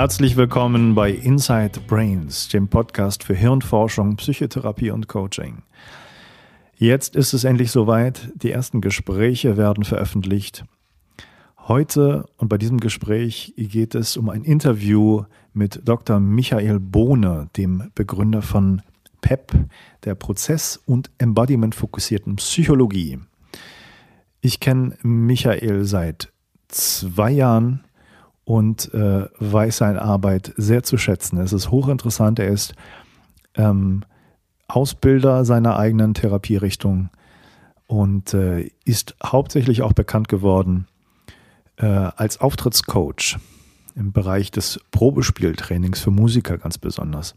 Herzlich willkommen bei Inside Brains, dem Podcast für Hirnforschung, Psychotherapie und Coaching. Jetzt ist es endlich soweit. Die ersten Gespräche werden veröffentlicht. Heute und bei diesem Gespräch geht es um ein Interview mit Dr. Michael Bohne, dem Begründer von PEP, der Prozess- und Embodiment-fokussierten Psychologie. Ich kenne Michael seit zwei Jahren und äh, weiß seine Arbeit sehr zu schätzen. Es ist hochinteressant. Er ist ähm, Ausbilder seiner eigenen Therapierichtung und äh, ist hauptsächlich auch bekannt geworden äh, als Auftrittscoach im Bereich des Probespieltrainings für Musiker ganz besonders.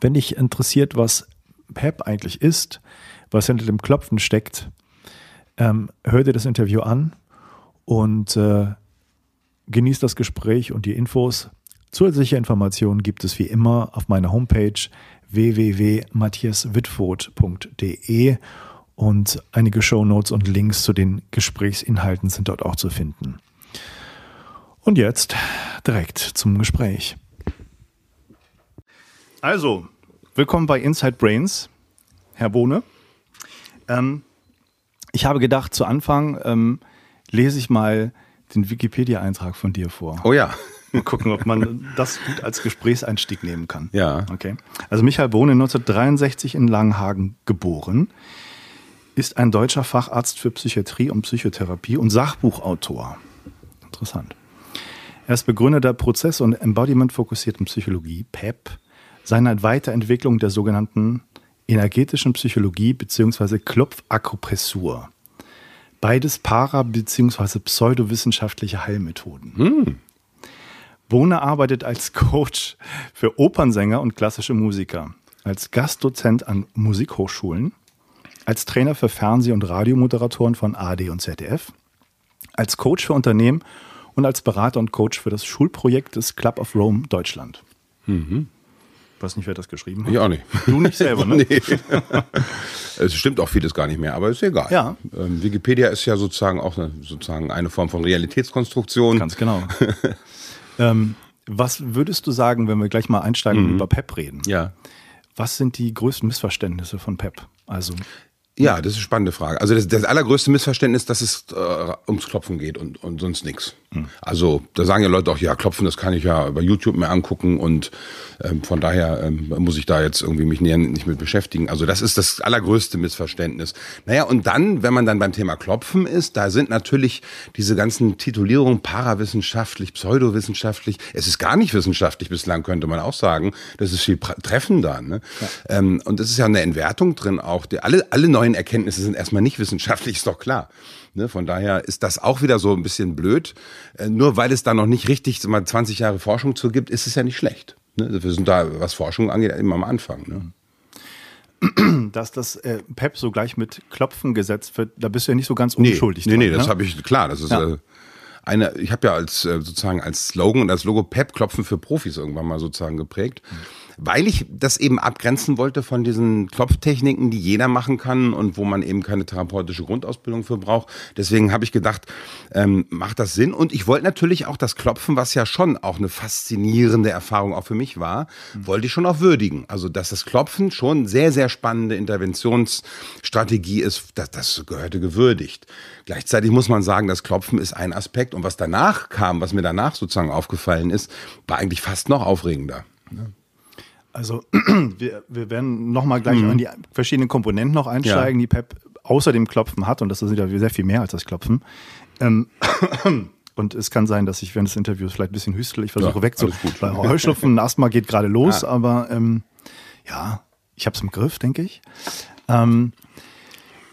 Wenn dich interessiert, was PEP eigentlich ist, was hinter dem Klopfen steckt, ähm, hör dir das Interview an und äh, Genießt das Gespräch und die Infos. Zusätzliche Informationen gibt es wie immer auf meiner Homepage www.matthiaswitfoth.de und einige Shownotes und Links zu den Gesprächsinhalten sind dort auch zu finden. Und jetzt direkt zum Gespräch. Also, willkommen bei Inside Brains, Herr Bohne. Ähm, ich habe gedacht, zu Anfang ähm, lese ich mal den Wikipedia-Eintrag von dir vor. Oh ja. Mal gucken, ob man das gut als Gesprächseinstieg nehmen kann. Ja. Okay. Also Michael Bohne, 1963 in Langenhagen geboren, ist ein deutscher Facharzt für Psychiatrie und Psychotherapie und Sachbuchautor. Interessant. Er ist Begründer der Prozess- und Embodiment-fokussierten Psychologie, PEP, seiner Weiterentwicklung der sogenannten energetischen Psychologie bzw. Klopfakupressur. Beides para- bzw. pseudowissenschaftliche Heilmethoden. Hm. Bohne arbeitet als Coach für Opernsänger und klassische Musiker, als Gastdozent an Musikhochschulen, als Trainer für Fernseh- und Radiomoderatoren von AD und ZDF, als Coach für Unternehmen und als Berater und Coach für das Schulprojekt des Club of Rome Deutschland. Mhm. Ich weiß nicht, wer das geschrieben hat. Ich auch nicht. Du nicht selber, ne? nee. es stimmt auch vieles gar nicht mehr, aber ist egal. Ja. Ähm, Wikipedia ist ja sozusagen auch eine, sozusagen eine Form von Realitätskonstruktion. Ganz genau. ähm, was würdest du sagen, wenn wir gleich mal einsteigen und über PEP reden? Ja. Was sind die größten Missverständnisse von PEP? Also Ja, das ist eine spannende Frage. Also das, das allergrößte Missverständnis, dass es äh, ums Klopfen geht und, und sonst nichts. Also da sagen ja Leute auch, ja, Klopfen, das kann ich ja über YouTube mir angucken und ähm, von daher ähm, muss ich da jetzt irgendwie mich näher nicht mit beschäftigen. Also das ist das allergrößte Missverständnis. Naja, und dann, wenn man dann beim Thema Klopfen ist, da sind natürlich diese ganzen Titulierungen parawissenschaftlich, pseudowissenschaftlich. Es ist gar nicht wissenschaftlich bislang, könnte man auch sagen. Das ist viel treffender. Ne? Ähm, und es ist ja eine Entwertung drin auch. Die, alle, alle neuen Erkenntnisse sind erstmal nicht wissenschaftlich, ist doch klar. Ne, von daher ist das auch wieder so ein bisschen blöd. Äh, nur weil es da noch nicht richtig mal 20 Jahre Forschung zu gibt, ist es ja nicht schlecht. Ne? Wir sind da, was Forschung angeht, immer am Anfang. Ne? dass das äh, PEP so gleich mit Klopfen gesetzt wird, da bist du ja nicht so ganz unschuldig. Nee, nee, dran, das ne? habe ich, klar, das ist Ja. äh, eine, ich habe ja als äh, sozusagen als Slogan und als Logo Pep Klopfen für Profis irgendwann mal sozusagen geprägt. Weil ich das eben abgrenzen wollte von diesen Klopftechniken, die jeder machen kann und wo man eben keine therapeutische Grundausbildung für braucht. Deswegen habe ich gedacht, ähm, macht das Sinn. Und ich wollte natürlich auch das Klopfen, was ja schon auch eine faszinierende Erfahrung auch für mich war, wollte ich schon auch würdigen. Also, dass das Klopfen schon sehr, sehr spannende Interventionsstrategie ist, das, das gehörte gewürdigt. Gleichzeitig muss man sagen, das Klopfen ist ein Aspekt. Und was danach kam, was mir danach sozusagen aufgefallen ist, war eigentlich fast noch aufregender. Also wir, wir werden nochmal gleich in die verschiedenen Komponenten noch einsteigen, Ja. die PEP außer dem Klopfen hat. Und das ist ja sehr viel mehr als das Klopfen. Ähm, und es kann sein, dass ich während des Interviews vielleicht ein bisschen hüstel. Ich versuche Ja, wegzu. Weil Heuschnupfen, Asthma geht gerade los, Ah. aber ähm, ja, ich habe es im Griff, denke ich. Ähm,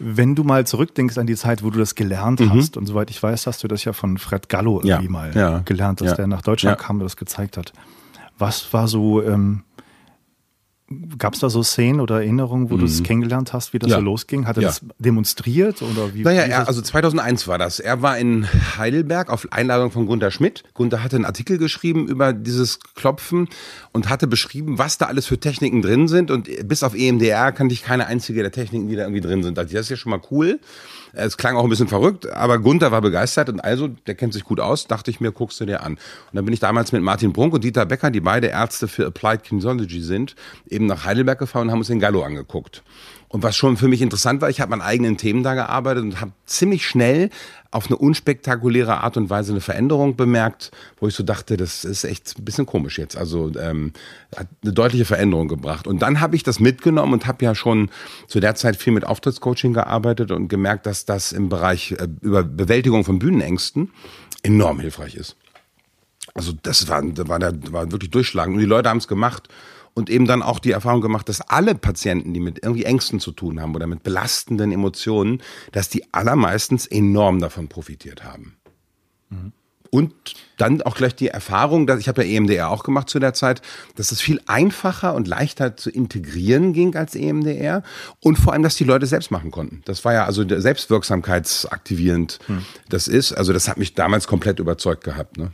wenn du mal zurückdenkst an die Zeit, wo du das gelernt hast, und soweit ich weiß, hast du das ja von Fred Gallo Mhm. Ja, irgendwie mal ja, gelernt, dass ja. der nach Deutschland Ja. kam und das gezeigt hat. Was war so, ähm, gab es da so Szenen oder Erinnerungen, wo mhm. du es kennengelernt hast, wie das ja. so losging? Hat er ja. das demonstriert oder wie? Naja, er, also 2001 war das. Er war in Heidelberg auf Einladung von Gunter Schmidt. Gunter hatte einen Artikel geschrieben über dieses Klopfen und hatte beschrieben, was da alles für Techniken drin sind. Und bis auf EMDR kannte ich keine einzige der Techniken, die da irgendwie drin sind. Das ist ja schon mal cool. Es klang auch ein bisschen verrückt, aber Gunther war begeistert und also, der kennt sich gut aus, dachte ich mir, guckst du dir an. Und dann bin ich damals mit Martin Brunk und Dieter Becker, die beide Ärzte für Applied Kinesiology sind, eben nach Heidelberg gefahren und haben uns den Gallo angeguckt. Und was schon für mich interessant war, ich habe an eigenen Themen da gearbeitet und habe ziemlich schnell auf eine unspektakuläre Art und Weise eine Veränderung bemerkt, wo ich so dachte, das ist echt ein bisschen komisch jetzt. Also ähm, hat eine deutliche Veränderung gebracht. Und dann habe ich das mitgenommen und habe ja schon zu der Zeit viel mit Auftrittscoaching gearbeitet und gemerkt, dass das im Bereich äh, über Bewältigung von Bühnenängsten enorm hilfreich ist. Also das war, war, war wirklich durchschlagend. Und die Leute haben es gemacht und eben dann auch die Erfahrung gemacht, dass alle Patienten, die mit irgendwie Ängsten zu tun haben oder mit belastenden Emotionen, dass die allermeistens enorm davon profitiert haben. Mhm. Und dann auch gleich die Erfahrung, dass ich habe ja EMDR auch gemacht zu der Zeit, dass es viel einfacher und leichter zu integrieren ging als EMDR und vor allem, dass die Leute selbst machen konnten. Das war ja also selbstwirksamkeitsaktivierend. Hm. Das ist, also das hat mich damals komplett überzeugt gehabt. Ne?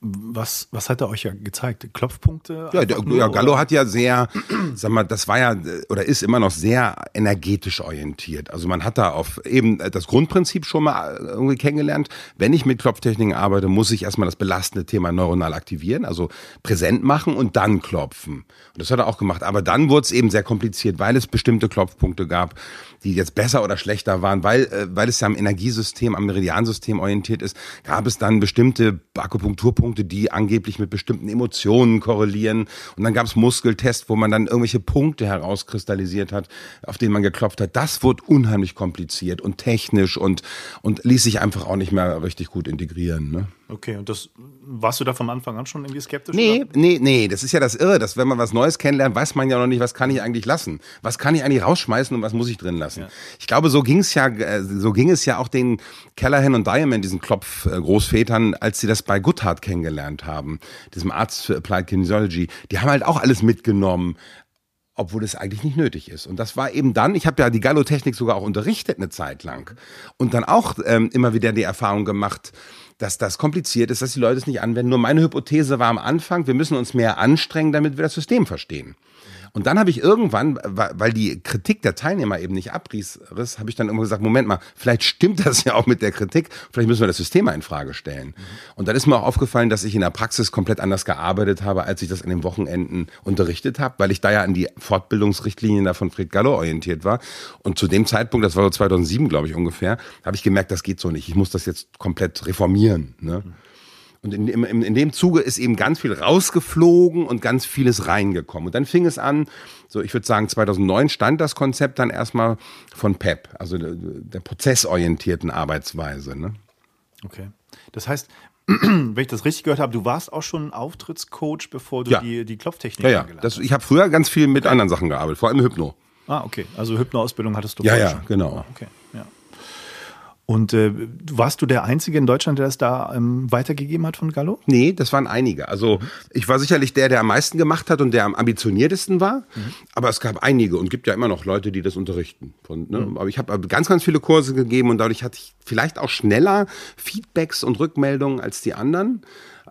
Was, was hat er euch ja gezeigt? Klopfpunkte? Ja, der, ja Gallo hat ja sehr, sag mal, das war ja oder ist immer noch sehr energetisch orientiert. Also man hat da auf eben das Grundprinzip schon mal irgendwie kennengelernt. Wenn ich mit Klopftechniken arbeite, muss ich erstmal das belastende Thema neuronal aktivieren, also präsent machen und dann klopfen. Und das hat er auch gemacht. Aber dann wurde es eben sehr kompliziert, weil es bestimmte Klopfpunkte gab, die jetzt besser oder schlechter waren, weil, äh, weil es ja am Energiesystem, am Meridiansystem orientiert ist, gab es dann bestimmte Akupunkturpunkte, Punkte, die angeblich mit bestimmten Emotionen korrelieren. Und dann gab es Muskeltests, wo man dann irgendwelche Punkte herauskristallisiert hat, auf denen man geklopft hat. Das wurde unheimlich kompliziert und technisch und, und ließ sich einfach auch nicht mehr richtig gut integrieren. Ne? Okay, und das warst du da vom Anfang an schon irgendwie skeptisch? Nee, oder? nee, nee, das ist ja das Irre, dass wenn man was Neues kennenlernt, weiß man ja noch nicht, was kann ich eigentlich lassen? Was kann ich eigentlich rausschmeißen und was muss ich drin lassen? Ja. Ich glaube, so ging es ja, äh, so ging es ja auch den Callahan und Diamond, diesen Klopf-Großvätern, als sie das bei Goodhart kennengelernt kennengelernt haben, diesem Arzt für Applied Kinesiology, die haben halt auch alles mitgenommen, obwohl es eigentlich nicht nötig ist. Und das war eben dann, ich habe ja die Gallotechnik sogar auch unterrichtet eine Zeit lang und dann auch ähm, immer wieder die Erfahrung gemacht, dass das kompliziert ist, dass die Leute es nicht anwenden. Nur meine Hypothese war am Anfang, wir müssen uns mehr anstrengen, damit wir das System verstehen. Und dann habe ich irgendwann, weil die Kritik der Teilnehmer eben nicht abriss, habe ich dann immer gesagt, Moment mal, vielleicht stimmt das ja auch mit der Kritik, vielleicht müssen wir das System mal in Frage stellen. Mhm. Und dann ist mir auch aufgefallen, dass ich in der Praxis komplett anders gearbeitet habe, als ich das an den Wochenenden unterrichtet habe, weil ich da ja an die Fortbildungsrichtlinien da von Fred Gallo orientiert war. Und zu dem Zeitpunkt, das war so 2007, glaube ich ungefähr, habe ich gemerkt, das geht so nicht. Ich muss das jetzt komplett reformieren. Ne? Mhm. Und in, in, in dem Zuge ist eben ganz viel rausgeflogen und ganz vieles reingekommen. Und dann fing es an, so ich würde sagen 2009 stand das Konzept dann erstmal von PEP, also der, der prozessorientierten Arbeitsweise. Ne? Okay. Das heißt, wenn ich das richtig gehört habe, du warst auch schon Auftrittscoach, bevor du ja. die, die Klopftechnik ja, ja. Das, Ich habe früher ganz viel mit okay. anderen Sachen gearbeitet, vor allem Hypno. Ah, okay. Also Hypno-Ausbildung hattest du ja, ja, schon. genau. Ah, okay. Ja. Und äh, warst du der Einzige in Deutschland, der das da ähm, weitergegeben hat von Gallo? Nee, das waren einige. Also ich war sicherlich der, der am meisten gemacht hat und der am ambitioniertesten war. Mhm. Aber es gab einige und gibt ja immer noch Leute, die das unterrichten. Von, ne? mhm. Aber ich habe ganz, ganz viele Kurse gegeben und dadurch hatte ich vielleicht auch schneller Feedbacks und Rückmeldungen als die anderen.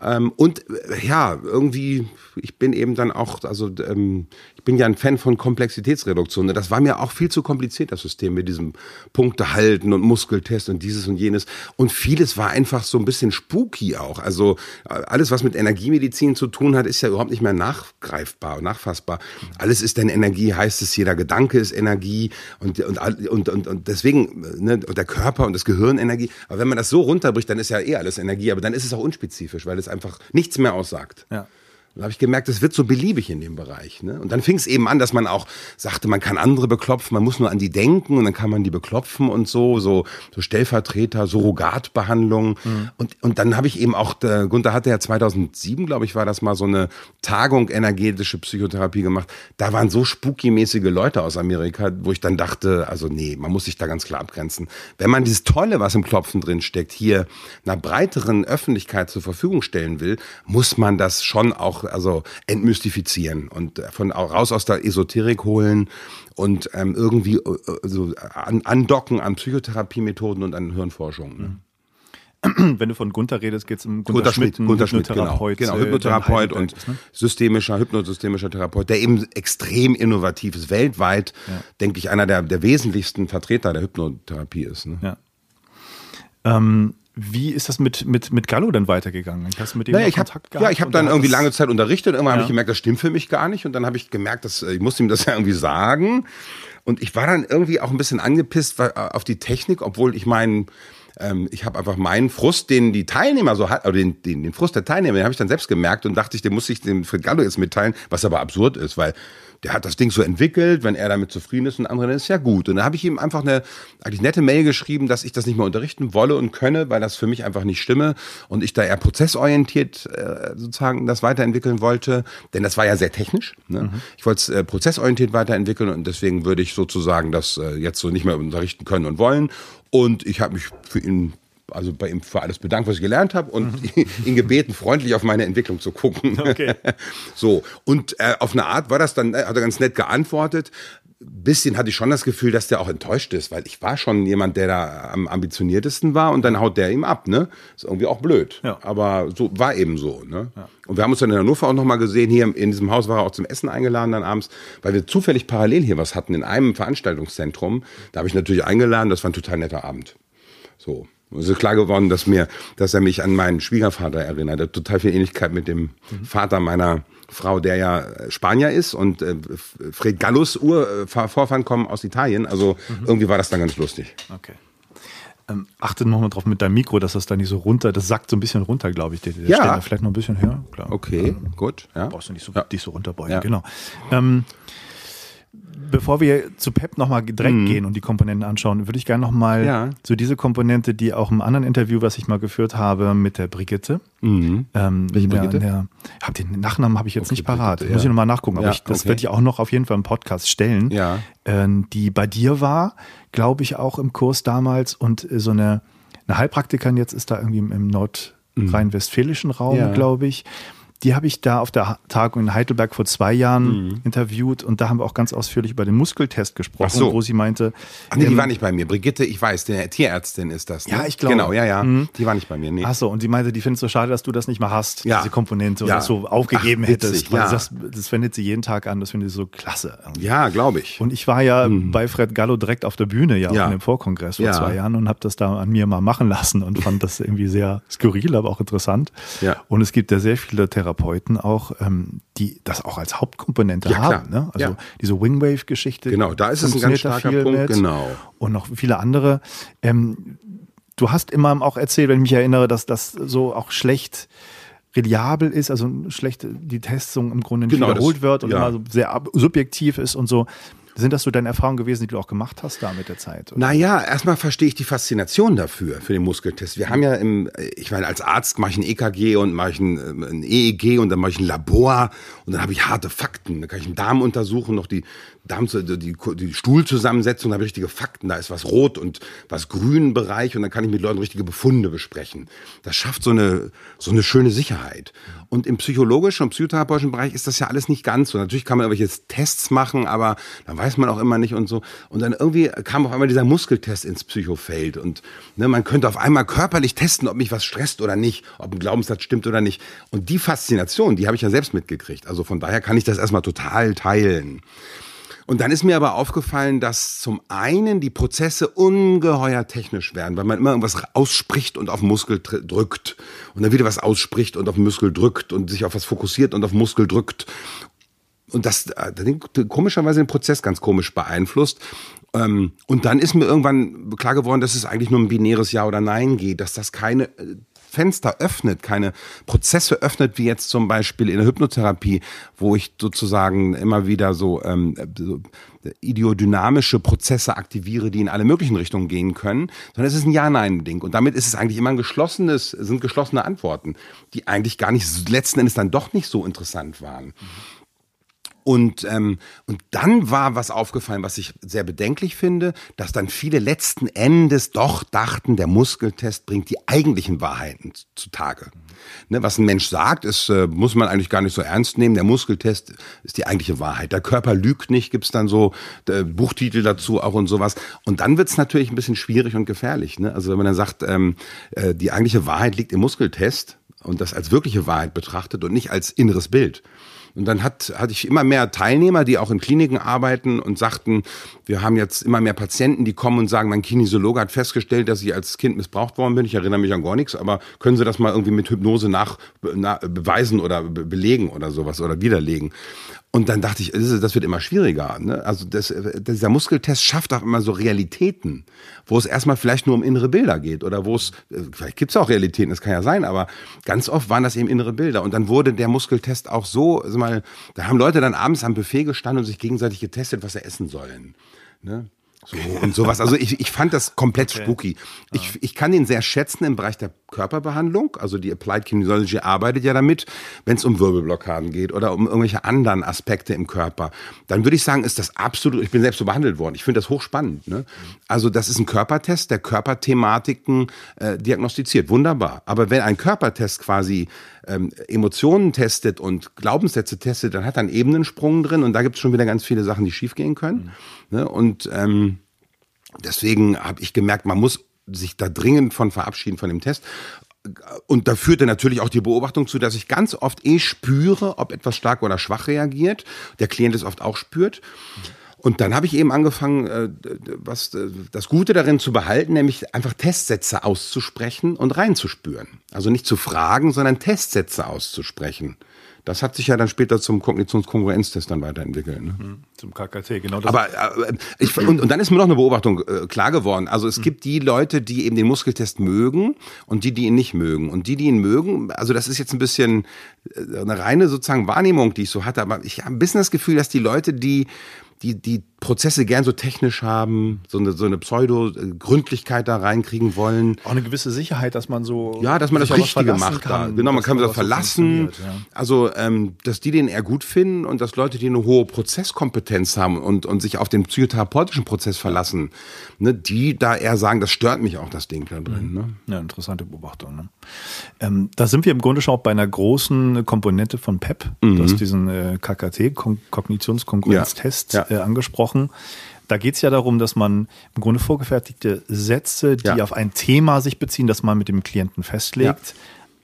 Ähm, und äh, ja, irgendwie, ich bin eben dann auch, also ähm, ich bin ja ein Fan von Komplexitätsreduktion. Das war mir auch viel zu kompliziert, das System mit diesem Punkte halten und Muskeltest und dieses und jenes. Und vieles war einfach so ein bisschen spooky auch. Also äh, alles, was mit Energiemedizin zu tun hat, ist ja überhaupt nicht mehr nachgreifbar und nachfassbar. Alles ist denn Energie, heißt es, jeder Gedanke ist Energie und, und, und, und, und deswegen, ne, und der Körper und das Gehirn Energie. Aber wenn man das so runterbricht, dann ist ja eh alles Energie, aber dann ist es auch unspezifisch, weil es einfach nichts mehr aussagt. Ja. Da habe ich gemerkt, es wird so beliebig in dem Bereich. Ne? Und dann fing es eben an, dass man auch sagte, man kann andere beklopfen, man muss nur an die denken und dann kann man die beklopfen und so, so, so Stellvertreter, Surrogatbehandlung. Mhm. Und, und dann habe ich eben auch, der Gunther hatte ja 2007, glaube ich, war das mal so eine Tagung energetische Psychotherapie gemacht. Da waren so spooky-mäßige Leute aus Amerika, wo ich dann dachte, also nee, man muss sich da ganz klar abgrenzen. Wenn man dieses Tolle, was im Klopfen drin steckt, hier einer breiteren Öffentlichkeit zur Verfügung stellen will, muss man das schon auch auch also entmystifizieren und von raus aus der Esoterik holen und ähm, irgendwie äh, so an, andocken an Psychotherapiemethoden und an Hirnforschung. Ne? Wenn du von Gunther redest, geht es um Gunther, Gunther Schmidt, Gunther Schmidt genau. genau, Hypnotherapeut und ist, ne? systemischer, hypnosystemischer Therapeut, der eben extrem innovativ ist, weltweit, ja. denke ich, einer der, der wesentlichsten Vertreter der Hypnotherapie ist. Ne? Ja. Ähm, wie ist das mit, mit, mit Gallo dann weitergegangen? Hast du mit dem naja, ich Kontakt hab, gehabt? Ja, ich habe dann irgendwie lange Zeit unterrichtet. Irgendwann ja. habe ich gemerkt, das stimmt für mich gar nicht. Und dann habe ich gemerkt, dass äh, ich musste ihm das ja irgendwie sagen. Und ich war dann irgendwie auch ein bisschen angepisst äh, auf die Technik, obwohl ich meinen ähm, ich habe einfach meinen Frust, den die Teilnehmer so hat, oder den, den, den Frust der Teilnehmer, den habe ich dann selbst gemerkt und dachte ich, den muss ich dem Fred Gallo jetzt mitteilen, was aber absurd ist, weil der hat das Ding so entwickelt, wenn er damit zufrieden ist und andere, dann ist ja gut. Und dann habe ich ihm einfach eine eigentlich nette Mail geschrieben, dass ich das nicht mehr unterrichten wolle und könne, weil das für mich einfach nicht stimme und ich da eher prozessorientiert äh, sozusagen das weiterentwickeln wollte, denn das war ja sehr technisch. Ne? Mhm. Ich wollte es äh, prozessorientiert weiterentwickeln und deswegen würde ich sozusagen das äh, jetzt so nicht mehr unterrichten können und wollen. Und ich habe mich für ihn also bei ihm für alles bedankt, was ich gelernt habe und mhm. ihn gebeten, freundlich auf meine Entwicklung zu gucken. Okay. so, und äh, auf eine Art war das dann, äh, hat er ganz nett geantwortet. Bisschen hatte ich schon das Gefühl, dass der auch enttäuscht ist, weil ich war schon jemand, der da am ambitioniertesten war und dann haut der ihm ab, ne? Ist irgendwie auch blöd. Ja. Aber so war eben so, ne? Ja. Und wir haben uns dann in Hannover auch nochmal gesehen. Hier in diesem Haus war er auch zum Essen eingeladen dann abends, weil wir zufällig parallel hier was hatten in einem Veranstaltungszentrum. Da habe ich natürlich eingeladen, das war ein total netter Abend. So. Es ist klar geworden, dass mir, dass er mich an meinen Schwiegervater erinnert. Er hat total viel Ähnlichkeit mit dem mhm. Vater meiner Frau, der ja Spanier ist und äh, Fred Gallus Urvorfahren kommen aus Italien. Also mhm. irgendwie war das dann ganz lustig. Okay. Ähm, achte nochmal drauf mit deinem Mikro, dass das da nicht so runter, das sackt so ein bisschen runter, glaube ich. Der, der ja. vielleicht noch ein bisschen höher. Klar. Okay, ähm, gut. Ja. Brauchst du nicht so, ja. dich so runterbeugen, ja. genau. Ähm, Bevor wir zu PEP nochmal direkt mhm. gehen und die Komponenten anschauen, würde ich gerne nochmal ja. so diese Komponente, die auch im anderen Interview, was ich mal geführt habe, mit der Brigitte. Mhm. Ähm, Welche Brigitte? Der, der, den Nachnamen habe ich jetzt okay, nicht parat. Brigitte, Muss ich nochmal nachgucken. Aber ja, ich, das okay. werde ich auch noch auf jeden Fall im Podcast stellen. Ja. Äh, die bei dir war, glaube ich, auch im Kurs damals und äh, so eine, eine Heilpraktikerin jetzt ist da irgendwie im, im nordrhein-westfälischen Raum, ja. glaube ich die habe ich da auf der Tagung in Heidelberg vor zwei Jahren mhm. interviewt und da haben wir auch ganz ausführlich über den Muskeltest gesprochen, so. wo sie meinte. Ach nee, ähm, die war nicht bei mir. Brigitte, ich weiß, die Tierärztin ist das. Ne? Ja, ich glaube. Genau, ja, ja. Mhm. Die war nicht bei mir. Nee. Ach so, und sie meinte, die findet es so schade, dass du das nicht mehr hast, ja. diese Komponente, ja. oder so aufgegeben Ach, witzig, hättest. Ja. Das, das wendet sie jeden Tag an, das finde ich so klasse. Irgendwie. Ja, glaube ich. Und ich war ja mhm. bei Fred Gallo direkt auf der Bühne, ja, ja. in dem Vorkongress vor zwei Jahren und habe das da an mir mal machen lassen und fand das irgendwie sehr skurril, aber auch interessant. Ja. Und es gibt ja sehr viele Therapeuten auch, ähm, die das auch als Hauptkomponente ja, haben. Ne? Also ja. diese Wingwave-Geschichte. Genau, da ist es ein ganz starker Punkt. Mit. Genau. Und noch viele andere. Ähm, du hast immer auch erzählt, wenn ich mich erinnere, dass das so auch schlecht reliabel ist, also schlecht die Testung im Grunde nicht genau, wiederholt das, wird und ja. immer so sehr subjektiv ist und so. Sind das so deine Erfahrungen gewesen, die du auch gemacht hast da mit der Zeit? Oder? Naja, erstmal verstehe ich die Faszination dafür, für den Muskeltest. Wir haben ja im, ich meine, als Arzt mache ich ein EKG und mache ich ein, ein EEG und dann mache ich ein Labor und dann habe ich harte Fakten. Dann kann ich einen Darm untersuchen, noch die Darm, die, die, die Stuhlzusammensetzung, da habe ich richtige Fakten. Da ist was rot und was grün Bereich und dann kann ich mit Leuten richtige Befunde besprechen. Das schafft so eine, so eine schöne Sicherheit. Und im psychologischen und psychotherapeutischen Bereich ist das ja alles nicht ganz so. Natürlich kann man irgendwelche Tests machen, aber dann weiß man auch immer nicht und so. Und dann irgendwie kam auf einmal dieser Muskeltest ins Psychofeld und ne, man könnte auf einmal körperlich testen, ob mich was stresst oder nicht, ob ein Glaubenssatz stimmt oder nicht. Und die Faszination, die habe ich ja selbst mitgekriegt. Also von daher kann ich das erstmal total teilen. Und dann ist mir aber aufgefallen, dass zum einen die Prozesse ungeheuer technisch werden, weil man immer irgendwas ausspricht und auf Muskel drückt und dann wieder was ausspricht und auf Muskel drückt und sich auf was fokussiert und auf Muskel drückt. Und das, äh, das komischerweise den Prozess ganz komisch beeinflusst. Ähm, und dann ist mir irgendwann klar geworden, dass es eigentlich nur ein binäres Ja oder Nein geht, dass das keine äh, Fenster öffnet, keine Prozesse öffnet, wie jetzt zum Beispiel in der Hypnotherapie, wo ich sozusagen immer wieder so, ähm, so ideodynamische Prozesse aktiviere, die in alle möglichen Richtungen gehen können, sondern es ist ein Ja-Nein-Ding. Und damit ist es eigentlich immer ein geschlossenes, sind geschlossene Antworten, die eigentlich gar nicht letzten Endes dann doch nicht so interessant waren. Und, ähm, und dann war was aufgefallen, was ich sehr bedenklich finde, dass dann viele letzten Endes doch dachten, der Muskeltest bringt die eigentlichen Wahrheiten zutage. Ne, was ein Mensch sagt, ist, äh, muss man eigentlich gar nicht so ernst nehmen. Der Muskeltest ist die eigentliche Wahrheit. Der Körper lügt nicht, gibt's dann so äh, Buchtitel dazu auch und sowas. Und dann wird's natürlich ein bisschen schwierig und gefährlich. Ne? Also wenn man dann sagt, ähm, äh, die eigentliche Wahrheit liegt im Muskeltest und das als wirkliche Wahrheit betrachtet und nicht als inneres Bild und dann hat, hatte ich immer mehr Teilnehmer, die auch in Kliniken arbeiten und sagten, wir haben jetzt immer mehr Patienten, die kommen und sagen, mein Kinesiologe hat festgestellt, dass ich als Kind missbraucht worden bin. Ich erinnere mich an gar nichts, aber können Sie das mal irgendwie mit Hypnose nach, nach beweisen oder belegen oder sowas oder widerlegen? Und dann dachte ich, das wird immer schwieriger. Ne? Also das, dieser Muskeltest schafft auch immer so Realitäten, wo es erstmal vielleicht nur um innere Bilder geht oder wo es, vielleicht gibt es auch Realitäten, das kann ja sein, aber ganz oft waren das eben innere Bilder. Und dann wurde der Muskeltest auch so, also mal, da haben Leute dann abends am Buffet gestanden und sich gegenseitig getestet, was sie essen sollen. Ne? So und sowas. Also ich, ich fand das komplett okay. spooky. Ich, ich kann den sehr schätzen im Bereich der Körperbehandlung. Also die Applied Kinesiology arbeitet ja damit, wenn es um Wirbelblockaden geht oder um irgendwelche anderen Aspekte im Körper. Dann würde ich sagen, ist das absolut, ich bin selbst so behandelt worden. Ich finde das hochspannend. Ne? Also das ist ein Körpertest, der Körperthematiken äh, diagnostiziert. Wunderbar. Aber wenn ein Körpertest quasi ähm, Emotionen testet und Glaubenssätze testet, dann hat er einen Ebenensprung drin und da gibt es schon wieder ganz viele Sachen, die schiefgehen können. Mhm. Ne? Und ähm, deswegen habe ich gemerkt, man muss sich da dringend von verabschieden von dem Test. Und da führte natürlich auch die Beobachtung zu, dass ich ganz oft eh spüre, ob etwas stark oder schwach reagiert. Der Klient es oft auch spürt. Mhm. Und dann habe ich eben angefangen, äh, was äh, das Gute darin zu behalten, nämlich einfach Testsätze auszusprechen und reinzuspüren. Also nicht zu fragen, sondern Testsätze auszusprechen. Das hat sich ja dann später zum Kognitionskongruenztest dann weiterentwickelt. Ne? Hm, zum KKT, genau. Das Aber äh, ich, und, und dann ist mir noch eine Beobachtung äh, klar geworden. Also es mhm. gibt die Leute, die eben den Muskeltest mögen und die, die ihn nicht mögen. Und die, die ihn mögen, also das ist jetzt ein bisschen äh, eine reine sozusagen Wahrnehmung, die ich so hatte. Aber ich habe ein bisschen das Gefühl, dass die Leute, die die, die Prozesse gern so technisch haben, so eine, so eine Pseudo-Gründlichkeit da reinkriegen wollen. Auch eine gewisse Sicherheit, dass man so. Ja, dass man das Richtige macht kann, da. Genau, man kann das verlassen. Ja. Also, ähm, dass die den eher gut finden und dass Leute, die eine hohe Prozesskompetenz haben und, und sich auf den psychotherapeutischen Prozess verlassen, ne, die da eher sagen, das stört mich auch, das Ding da drin. Mhm. Ne? Ja, interessante Beobachtung. Ne? Ähm, da sind wir im Grunde schon auch bei einer großen Komponente von PEP, mhm. dass diesen äh, KKT, Kognitionskonkurrenztest, ja. Ja. Äh, angesprochen. Da geht es ja darum, dass man im Grunde vorgefertigte Sätze, die ja. auf ein Thema sich beziehen, das man mit dem Klienten festlegt,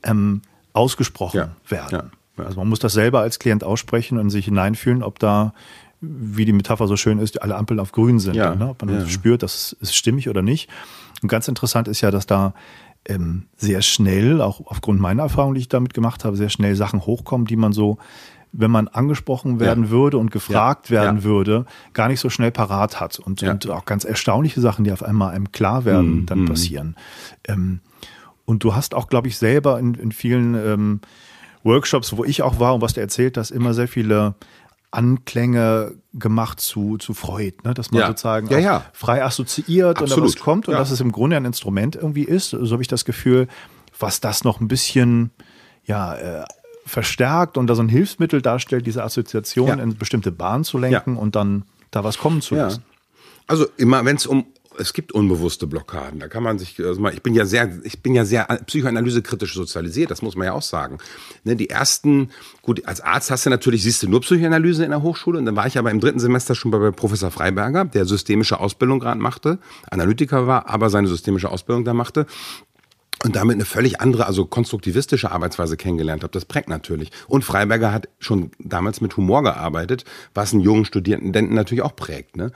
ähm, ausgesprochen werden. Also man muss das selber als Klient aussprechen und sich hineinfühlen, ob da wie die Metapher so schön ist, alle Ampeln auf grün sind. Ja. Ne? Ob man ja. spürt, das ist stimmig oder nicht. Und ganz interessant ist ja, dass da ähm, sehr schnell, auch aufgrund meiner Erfahrung, die ich damit gemacht habe, sehr schnell Sachen hochkommen, die man so, wenn man angesprochen werden ja. würde und gefragt ja. werden ja. würde, gar nicht so schnell parat hat. Und, und auch ganz erstaunliche Sachen, die auf einmal einem klar werden, mhm. dann mhm. passieren. Ähm, und du hast auch, glaube ich, selber in, in vielen ähm, Workshops, wo ich auch war und was du erzählt hast, immer sehr viele Anklänge gemacht zu, zu Freud, ne? dass man ja. sozusagen ja, ja. frei assoziiert Absolut. und was kommt und dass es im Grunde ein Instrument irgendwie ist. So habe ich das Gefühl, was das noch ein bisschen ja, äh, verstärkt und da so ein Hilfsmittel darstellt, diese Assoziation in bestimmte Bahnen zu lenken und dann da was kommen zu lassen. Also immer, wenn es um es gibt unbewusste Blockaden. Da kann man sich, also ich bin ja sehr, ich bin ja sehr psychoanalysekritisch sozialisiert, das muss man ja auch sagen. Ne, die ersten, gut, als Arzt hast du natürlich, siehst du nur Psychoanalyse in der Hochschule und dann war ich aber im dritten Semester schon bei Professor Freiberger, der systemische Ausbildung gerade machte, Analytiker war, aber seine systemische Ausbildung da machte und damit eine völlig andere, also konstruktivistische Arbeitsweise kennengelernt habe. Das prägt natürlich. Und Freiberger hat schon damals mit Humor gearbeitet, was einen jungen Studierenden natürlich auch prägt. Ne?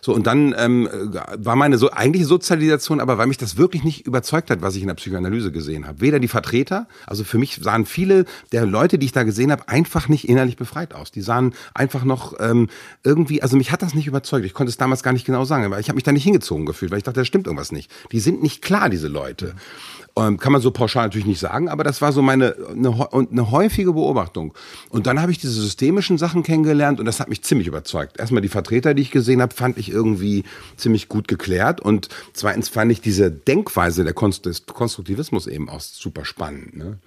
So und dann ähm, war meine so eigentliche Sozialisation, aber weil mich das wirklich nicht überzeugt hat, was ich in der Psychoanalyse gesehen habe. Weder die Vertreter, also für mich sahen viele der Leute, die ich da gesehen habe, einfach nicht innerlich befreit aus. Die sahen einfach noch ähm, irgendwie, also mich hat das nicht überzeugt. Ich konnte es damals gar nicht genau sagen, weil ich habe mich da nicht hingezogen gefühlt, weil ich dachte, da stimmt irgendwas nicht. Die sind nicht klar, diese Leute. Ähm, kann man so pauschal natürlich nicht sagen, aber das war so meine eine, eine häufige Beobachtung. Und dann habe ich diese systemischen Sachen kennengelernt und das hat mich ziemlich überzeugt. Erstmal die Vertreter, die ich gesehen habe, fand ich irgendwie ziemlich gut geklärt und zweitens fand ich diese Denkweise der Konst des Konstruktivismus eben auch super spannend. Ne?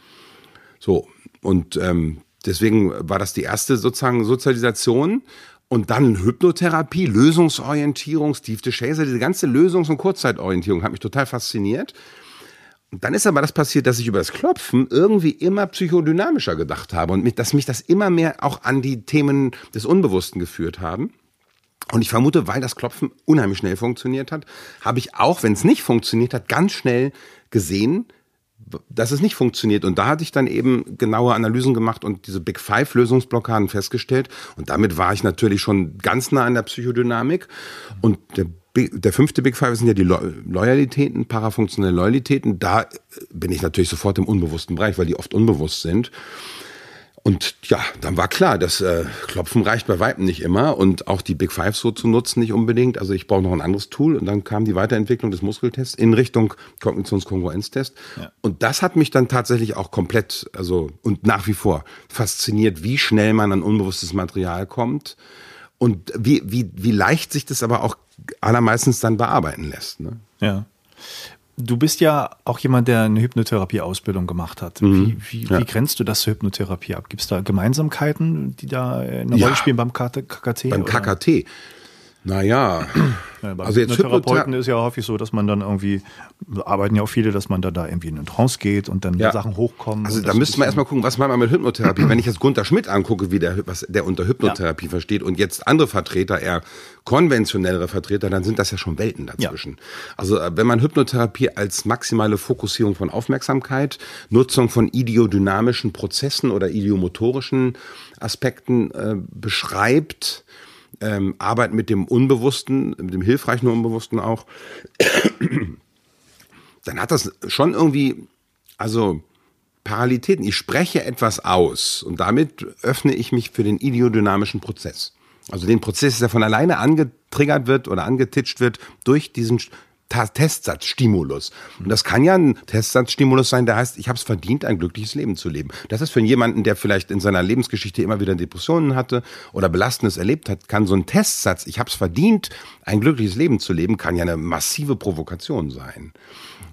So und ähm, deswegen war das die erste sozusagen Sozialisation. Und dann Hypnotherapie, Lösungsorientierung, Steve DeShazer, diese ganze Lösungs- und Kurzzeitorientierung hat mich total fasziniert. Dann ist aber das passiert, dass ich über das Klopfen irgendwie immer psychodynamischer gedacht habe und mich, dass mich das immer mehr auch an die Themen des Unbewussten geführt haben. Und ich vermute, weil das Klopfen unheimlich schnell funktioniert hat, habe ich auch, wenn es nicht funktioniert hat, ganz schnell gesehen, dass es nicht funktioniert. Und da hatte ich dann eben genaue Analysen gemacht und diese Big Five Lösungsblockaden festgestellt. Und damit war ich natürlich schon ganz nah an der Psychodynamik. Und der, der fünfte Big Five sind ja die Lo Loyalitäten, parafunktionelle Loyalitäten. Da bin ich natürlich sofort im unbewussten Bereich, weil die oft unbewusst sind. Und ja, dann war klar, das äh, Klopfen reicht bei Weitem nicht immer und auch die Big Five so zu nutzen nicht unbedingt. Also ich brauche noch ein anderes Tool und dann kam die Weiterentwicklung des Muskeltests in Richtung Kognitionskongruenztest. Ja. Und das hat mich dann tatsächlich auch komplett, also und nach wie vor fasziniert, wie schnell man an unbewusstes Material kommt und wie, wie, wie leicht sich das aber auch allermeistens dann bearbeiten lässt. Ne? Ja. Du bist ja auch jemand, der eine Hypnotherapie-Ausbildung gemacht hat. Mhm. Wie, wie, ja. wie, grenzt du das zur Hypnotherapie ab? Gibt es da Gemeinsamkeiten, die da eine ja. Rolle spielen beim KKT? Beim? KKT. Naja. Ja, bei also jetzt Therapeuten ist ja häufig so, dass man dann irgendwie, arbeiten ja auch viele, dass man da, da irgendwie in eine Trance geht und dann ja. Sachen hochkommen. Also da müsste man erstmal gucken, was meint man mit Hypnotherapie. Wenn ich jetzt Gunter Schmidt angucke, wie der, was der unter Hypnotherapie ja. versteht und jetzt andere Vertreter, eher konventionellere Vertreter, dann sind das ja schon Welten dazwischen. Ja. Also äh, wenn man Hypnotherapie als maximale Fokussierung von Aufmerksamkeit, Nutzung von ideodynamischen Prozessen oder idiomotorischen Aspekten äh, beschreibt, ähm, Arbeit mit dem Unbewussten, mit dem hilfreichen Unbewussten auch, dann hat das schon irgendwie, also Paralitäten. Ich spreche etwas aus und damit öffne ich mich für den ideodynamischen Prozess. Also den Prozess, der von alleine angetriggert wird oder angetitscht wird durch diesen Testsatzstimulus. Und das kann ja ein Testsatzstimulus sein, der heißt, ich habe es verdient, ein glückliches Leben zu leben. Das ist für jemanden, der vielleicht in seiner Lebensgeschichte immer wieder Depressionen hatte oder Belastendes erlebt hat, kann so ein Testsatz, ich habe es verdient, ein glückliches Leben zu leben, kann ja eine massive Provokation sein.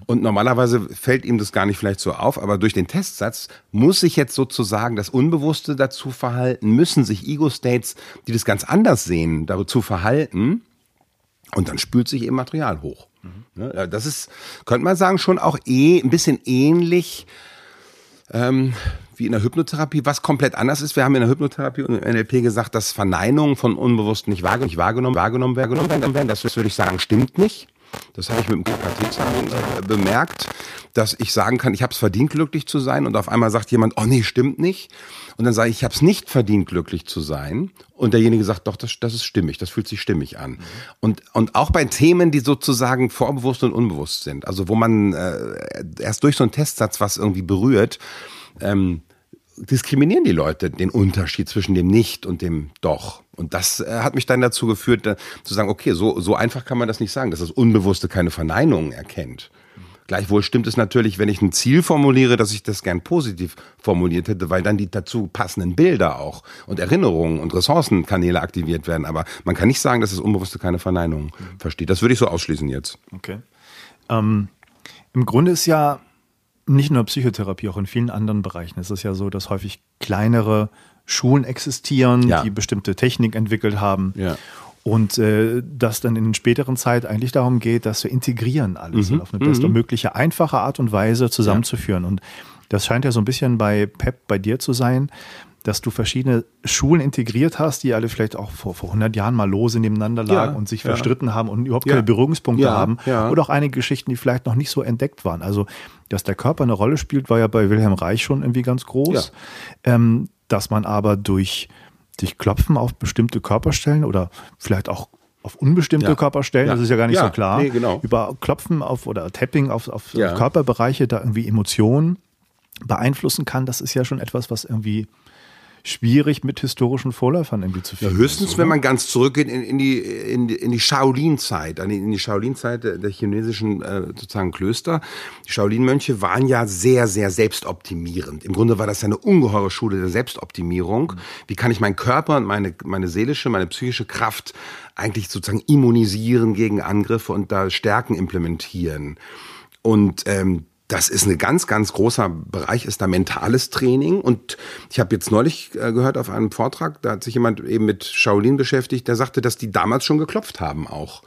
Und normalerweise fällt ihm das gar nicht vielleicht so auf, aber durch den Testsatz muss sich jetzt sozusagen das Unbewusste dazu verhalten, müssen sich Ego-States, die das ganz anders sehen, dazu verhalten, und dann spült sich eben Material hoch. Mhm. Das ist, könnte man sagen, schon auch eh ein bisschen ähnlich ähm, wie in der Hypnotherapie, was komplett anders ist. Wir haben in der Hypnotherapie und im NLP gesagt, dass Verneinungen von Unbewussten nicht wahrgenommen, wahrgenommen, wahrgenommen werden. Das würde ich sagen, stimmt nicht. Das habe ich mit dem KKT-Examen äh, bemerkt, dass ich sagen kann, ich habe es verdient, glücklich zu sein. Und auf einmal sagt jemand, oh nee, stimmt nicht. Und dann sage ich, ich habe es nicht verdient, glücklich zu sein. Und derjenige sagt, doch, das, das ist stimmig, das fühlt sich stimmig an. Mhm. Und, und auch bei Themen, die sozusagen vorbewusst und unbewusst sind, also wo man äh, erst durch so einen Testsatz was irgendwie berührt, ähm, diskriminieren die Leute den Unterschied zwischen dem Nicht und dem Doch. Und das äh, hat mich dann dazu geführt, äh, zu sagen, okay, so, so einfach kann man das nicht sagen, dass das Unbewusste keine Verneinungen erkennt. Gleichwohl stimmt es natürlich, wenn ich ein Ziel formuliere, dass ich das gern positiv formuliert hätte, weil dann die dazu passenden Bilder auch und Erinnerungen und Ressourcenkanäle aktiviert werden. Aber man kann nicht sagen, dass das Unbewusste keine Verneinungen mhm. versteht. Das würde ich so ausschließen jetzt. Okay. Ähm, Im Grunde ist ja nicht nur Psychotherapie, auch in vielen anderen Bereichen ist es ja so, dass häufig kleinere Schulen existieren, ja. die bestimmte Technik entwickelt haben. Ja. Und äh, dass dann in späteren Zeit eigentlich darum geht, das zu integrieren alles mhm. und auf eine beste mhm. einfache Art und Weise zusammenzuführen. Ja. Und das scheint ja so ein bisschen bei Pep bei dir zu sein, dass du verschiedene Schulen integriert hast, die alle vielleicht auch vor, vor 100 Jahren mal lose nebeneinander lagen ja, und sich ja. verstritten haben und überhaupt keine Berührungspunkte haben. Oder auch einige Geschichten, die vielleicht noch nicht so entdeckt waren. Also, dass der Körper eine Rolle spielt, war ja bei Wilhelm Reich schon irgendwie ganz groß. Ähm, dass man aber durch, durch Klopfen auf bestimmte Körperstellen oder vielleicht auch auf unbestimmte ja. Körperstellen, ja. das ist ja gar nicht ja. so klar. Nee, genau. Über Klopfen auf oder Tapping auf, auf Körperbereiche da irgendwie Emotionen beeinflussen kann, das ist ja schon etwas, was irgendwie schwierig mit historischen Vorläufern irgendwie zu finden. Ja, höchstens, ist, wenn man ganz zurückgeht in, in die, in die, in die Shaolin-Zeit, in die Shaolin-Zeit der, der, chinesischen äh, sozusagen Klöster. Die Shaolin-Mönche waren ja sehr, sehr selbstoptimierend. Im Grunde war das ja eine ungeheure Schule der Selbstoptimierung. Mhm. Wie kann ich meinen Körper und meine, meine seelische, meine psychische Kraft eigentlich sozusagen immunisieren gegen Angriffe und da Stärken implementieren? Und ähm, das ist ein ganz, ganz großer Bereich, ist da mentales Training. Und ich habe jetzt neulich äh, gehört auf einem Vortrag, da hat sich jemand eben mit Shaolin beschäftigt, der sagte, dass die damals schon geklopft haben auch.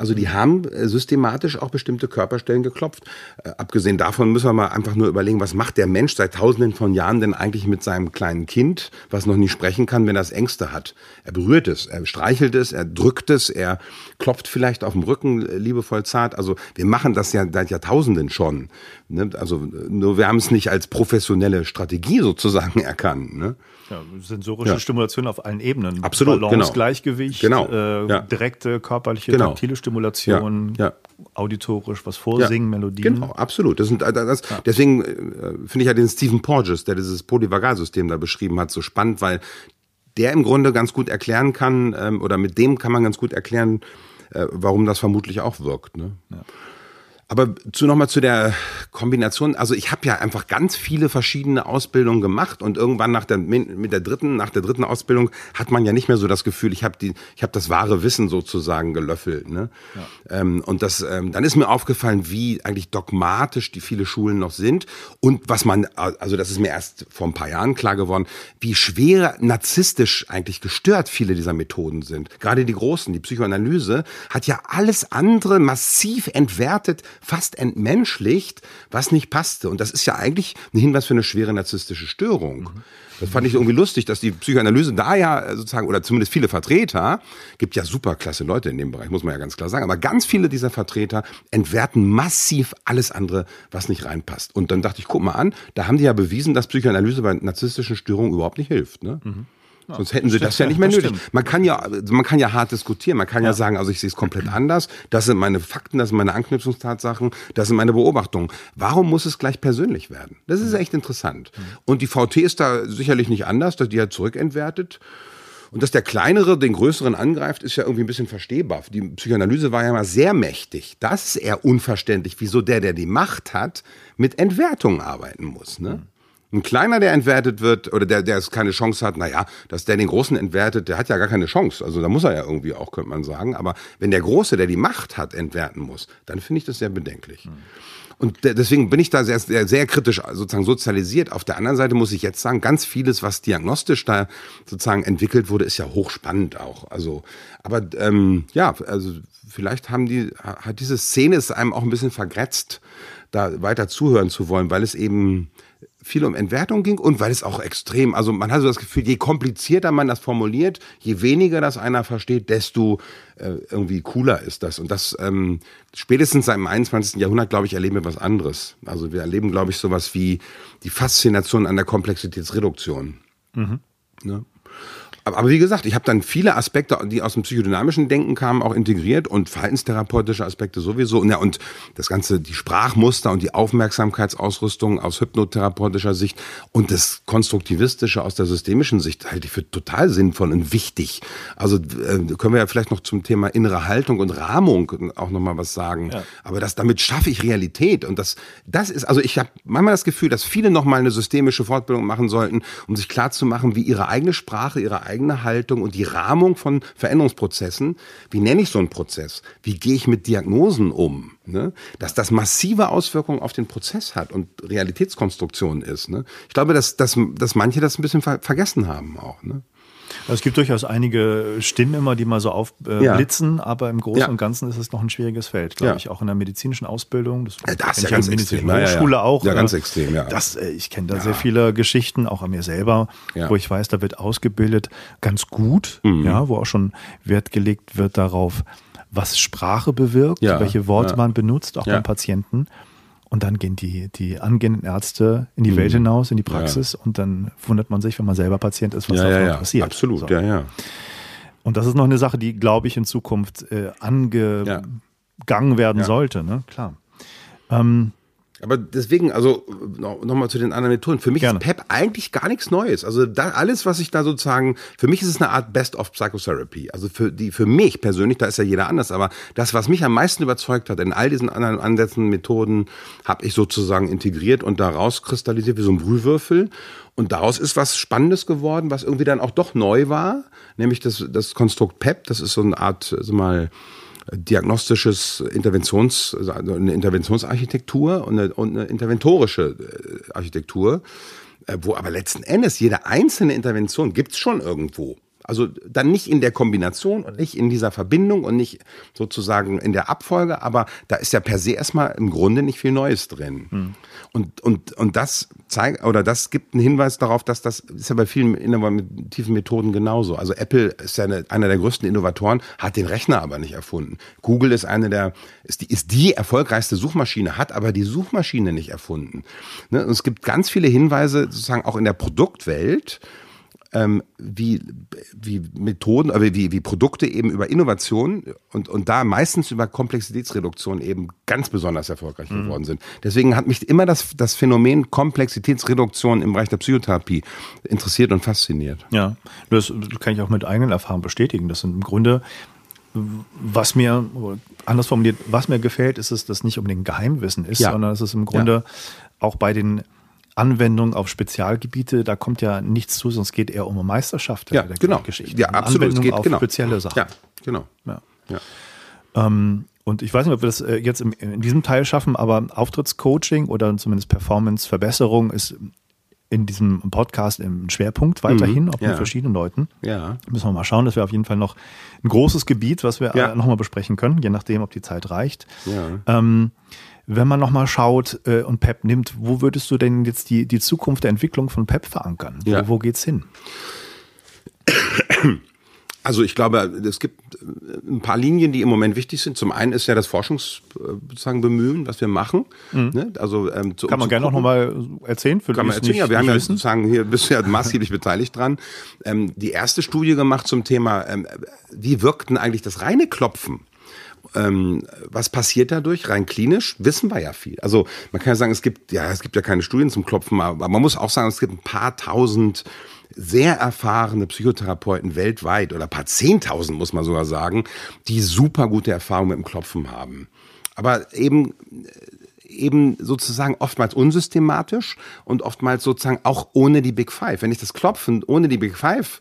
Also die haben äh, systematisch auch bestimmte Körperstellen geklopft. Äh, abgesehen davon müssen wir mal einfach nur überlegen, was macht der Mensch seit tausenden von Jahren denn eigentlich mit seinem kleinen Kind, was noch nicht sprechen kann, wenn es Ängste hat. Er berührt es, er streichelt es, er drückt es, er klopft vielleicht auf dem Rücken äh, liebevoll zart. Also wir machen das ja seit Jahrtausenden schon. Ne? Also nur wir haben es nicht als professionelle Strategie sozusagen erkannt. Ne? Ja, sensorische ja. Stimulation auf allen Ebenen. Absolut. Balance, genau. Gleichgewicht, genau. Äh, ja. direkte körperliche, genau. taktile Stimulation, ja. auditorisch, was vorsingen, Melodien. Genau, absolut. Das sind, äh, das, Deswegen äh, finde ich ja den Stephen Porges, der dieses Polyvagalsystem da beschrieben hat, so spannend, weil der im Grunde ganz gut erklären kann, ähm, oder mit dem kann man ganz gut erklären, äh, warum das vermutlich auch wirkt. Ne? Ja. Aber zu nochmal zu der Kombination. Also ich habe ja einfach ganz viele verschiedene Ausbildungen gemacht und irgendwann nach der mit der dritten nach der dritten Ausbildung hat man ja nicht mehr so das Gefühl, ich habe die ich habe das wahre Wissen sozusagen gelöffelt. Ne? Ja. Ähm, und das ähm, dann ist mir aufgefallen, wie eigentlich dogmatisch die viele Schulen noch sind und was man also das ist mir erst vor ein paar Jahren klar geworden, wie schwer narzisstisch eigentlich gestört viele dieser Methoden sind. Gerade die großen, die Psychoanalyse hat ja alles andere massiv entwertet fast entmenschlicht, was nicht passte. Und das ist ja eigentlich ein Hinweis für eine schwere narzisstische Störung. Mhm. Das fand ich irgendwie lustig, dass die Psychoanalyse da ja sozusagen, oder zumindest viele Vertreter, gibt ja super klasse Leute in dem Bereich, muss man ja ganz klar sagen, aber ganz viele dieser Vertreter entwerten massiv alles andere, was nicht reinpasst. Und dann dachte ich, guck mal an, da haben die ja bewiesen, dass Psychoanalyse bei narzisstischen Störungen überhaupt nicht hilft. Ne? Mhm. Sonst hätten sie das ja nicht mehr nötig. Man kann ja, man kann ja hart diskutieren. Man kann ja, ja sagen, also ich sehe es komplett anders. Das sind meine Fakten, das sind meine Anknüpfungstatsachen, das sind meine Beobachtungen. Warum muss es gleich persönlich werden? Das ist echt interessant. Und die VT ist da sicherlich nicht anders, dass die hat zurückentwertet. Und dass der Kleinere den Größeren angreift, ist ja irgendwie ein bisschen verstehbar. Die Psychoanalyse war ja mal sehr mächtig. Das ist eher unverständlich, wieso der, der die Macht hat, mit Entwertungen arbeiten muss. Ne? Ein kleiner, der entwertet wird oder der, der es keine Chance hat, naja, dass der den Großen entwertet, der hat ja gar keine Chance. Also da muss er ja irgendwie auch, könnte man sagen. Aber wenn der Große, der die Macht hat, entwerten muss, dann finde ich das sehr bedenklich. Mhm. Und deswegen bin ich da sehr, sehr, sehr kritisch sozusagen sozialisiert. Auf der anderen Seite muss ich jetzt sagen, ganz vieles, was diagnostisch da sozusagen entwickelt wurde, ist ja hochspannend auch. Also, aber ähm, ja, also vielleicht haben die, hat diese Szene es einem auch ein bisschen vergrätzt, da weiter zuhören zu wollen, weil es eben viel um Entwertung ging und weil es auch extrem, also man hat so das Gefühl, je komplizierter man das formuliert, je weniger das einer versteht, desto äh, irgendwie cooler ist das. Und das ähm, spätestens seit dem 21. Jahrhundert, glaube ich, erleben wir was anderes. Also wir erleben, glaube ich, sowas wie die Faszination an der Komplexitätsreduktion. Mhm. Ne? Aber wie gesagt, ich habe dann viele Aspekte, die aus dem psychodynamischen Denken kamen, auch integriert und verhaltenstherapeutische Aspekte sowieso. Ja, und das Ganze, die Sprachmuster und die Aufmerksamkeitsausrüstung aus hypnotherapeutischer Sicht und das Konstruktivistische aus der systemischen Sicht halte ich für total sinnvoll und wichtig. Also äh, können wir ja vielleicht noch zum Thema innere Haltung und Rahmung auch nochmal was sagen. Ja. Aber das, damit schaffe ich Realität. Und das, das ist, also ich habe manchmal das Gefühl, dass viele nochmal eine systemische Fortbildung machen sollten, um sich klarzumachen, wie ihre eigene Sprache, ihre eigene Haltung und die Rahmung von Veränderungsprozessen. Wie nenne ich so einen Prozess? Wie gehe ich mit Diagnosen um? Ne? Dass das massive Auswirkungen auf den Prozess hat und Realitätskonstruktion ist. Ne? Ich glaube, dass, dass, dass manche das ein bisschen ver vergessen haben auch. Ne? Also es gibt durchaus einige Stimmen immer, die mal so aufblitzen, ja. aber im Großen ja. und Ganzen ist es noch ein schwieriges Feld, glaube ja. ich, auch in der medizinischen Ausbildung. Das, ja, das ist ja ganz extrem. Hochschule auch. Ja, ganz extrem, ja. Das, äh, ich kenne da sehr viele Geschichten, auch an mir selber, wo ich weiß, da wird ausgebildet ganz gut, mhm. ja, wo auch schon Wert gelegt wird darauf, was Sprache bewirkt, welche Worte man benutzt, auch beim Patienten. Und dann gehen die, die angehenden Ärzte in die mhm. Welt hinaus, in die Praxis ja. und dann wundert man sich, wenn man selber Patient ist, was ja, da ja, passiert. Absolut, so. ja, ja. Und das ist noch eine Sache, die, glaube ich, in Zukunft äh, angegangen werden sollte, ne? Klar. Ähm, aber deswegen, also nochmal noch zu den anderen Methoden. Für mich Gerne. ist PEP eigentlich gar nichts Neues. Also da, alles, was ich da sozusagen, für mich ist es eine Art Best of Psychotherapy. Also für die, für mich persönlich, da ist ja jeder anders, aber das, was mich am meisten überzeugt hat in all diesen anderen Ansätzen, Methoden, habe ich sozusagen integriert und daraus kristallisiert wie so ein Brühwürfel. Und daraus ist was Spannendes geworden, was irgendwie dann auch doch neu war, nämlich das, das Konstrukt PEP. Das ist so eine Art, so mal, diagnostisches Interventions, also eine Interventionsarchitektur und eine, und eine interventorische äh, Architektur, äh, wo aber letzten Endes jede einzelne Intervention gibt's schon irgendwo. Also dann nicht in der Kombination und nicht in dieser Verbindung und nicht sozusagen in der Abfolge, aber da ist ja per se erstmal im Grunde nicht viel Neues drin. Hm. Und, und, und das zeigt, oder das gibt einen Hinweis darauf, dass das ist ja bei vielen innovativen Methoden genauso. Also Apple ist ja eine, einer der größten Innovatoren, hat den Rechner aber nicht erfunden. Google ist eine der, ist die, ist die erfolgreichste Suchmaschine, hat aber die Suchmaschine nicht erfunden. Ne? Und es gibt ganz viele Hinweise sozusagen auch in der Produktwelt, ähm, wie, wie Methoden, oder wie, wie Produkte eben über Innovation und, und da meistens über Komplexitätsreduktion eben ganz besonders erfolgreich mhm. geworden sind. Deswegen hat mich immer das, das Phänomen Komplexitätsreduktion im Bereich der Psychotherapie interessiert und fasziniert. Ja, das kann ich auch mit eigenen Erfahrungen bestätigen. Das sind im Grunde was mir, anders formuliert, was mir gefällt, ist es, dass nicht unbedingt Geheimwissen ist, ja. sondern dass es im Grunde ja. auch bei den Anwendung auf Spezialgebiete, da kommt ja nichts zu, sonst geht eher um Meisterschaft ja, der genau. Geschichte. Ja, absolut. Anwendung geht, auf genau. spezielle Sachen. Ja, genau. Ja. ja. Ähm, und ich weiß nicht, ob wir das äh, jetzt in diesem Teil schaffen, aber Auftrittscoaching oder zumindest Performance-Verbesserung ist in diesem Podcast im Schwerpunkt weiterhin, mhm, auch ja. mit verschiedenen Leuten. Ja. Müssen wir mal schauen, das wäre auf jeden Fall noch ein großes Gebiet, was wir ja. nochmal besprechen können, je nachdem, ob die Zeit reicht. Ja. Ähm, wenn man nochmal schaut äh, und PEP nimmt, wo würdest du denn jetzt die, die Zukunft der Entwicklung von PEP verankern? Ja. Wo, wo geht's hin? Also ich glaube, es gibt äh, ein paar Linien, die im Moment wichtig sind. Zum einen ist ja das Forschungsbemühen, was wir machen. Mhm. Ne? Also ähm, zu, Kann man gerne auch nochmal erzählen. Für Kann man erzählen, ja. Wir haben ja wissen. sozusagen hier bist du ja maßgeblich beteiligt dran. Ähm, die erste Studie gemacht zum Thema, ähm, wie wirkt denn eigentlich das reine Klopfen ähm, was passiert dadurch? Rein klinisch wissen wir ja viel. Also man kann ja sagen, es gibt ja, es gibt ja keine Studien zum Klopfen, aber man muss auch sagen, es gibt ein paar tausend sehr erfahrene Psychotherapeuten weltweit oder ein paar zehntausend muss man sogar sagen, die super gute Erfahrungen mit dem Klopfen haben. Aber eben eben sozusagen oftmals unsystematisch und oftmals sozusagen auch ohne die Big Five. Wenn ich das Klopfen ohne die Big Five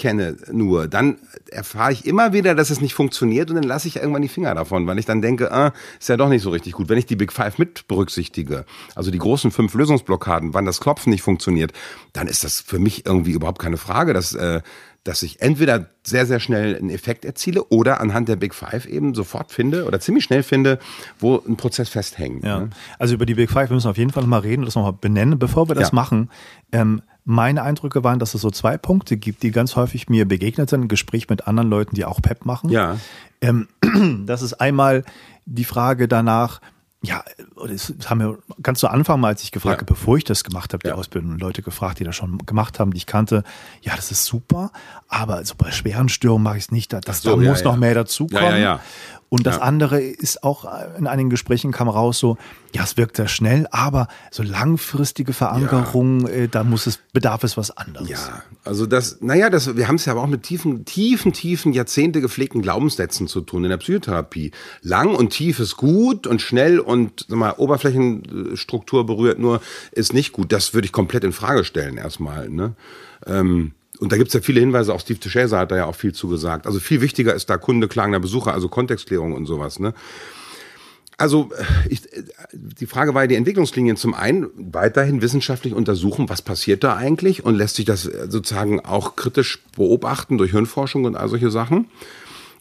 kenne nur, dann erfahre ich immer wieder, dass es nicht funktioniert und dann lasse ich irgendwann die Finger davon, weil ich dann denke, ah, ist ja doch nicht so richtig gut. Wenn ich die Big Five mit berücksichtige, also die großen fünf Lösungsblockaden, wann das Klopfen nicht funktioniert, dann ist das für mich irgendwie überhaupt keine Frage, dass, äh, dass ich entweder sehr, sehr schnell einen Effekt erziele oder anhand der Big Five eben sofort finde oder ziemlich schnell finde, wo ein Prozess festhängt. Ja. Ne? Also über die Big Five müssen wir auf jeden Fall nochmal reden und das nochmal benennen. Bevor wir das ja. machen, ähm, meine Eindrücke waren, dass es so zwei Punkte gibt, die ganz häufig mir begegnet sind, im Gespräch mit anderen Leuten, die auch PEP machen. Ja. Ähm, das ist einmal die Frage danach, ja, das haben wir ganz zu Anfang mal, als ich gefragt ja. habe, bevor ich das gemacht habe, die ja. Ausbildung, Leute gefragt, die das schon gemacht haben, die ich kannte, ja, das ist super, aber also bei schweren Störungen mache ich es nicht, das, so, da ja, muss noch mehr dazukommen. Und das ja. andere ist auch in einigen Gesprächen kam raus so, ja, es wirkt sehr schnell, aber so langfristige Verankerung, ja. äh, da muss es, bedarf es was anderes. Ja, also das, naja, das, wir haben es ja aber auch mit tiefen, tiefen, tiefen, Jahrzehnte gepflegten Glaubenssätzen zu tun in der Psychotherapie. Lang und tief ist gut und schnell und sag mal, Oberflächenstruktur berührt nur ist nicht gut. Das würde ich komplett in Frage stellen erstmal. Ne? Ähm, und da gibt's ja viele Hinweise, auch Steve Teixeira hat da ja auch viel zugesagt. Also viel wichtiger ist da Kunde, klagender Besucher, also Kontextklärung und sowas. Ne? Also ich, die Frage war ja die Entwicklungslinien zum einen weiterhin wissenschaftlich untersuchen, was passiert da eigentlich und lässt sich das sozusagen auch kritisch beobachten durch Hirnforschung und all solche Sachen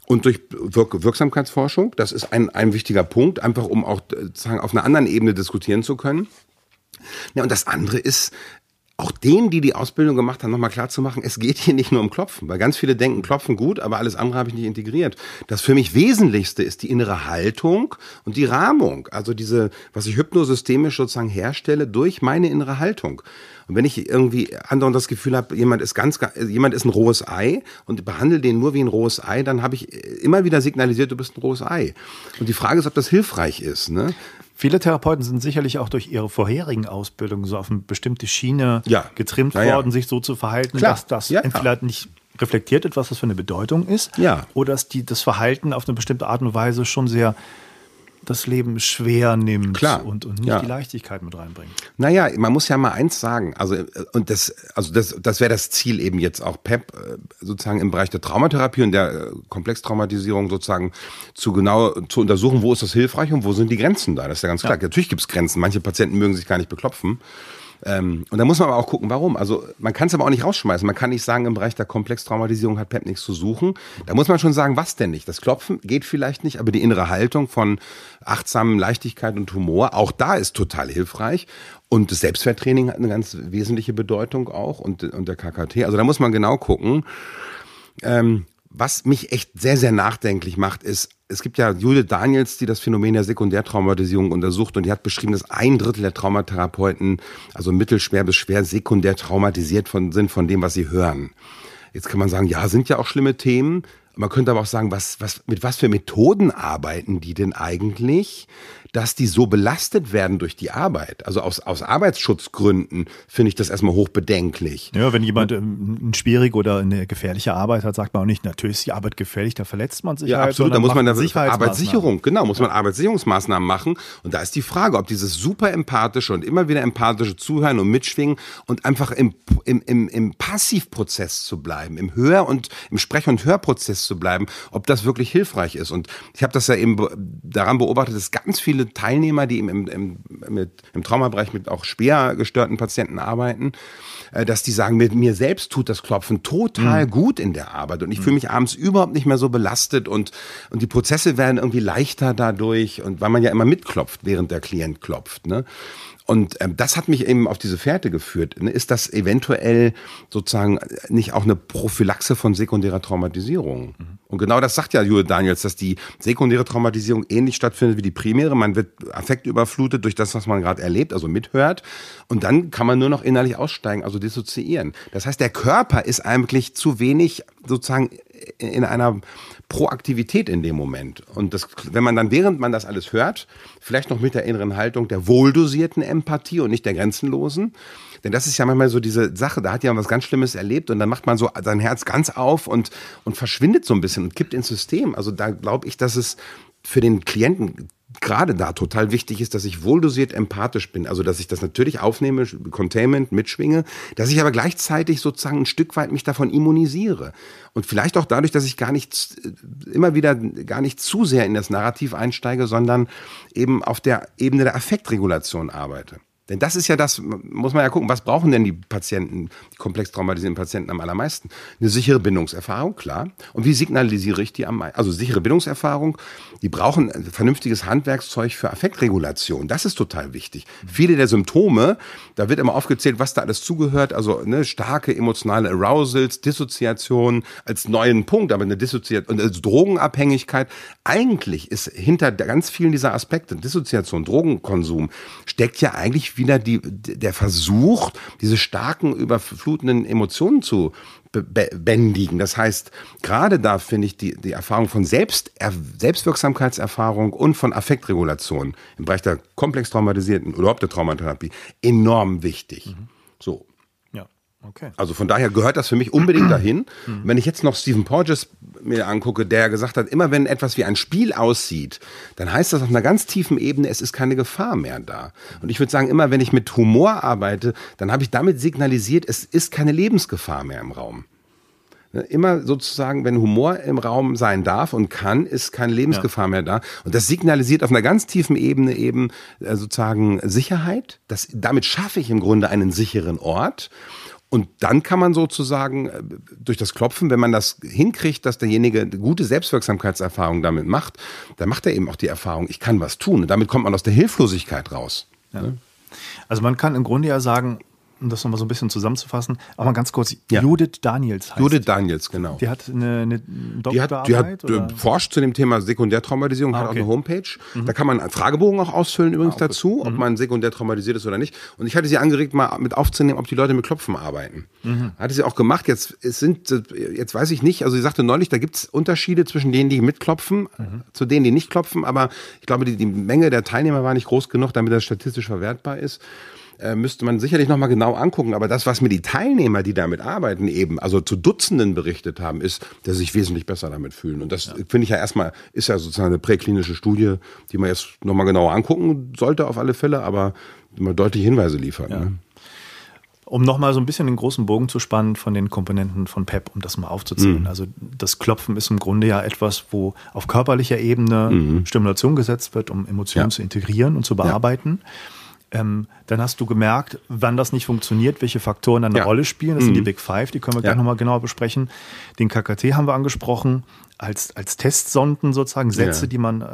und durch Wirk Wirksamkeitsforschung. Das ist ein, ein wichtiger Punkt, einfach um auch sozusagen auf einer anderen Ebene diskutieren zu können. Ja, und das andere ist, auch denen, die die Ausbildung gemacht haben, nochmal klar zu machen, es geht hier nicht nur um Klopfen, weil ganz viele denken, Klopfen gut, aber alles andere habe ich nicht integriert. Das für mich Wesentlichste ist die innere Haltung und die Rahmung, also diese, was ich hypnosystemisch sozusagen herstelle durch meine innere Haltung. Und wenn ich irgendwie andauernd das Gefühl habe, jemand ist ganz, jemand ist ein rohes Ei und behandle den nur wie ein rohes Ei, dann habe ich immer wieder signalisiert, du bist ein rohes Ei. Und die Frage ist, ob das hilfreich ist. Ne? Viele Therapeuten sind sicherlich auch durch ihre vorherigen Ausbildungen so auf eine bestimmte Schiene ja. getrimmt ja, worden, sich so zu verhalten, Klar. dass das entweder nicht reflektiert etwas, was für eine Bedeutung ist, oder dass die das Verhalten auf eine bestimmte Art und Weise schon sehr das Leben schwer nimmt Klar. Und, und nicht Ja. die Leichtigkeit mit reinbringt. Naja, man muss ja mal eins sagen, also äh, und das, also das, das wäre das Ziel eben jetzt auch PEP äh, sozusagen im Bereich der Traumatherapie und der äh, Komplextraumatisierung sozusagen zu genau zu untersuchen, wo ist das hilfreich und wo sind die Grenzen da. Das ist ja ganz klar. Natürlich gibt es Grenzen. Manche Patienten mögen sich gar nicht beklopfen. Ähm, und da muss man aber auch gucken, warum. Also man kann es aber auch nicht rausschmeißen. Man kann nicht sagen, im Bereich der Komplextraumatisierung hat PEP nichts zu suchen. Da muss man schon sagen, was denn nicht. Das Klopfen geht vielleicht nicht, aber die innere Haltung von achtsamen Leichtigkeit und Humor, auch da ist total hilfreich. Und das Selbstwerttraining hat eine ganz wesentliche Bedeutung auch und, und der KKT. Also da muss man genau gucken. Ähm, was mich echt sehr, sehr nachdenklich macht, ist, es gibt ja Judith Daniels, die das Phänomen der Sekundärtraumatisierung untersucht und die hat beschrieben, dass ein Drittel der Traumatherapeuten, also mittelschwer bis schwer sekundär traumatisiert von, sind von dem, was sie hören. Jetzt kann man sagen, ja, sind ja auch schlimme Themen. Man könnte aber auch sagen, was, was, mit was für Methoden arbeiten die denn eigentlich, dass die so belastet werden durch die Arbeit? Also aus, aus Arbeitsschutzgründen finde ich das erstmal hochbedenklich. Ja, wenn jemand ähm, eine schwierige oder eine gefährliche Arbeit hat, sagt man auch nicht, natürlich ist die Arbeit gefährlich, da verletzt man sich Ja, halt, absolut. Da muss man da. Arbeitssicherung, genau, muss man Arbeitssicherungsmaßnahmen machen. Und da ist die Frage, ob dieses super empathische und immer wieder empathische Zuhören und Mitschwingen und einfach im, im, im, im Passivprozess zu bleiben, im Hör- und im Sprech- und Hörprozess zu bleiben, ob das wirklich hilfreich ist. Und ich habe das ja eben be- daran beobachtet, dass ganz viele Teilnehmer, die im, im, mit, im Traumabereich mit auch schwer gestörten Patienten arbeiten, äh, dass die sagen, mit mir selbst tut das Klopfen total gut in der Arbeit und ich fühle mich abends überhaupt nicht mehr so belastet und, und die Prozesse werden irgendwie leichter dadurch und weil man ja immer mitklopft, während der Klient klopft. Ne? Und ähm, das hat mich eben auf diese Fährte geführt. Ne? Ist das eventuell sozusagen nicht auch eine Prophylaxe von sekundärer Traumatisierung? Und genau das sagt ja Jule Daniels, dass die sekundäre Traumatisierung ähnlich stattfindet wie die primäre. Man wird affektüberflutet durch das, was man gerade erlebt, also mithört. Und dann kann man nur noch innerlich aussteigen, also dissoziieren. Das heißt, der Körper ist eigentlich zu wenig sozusagen in einer Proaktivität in dem Moment. Und das, wenn man dann, während man das alles hört, vielleicht noch mit der inneren Haltung der wohldosierten Empathie und nicht der grenzenlosen, denn das ist ja manchmal so diese Sache, da hat ja was ganz Schlimmes erlebt und dann macht man so sein Herz ganz auf und, und verschwindet so ein bisschen und kippt ins System. Also da glaube ich, dass es für den Klienten gerade da total wichtig ist, dass ich wohldosiert empathisch bin. Also, dass ich das natürlich aufnehme, Containment, mitschwinge, dass ich aber gleichzeitig sozusagen ein Stück weit mich davon immunisiere. Und vielleicht auch dadurch, dass ich gar nicht, immer wieder gar nicht zu sehr in das Narrativ einsteige, sondern eben auf der Ebene der Affektregulation arbeite. Denn das ist ja das, muss man ja gucken, was brauchen denn die Patienten, die komplex traumatisierten Patienten am allermeisten? Eine sichere Bindungserfahrung, klar. Und wie signalisiere ich die am meisten? Also sichere Bindungserfahrung, die brauchen vernünftiges Handwerkszeug für Affektregulation. Das ist total wichtig. Viele der Symptome, da wird immer aufgezählt, was da alles zugehört, also ne, starke emotionale Arousals, Dissoziation als neuen Punkt, aber eine Dissoziation und als Drogenabhängigkeit. Eigentlich ist hinter ganz vielen dieser Aspekte, Dissoziation, Drogenkonsum, steckt ja eigentlich wieder die, der Versuch, diese starken, überflutenden Emotionen zu bändigen. Das heißt, gerade da finde ich die, die Erfahrung von Selbst, er, Selbstwirksamkeitserfahrung und von Affektregulation im Bereich der komplex traumatisierten oder überhaupt der Traumatherapie enorm wichtig. So. Ja, okay. Also von daher gehört das für mich unbedingt dahin. Wenn ich jetzt noch Stephen Porges mir angucke, der gesagt hat, immer wenn etwas wie ein Spiel aussieht, dann heißt das auf einer ganz tiefen Ebene, es ist keine Gefahr mehr da. Und ich würde sagen, immer wenn ich mit Humor arbeite, dann habe ich damit signalisiert, es ist keine Lebensgefahr mehr im Raum. Ne, Immer sozusagen, wenn Humor im Raum sein darf und kann, ist keine Lebensgefahr mehr da. Und das signalisiert auf einer ganz tiefen Ebene eben äh, sozusagen Sicherheit. Das, damit schaffe ich im Grunde einen sicheren Ort. Und dann kann man sozusagen äh, durch das Klopfen, wenn man das hinkriegt, dass derjenige eine gute Selbstwirksamkeitserfahrung damit macht, dann macht er eben auch die Erfahrung, ich kann was tun. Und damit kommt man aus der Hilflosigkeit raus. Ne? Also man kann im Grunde ja sagen, um das nochmal so ein bisschen zusammenzufassen, auch mal ganz kurz, Ja. Judith Daniels heißt Judith. Daniels, genau. Die hat eine, eine Die hat, Doktorarbeit? die hat äh, forscht zu dem Thema Sekundärtraumatisierung, hat Ah, auch okay. Mhm. eine Homepage. Da kann man einen Fragebogen auch ausfüllen übrigens dazu, ob man sekundär traumatisiert ist oder nicht. Und ich hatte sie angeregt, mal mit aufzunehmen, ob die Leute mit Klopfen arbeiten. Mhm. Hatte sie auch gemacht. Jetzt es sind, jetzt weiß ich nicht, also sie sagte neulich, da gibt es Unterschiede zwischen denen, die mitklopfen, Mhm. zu denen, die nicht klopfen. Aber ich glaube, die, die Menge der Teilnehmer war nicht groß genug, damit das statistisch verwertbar ist. Äh, müsste man sicherlich nochmal genau angucken. Aber das, was mir die Teilnehmer, die damit arbeiten, eben, also zu Dutzenden berichtet haben, ist, dass sie sich wesentlich besser damit fühlen. Und das ja. finde ich ja erstmal, ist ja sozusagen eine präklinische Studie, die man jetzt nochmal genauer angucken sollte auf alle Fälle, aber mal deutliche Hinweise liefert. Ja. Ne? Um nochmal so ein bisschen den großen Bogen zu spannen von den Komponenten von PEP, um das mal aufzuzählen. Mhm. Also das Klopfen ist im Grunde ja etwas, wo auf körperlicher Ebene mhm. Stimulation gesetzt wird, um Emotionen ja. zu integrieren und zu bearbeiten. Ja. Ähm, dann hast du gemerkt, wann das nicht funktioniert, welche Faktoren eine ja. Rolle spielen. Das mhm. sind die mhm. Big Five, die können wir ja. gleich nochmal genauer besprechen. Den KKT haben wir angesprochen, als, als Testsonden sozusagen, Sätze, die man äh,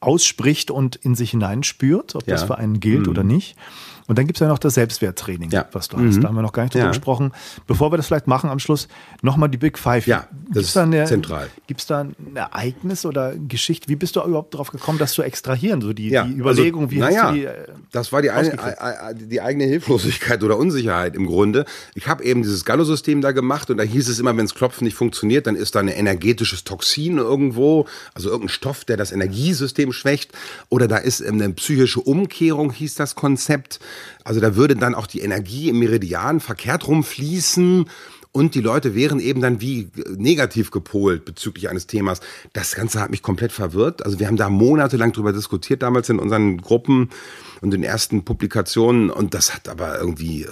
ausspricht und in sich hineinspürt, ob das für einen gilt mhm. oder nicht. Und dann gibt es ja noch das Selbstwerttraining, ja. was du hast. Mhm. Da haben wir noch gar nicht drüber ja. gesprochen. Bevor wir das vielleicht machen am Schluss, nochmal die Big Five. Ja, das gibt's ist da eine, zentral. Gibt es da ein Ereignis oder Geschichte? Wie bist du überhaupt darauf gekommen, das zu extrahieren? So die, ja, die Überlegung, also, wie naja, hast du die äh, Das war die, eine, die eigene Hilflosigkeit oder Unsicherheit im Grunde. Ich habe eben dieses Gallo-System da gemacht und da hieß es immer, wenn das Klopfen nicht funktioniert, dann ist da ein energetisches Toxin irgendwo, also irgendein Stoff, der das Energiesystem schwächt. Oder da ist eine psychische Umkehrung, hieß das Konzept. Also da würde dann auch die Energie im Meridian verkehrt rumfließen und die Leute wären eben dann wie negativ gepolt bezüglich eines Themas. Das Ganze hat mich komplett verwirrt. Also wir haben da monatelang drüber diskutiert damals in unseren Gruppen und den ersten Publikationen und das hat aber irgendwie, äh,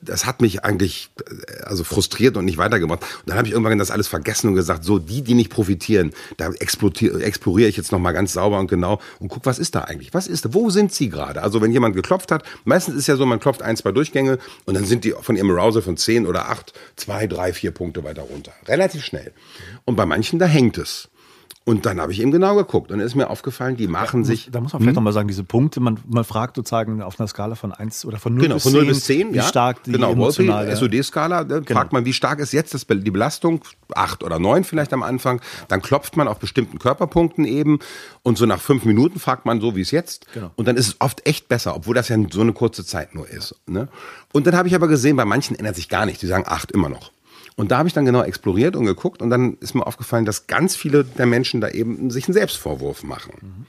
das hat mich eigentlich äh, also frustriert und nicht weitergebracht. Und dann habe ich irgendwann das alles vergessen und gesagt, so die, die nicht profitieren, da exploriere ich jetzt nochmal ganz sauber und genau und guck, was ist da eigentlich? Was ist da? Wo sind sie gerade? Also wenn jemand geklopft hat, meistens ist ja so, man klopft ein, zwei Durchgänge und dann sind die von ihrem Arousal von zehn oder acht, zwei, drei, vier Punkte weiter runter. Relativ schnell. Und bei manchen, da hängt es. Und dann habe ich eben genau geguckt und ist mir aufgefallen, die machen da sich. da muss man vielleicht hm? nochmal sagen, diese Punkte, man, man fragt sozusagen auf einer Skala von 1 oder von 0 genau, bis 10. Genau, von 0 bis 10, wie ja. stark die genau, emotionale... SOD-Skala, da genau. fragt man, wie stark ist jetzt das, die Belastung? 8 oder 9 vielleicht am Anfang. Dann klopft man auf bestimmten Körperpunkten eben und so nach 5 Minuten fragt man so, wie es jetzt. Genau. Und dann ist es oft echt besser, obwohl das ja so eine kurze Zeit nur ist. Ne? Und dann habe ich aber gesehen, bei manchen ändert sich gar nicht. Die sagen 8 immer noch. Und da habe ich dann genau exploriert und geguckt und dann ist mir aufgefallen, dass ganz viele der Menschen da eben sich einen Selbstvorwurf machen. Mhm.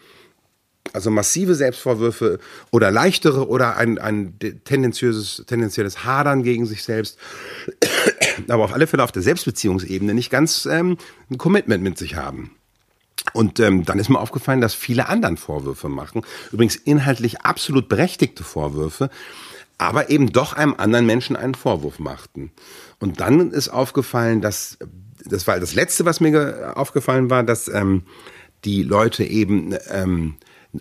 Also massive Selbstvorwürfe oder leichtere oder ein, ein tendenziöses, tendenzielles Hadern gegen sich selbst. Aber auf alle Fälle auf der Selbstbeziehungsebene nicht ganz ähm, ein Commitment mit sich haben. Und ähm, dann ist mir aufgefallen, dass viele anderen Vorwürfe machen. Übrigens inhaltlich absolut berechtigte Vorwürfe, aber eben doch einem anderen Menschen einen Vorwurf machten. Und dann ist aufgefallen, dass, das war das Letzte, was mir aufgefallen war, dass ähm, die Leute eben ähm,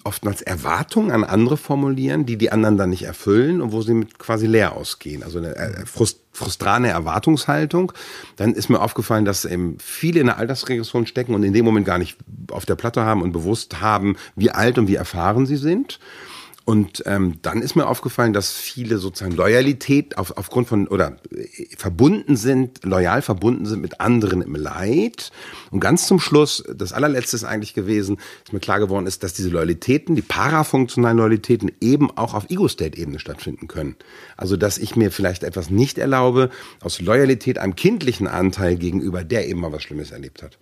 oftmals Erwartungen an andere formulieren, die die anderen dann nicht erfüllen und wo sie mit quasi leer ausgehen. Also eine äh, frust frustrane Erwartungshaltung. Dann ist mir aufgefallen, dass eben viele in der Altersregression stecken und in dem Moment gar nicht auf der Platte haben und bewusst haben, wie alt und wie erfahren sie sind. Und ähm, dann ist mir aufgefallen, dass viele sozusagen Loyalität auf, aufgrund von oder äh, verbunden sind, loyal verbunden sind mit anderen im Leid. Und ganz zum Schluss, das allerletzte ist eigentlich gewesen, ist mir klar geworden ist, dass diese Loyalitäten, die parafunktionalen Loyalitäten eben auch auf Ego-State-Ebene stattfinden können. Also dass ich mir vielleicht etwas nicht erlaube aus Loyalität einem kindlichen Anteil gegenüber, der eben mal was Schlimmes erlebt hat.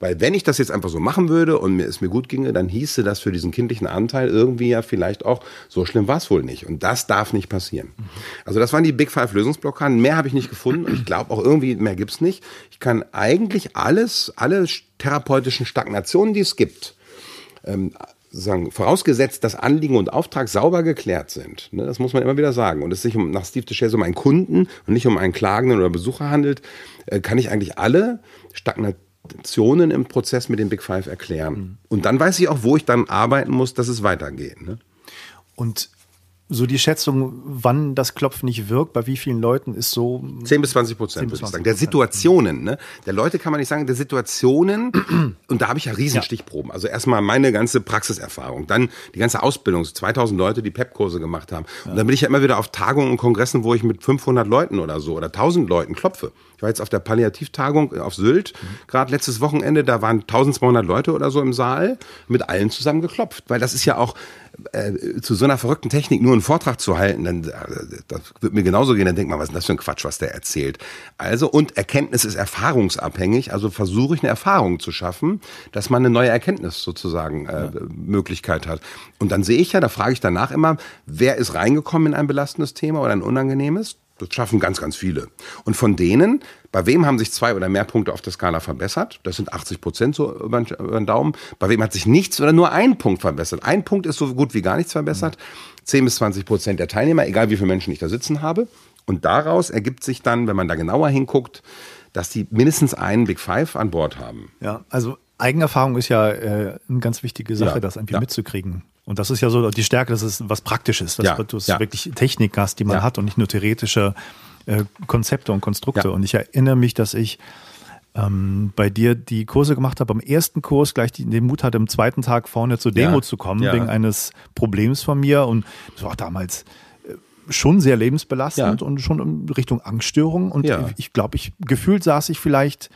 Weil wenn ich das jetzt einfach so machen würde und mir, es mir gut ginge, dann hieße das für diesen kindlichen Anteil irgendwie ja vielleicht auch, so schlimm war es wohl nicht. Und das darf nicht passieren. Also das waren die Big Five Lösungsblockaden. Mehr habe ich nicht gefunden und ich glaube auch irgendwie, mehr gibt's nicht. Ich kann eigentlich alles, alle therapeutischen Stagnationen, die es gibt, ähm, sagen, vorausgesetzt, dass Anliegen und Auftrag sauber geklärt sind. Ne, das muss man immer wieder sagen. Und es sich um, nach Steve DeShays um einen Kunden und nicht um einen Klagenden oder Besucher handelt, äh, kann ich eigentlich alle Stagnationen Stationen im Prozess mit den Big Five erklären. Mhm. Und dann weiß ich auch, wo ich dann arbeiten muss, dass es weitergeht. Ne? Und so die Schätzung, wann das Klopfen nicht wirkt, bei wie vielen Leuten ist so 10 bis 20 Prozent, würde ich sagen. Der Situationen, ne? Der Leute kann man nicht sagen, der Situationen, und da habe ich ja riesen ja. Stichproben. Also erstmal meine ganze Praxiserfahrung, dann die ganze Ausbildung, 2000 Leute, die PEP-Kurse gemacht haben. Ja. Und dann bin ich ja immer wieder auf Tagungen und Kongressen, wo ich mit 500 Leuten oder so oder 1000 Leuten klopfe. Ich war jetzt auf der Palliativtagung auf Sylt, mhm. gerade letztes Wochenende, da waren 1200 Leute oder so im Saal, mit allen zusammen geklopft, weil das ist ja auch äh, zu so einer verrückten Technik nur einen Vortrag zu halten, dann äh, das wird mir genauso gehen, dann denkt man, was ist das für ein Quatsch, was der erzählt. Also, und Erkenntnis ist erfahrungsabhängig, also versuche ich eine Erfahrung zu schaffen, dass man eine neue Erkenntnis sozusagen äh, ja. Möglichkeit hat. Und dann sehe ich ja, da frage ich danach immer, wer ist reingekommen in ein belastendes Thema oder ein unangenehmes? Das schaffen ganz, ganz viele. Und von denen, bei wem haben sich zwei oder mehr Punkte auf der Skala verbessert? Das sind 80 Prozent so über den Daumen. Bei wem hat sich nichts oder nur ein Punkt verbessert? Ein Punkt ist so gut wie gar nichts verbessert. 10 bis 20 Prozent der Teilnehmer, egal wie viele Menschen ich da sitzen habe. Und daraus ergibt sich dann, wenn man da genauer hinguckt, dass die mindestens einen Big Five an Bord haben. Ja, also Eigenerfahrung ist ja äh, eine ganz wichtige Sache, ja, das irgendwie ja. mitzukriegen. Und das ist ja so die Stärke, dass es was Praktisches, dass ja, du ja. wirklich Technik hast, die man ja. hat und nicht nur theoretische äh, Konzepte und Konstrukte. Und ich erinnere mich, dass ich ähm, bei dir die Kurse gemacht habe. Am ersten Kurs gleich die, den Mut hatte, am zweiten Tag vorne zur Demo zu kommen, wegen eines Problems von mir. Und das war auch damals äh, schon sehr lebensbelastend und schon in Richtung Angststörung. Und ich, ich glaube, ich gefühlt saß ich vielleicht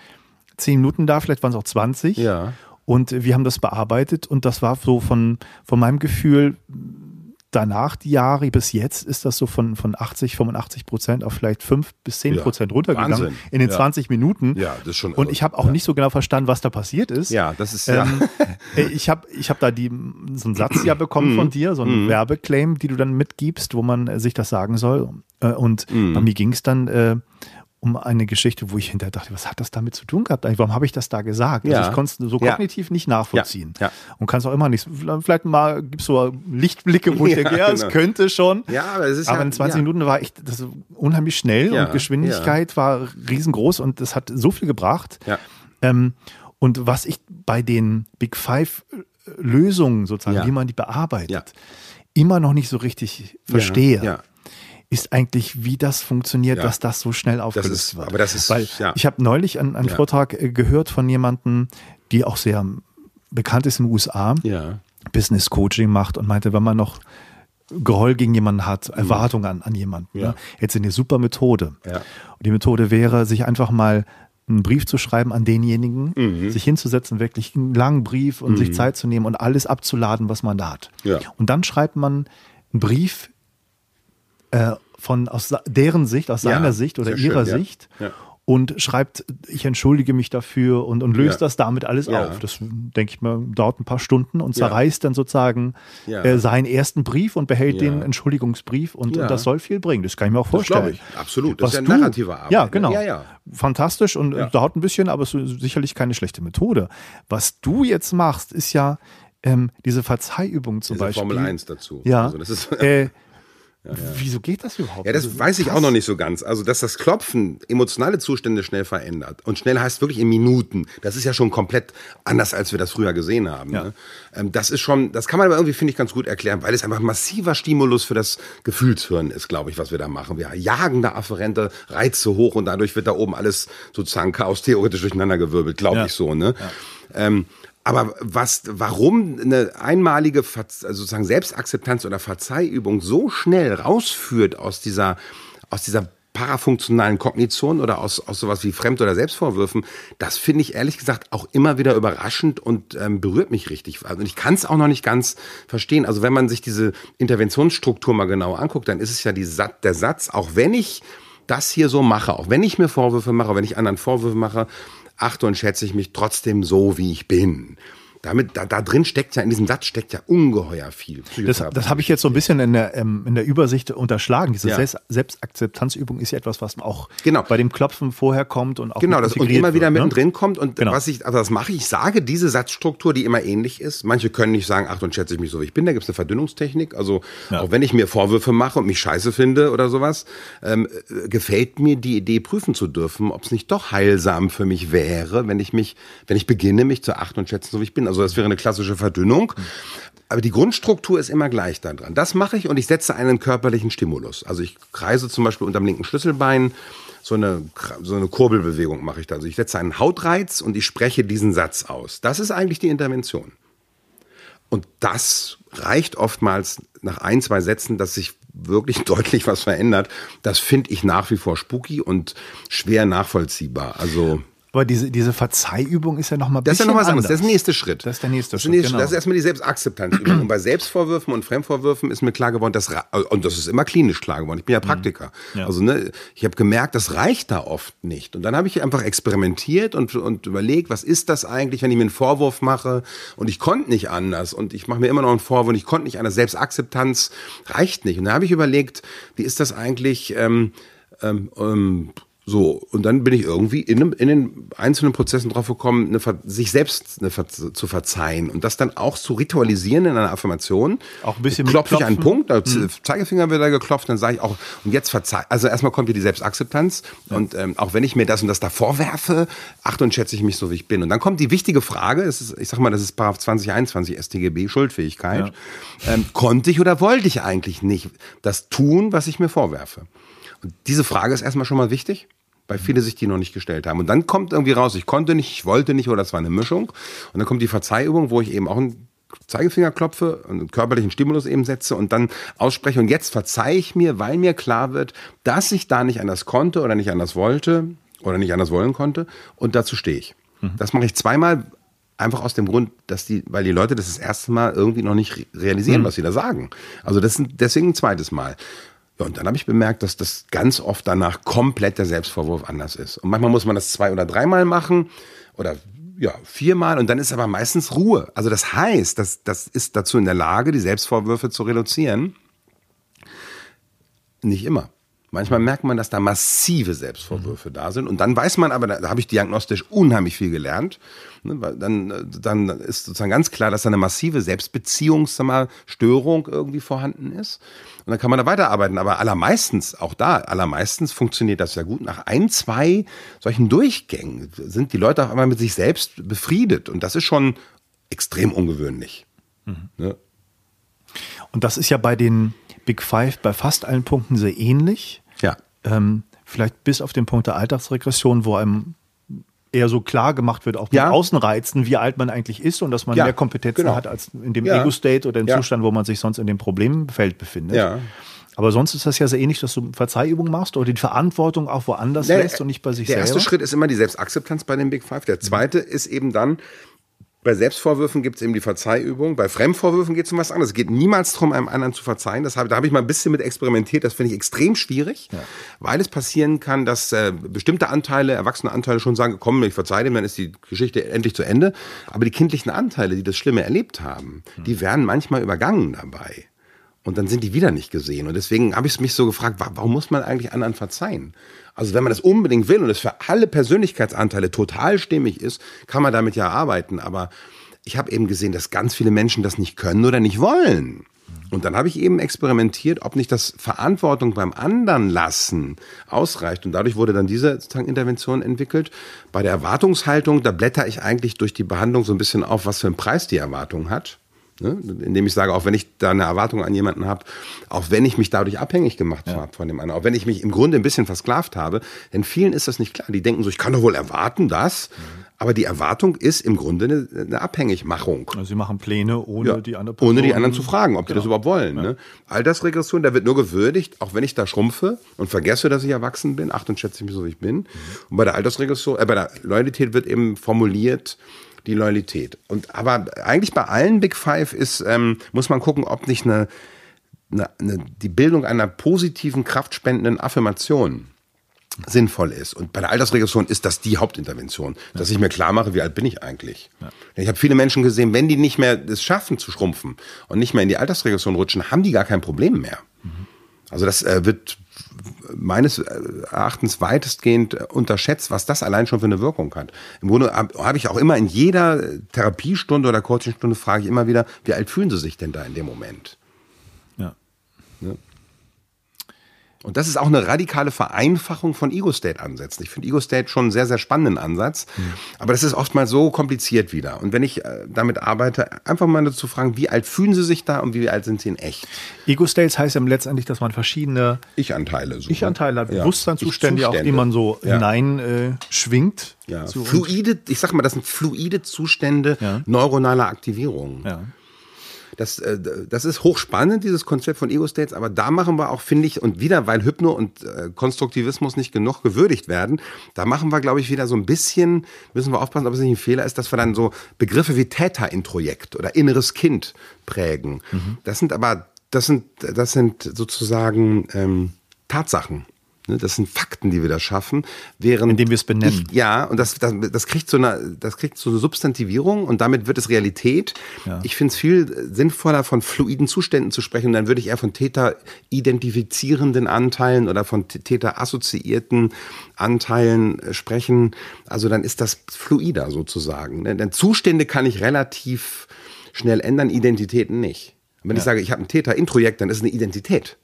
zehn Minuten da, vielleicht waren es auch 20. Ja. Und wir haben das bearbeitet und das war so von, von meinem Gefühl danach die Jahre bis jetzt ist das so von, von 80, 85 Prozent auf vielleicht 5 bis 10 Prozent ja, runtergegangen Wahnsinn. in den ja. 20 Minuten. Ja, das ist schon. Und ich habe auch ja. nicht so genau verstanden, was da passiert ist. Ja, das ist ähm, ich habe ich hab da die, so einen Satz ja bekommen von dir, so einen mm. Werbeclaim, die du dann mitgibst, wo man sich das sagen soll. Äh, und mm. bei mir ging es dann äh, um eine Geschichte, wo ich hinterher dachte, was hat das damit zu tun gehabt? Warum habe ich das da gesagt? Ja. Also ich konnte es so kognitiv ja. nicht nachvollziehen. Ja. Und kann es auch immer nicht. Vielleicht mal gibt es so Lichtblicke, wo ich denke, ja, es genau. könnte schon. Ja, aber es ist Aber in 20 Minuten war echt das unheimlich schnell und Geschwindigkeit war riesengroß und es hat so viel gebracht. Ähm, und was ich bei den Big Five Lösungen sozusagen, wie man die bearbeitet, immer noch nicht so richtig verstehe ist eigentlich, wie das funktioniert, ja. dass das so schnell aufgelöst das ist, wird. Aber das ist, Weil ja. ich habe neulich einen, einen. Vortrag äh, gehört von jemandem, die auch sehr bekannt ist in den USA, Business Coaching macht und meinte, wenn man noch Groll gegen jemanden hat, mhm. Erwartungen an, an jemanden, ne, jetzt eine super Methode. Und die Methode wäre, sich einfach mal einen Brief zu schreiben an denjenigen, mhm. sich hinzusetzen, wirklich einen langen Brief und mhm. sich Zeit zu nehmen und alles abzuladen, was man da hat. Ja. Und dann schreibt man einen Brief äh, von aus deren Sicht, aus seiner Sicht oder ihrer schön, Sicht. Ja. Und schreibt, ich entschuldige mich dafür und, und löst das damit alles auf. Das, denke ich mal, dauert ein paar Stunden und zerreißt dann sozusagen äh, seinen ersten Brief und behält den Entschuldigungsbrief und, und, das soll viel bringen. Das kann ich mir auch vorstellen. Das ich. Absolut. Das Was ist ja narrative Arbeit. Ja, genau. Fantastisch und dauert ein bisschen, aber es ist sicherlich keine schlechte Methode. Was du jetzt machst, ist ja ähm, diese Verzeihübung zum diese Beispiel. Formel 1 dazu. Ja. Also das ist äh, ja, ja. Wieso geht das überhaupt? Ja, das also, weiß ich krass. auch noch nicht so ganz. Also, dass das Klopfen emotionale Zustände schnell verändert. Und schnell heißt wirklich in Minuten. Das ist ja schon komplett anders, als wir das früher gesehen haben. Ja. Ne? Ähm, das ist schon, das kann man aber irgendwie, finde ich, ganz gut erklären, weil es einfach ein massiver Stimulus für das Gefühlshirn ist, glaube ich, was wir da machen. Wir jagen da afferente Reize hoch und dadurch wird da oben alles sozusagen chaos theoretisch durcheinandergewirbelt, glaube ich so. Ne? Ähm, aber was, warum eine einmalige also sozusagen Selbstakzeptanz oder Verzeihübung so schnell rausführt aus dieser, aus dieser parafunktionalen Kognition oder aus, aus sowas wie Fremd- oder Selbstvorwürfen, das finde ich ehrlich gesagt auch immer wieder überraschend und ähm, berührt mich richtig. Also ich kann es auch noch nicht ganz verstehen. Also wenn man sich diese Interventionsstruktur mal genau anguckt, dann ist es ja die, der Satz, auch wenn ich das hier so mache, auch wenn ich mir Vorwürfe mache, wenn ich anderen Vorwürfe mache, achte und schätze ich mich trotzdem so, wie ich bin damit, da, da drin steckt ja, in diesem Satz steckt ja ungeheuer viel. Das, das habe ich jetzt so ein bisschen in der, ähm, in der Übersicht unterschlagen. Diese ja. Selbst, Selbstakzeptanzübung ist ja etwas, was auch genau. bei dem Klopfen vorher kommt und auch Genau, das und immer wieder wird, ne? mittendrin kommt. Und genau. was ich, also das mache ich, ich sage diese Satzstruktur, die immer ähnlich ist. Manche können nicht sagen, ach, und schätze ich mich so, wie ich bin. Da gibt es eine Verdünnungstechnik. Also ja. auch wenn ich mir Vorwürfe mache und mich scheiße finde oder sowas, ähm, äh, gefällt mir die Idee, prüfen zu dürfen, ob es nicht doch heilsam für mich wäre, wenn ich mich, wenn ich beginne, mich zu achten und schätzen, so wie ich bin. Also das wäre eine klassische Verdünnung. Aber die Grundstruktur ist immer gleich da dran. Das mache ich und ich setze einen körperlichen Stimulus. Also ich kreise zum Beispiel unter dem linken Schlüsselbein, so eine, so eine Kurbelbewegung mache ich da. Also ich setze einen Hautreiz und ich spreche diesen Satz aus. Das ist eigentlich die Intervention. Und das reicht oftmals nach ein, zwei Sätzen, dass sich wirklich deutlich was verändert. Das finde ich nach wie vor spooky und schwer nachvollziehbar. Also Aber diese, diese Verzeihübung ist ja nochmal Das ist ja bisschen noch was anderes. Das ist der nächste Schritt. Das ist der nächste das Schritt, Ist der genau. Das ist erstmal die Selbstakzeptanzübung. und bei Selbstvorwürfen und Fremdvorwürfen ist mir klar geworden, dass, und das ist immer klinisch klar geworden. Ich bin ja Praktiker. Mhm. Ja. Also ne, ich habe gemerkt, das reicht da oft nicht. Und dann habe ich einfach experimentiert und, und überlegt, was ist das eigentlich, wenn ich mir einen Vorwurf mache und ich konnte nicht anders und ich mache mir immer noch einen Vorwurf und ich konnte nicht anders. Selbstakzeptanz reicht nicht. Und da habe ich überlegt, wie ist das eigentlich, ähm, ähm, ähm, so, und dann bin ich irgendwie in, einem, in den einzelnen Prozessen drauf gekommen, eine, sich selbst eine, zu verzeihen und das dann auch zu ritualisieren in einer Affirmation. Auch ein bisschen Klopfe ich einen. Punkt, da Zeigefinger wird da geklopft, dann sage ich auch, und jetzt verzeih, also erstmal kommt hier die Selbstakzeptanz und ähm, auch wenn ich mir das und das da vorwerfe, achte und schätze ich mich so, wie ich bin. Und dann kommt die wichtige Frage, ist, ich sag mal, das ist Paragraph 2021 StGB, Schuldfähigkeit. Ähm, konnte ich oder wollte ich eigentlich nicht das tun, was ich mir vorwerfe? Und diese Frage ist erstmal schon mal wichtig, weil viele sich die noch nicht gestellt haben. Und dann kommt irgendwie raus, ich konnte nicht, ich wollte nicht oder es war eine Mischung. Und dann kommt die Verzeihübung, wo ich eben auch einen Zeigefinger klopfe und einen körperlichen Stimulus eben setze und dann ausspreche. Und jetzt verzeihe ich mir, weil mir klar wird, dass ich da nicht anders konnte oder nicht anders wollte oder nicht anders wollen konnte. Und dazu stehe ich. Das mache ich zweimal. Einfach aus dem Grund, dass die, weil die Leute das das erste Mal irgendwie noch nicht re- realisieren, was sie da sagen. Also das deswegen ein zweites Mal. Ja, und dann habe ich bemerkt, dass das ganz oft danach komplett der Selbstvorwurf anders ist. Und manchmal muss man das zwei oder dreimal machen oder ja, viermal und dann ist aber meistens Ruhe. Also das heißt, das, das ist dazu in der Lage, die Selbstvorwürfe zu reduzieren. Nicht immer. Manchmal merkt man, dass da massive Selbstvorwürfe da sind. Und dann weiß man aber, da, da habe ich diagnostisch unheimlich viel gelernt. Ne, weil Dann, äh, dann ist sozusagen ganz klar, dass da eine massive Selbstbeziehungsstörung irgendwie vorhanden ist. Und dann kann man da weiterarbeiten. Aber allermeistens, auch da, allermeistens funktioniert das ja gut. Nach ein, zwei solchen Durchgängen sind die Leute auf einmal mit sich selbst befriedet. Und das ist schon extrem ungewöhnlich. Ne? Und das ist ja bei den Big Five bei fast allen Punkten sehr ähnlich. Ja. Ähm, vielleicht bis auf den Punkt der Alltagsregression, wo einem eher so klar gemacht wird, auch mit Ja. Außenreizen, wie alt man eigentlich ist und dass man Ja, mehr Kompetenzen genau. hat als in dem Ja. Ego-State oder im. Zustand, wo man sich sonst in dem Problemfeld befindet. Ja. Aber sonst ist das ja sehr ähnlich, dass du Verzeihübungen machst oder die Verantwortung auch woanders Der- lässt und nicht bei sich Der selber. erste Schritt ist immer die Selbstakzeptanz bei den Big Five. Der zweite ist eben dann, bei Selbstvorwürfen gibt es eben die Verzeihübung. Bei Fremdvorwürfen geht es um was anderes. Es geht niemals darum, einem anderen zu verzeihen. Das habe, da habe ich mal ein bisschen mit experimentiert. Das finde ich extrem schwierig, weil es passieren kann, dass äh, bestimmte Anteile, erwachsene Anteile schon sagen, komm, ich verzeihe dem, dann ist die Geschichte endlich zu Ende. Aber die kindlichen Anteile, die das Schlimme erlebt haben, die werden manchmal übergangen dabei. Und dann sind die wieder nicht gesehen. Und deswegen habe ich mich so gefragt, wa- warum muss man eigentlich anderen verzeihen? Also wenn man das unbedingt will und es für alle Persönlichkeitsanteile total stimmig ist, kann man damit ja arbeiten. Aber ich habe eben gesehen, dass ganz viele Menschen das nicht können oder nicht wollen. Und dann habe ich eben experimentiert, ob nicht das Verantwortung beim anderen lassen ausreicht. Und dadurch wurde dann diese Intervention entwickelt. Bei der Erwartungshaltung, da blätter ich eigentlich durch die Behandlung so ein bisschen auf, was für einen Preis die Erwartung hat. Ne? Indem ich sage, auch wenn ich da eine Erwartung an jemanden habe, auch wenn ich mich dadurch abhängig gemacht habe von dem anderen, auch wenn ich mich im Grunde ein bisschen versklavt habe, denn vielen ist das nicht klar. Die denken so, ich kann doch wohl erwarten das, aber die Erwartung ist im Grunde eine, eine Abhängigmachung. Also sie machen Pläne, ohne Ja, die andere Person. ohne die anderen zu fragen, ob die das überhaupt wollen. Ne? Altersregression, da wird nur gewürdigt, auch wenn ich da schrumpfe und vergesse, dass ich erwachsen bin, acht und schätze ich mich so, wie ich bin. Und bei der Altersregression, äh, bei der Loyalität wird eben formuliert, die Loyalität. Und aber eigentlich bei allen Big Five ist, ähm, muss man gucken, ob nicht eine, eine, eine, die Bildung einer positiven, kraftspendenden Affirmation sinnvoll ist. Und bei der Altersregression ist das die Hauptintervention, dass ich mir klar mache, wie alt bin ich eigentlich. Ich habe viele Menschen gesehen, wenn die nicht mehr es schaffen zu schrumpfen und nicht mehr in die Altersregression rutschen, haben die gar kein Problem mehr. Also das äh, wird meines Erachtens weitestgehend unterschätzt, was das allein schon für eine Wirkung hat. Im Grunde habe hab ich auch immer in jeder Therapiestunde oder Coachingstunde frage ich immer wieder, wie alt fühlen Sie sich denn da in dem Moment? Ja. Und das ist auch eine radikale Vereinfachung von Ego-State-Ansätzen. Ich finde Ego-State schon einen sehr, sehr spannenden Ansatz. Aber das ist oftmals so kompliziert wieder. Und wenn ich äh, damit arbeite, einfach mal dazu fragen, wie alt fühlen Sie sich da und wie alt sind Sie in echt? Ego-States heißt ja letztendlich, dass man verschiedene Ich-Anteile. So, Ich-Anteile hat, Ja. Bewusstseinszustände, auch die Ich-Zustände. man so Ja. hinein äh, schwingt. Ja. Uns. Fluide, ich sag mal, das sind fluide Zustände Ja. neuronaler Aktivierung. Ja. Das, äh, das ist hochspannend, dieses Konzept von Ego-States, aber da machen wir auch, finde ich, und wieder, weil Hypno und äh, Konstruktivismus nicht genug gewürdigt werden, da machen wir, glaube ich, wieder so ein bisschen, müssen wir aufpassen, ob es nicht ein Fehler ist, dass wir dann so Begriffe wie Täterintrojekt oder inneres Kind prägen. Mhm. Das sind aber, das sind, das sind sozusagen ähm, Tatsachen. Ne, das sind Fakten, die wir da schaffen, während indem wir es benennen. Ich, ja, und das, das, das kriegt so eine, das kriegt so eine Substantivierung und damit wird es Realität. Ja. Ich finde es viel sinnvoller, von fluiden Zuständen zu sprechen. Und dann würde ich eher von Täter identifizierenden Anteilen oder von Täter assoziierten Anteilen äh, sprechen. Also dann ist das fluider sozusagen. Ne? Denn Zustände kann ich relativ schnell ändern, Identitäten nicht. Und wenn ja. ich sage, ich habe ein Täter-Introjekt, dann ist es eine Identität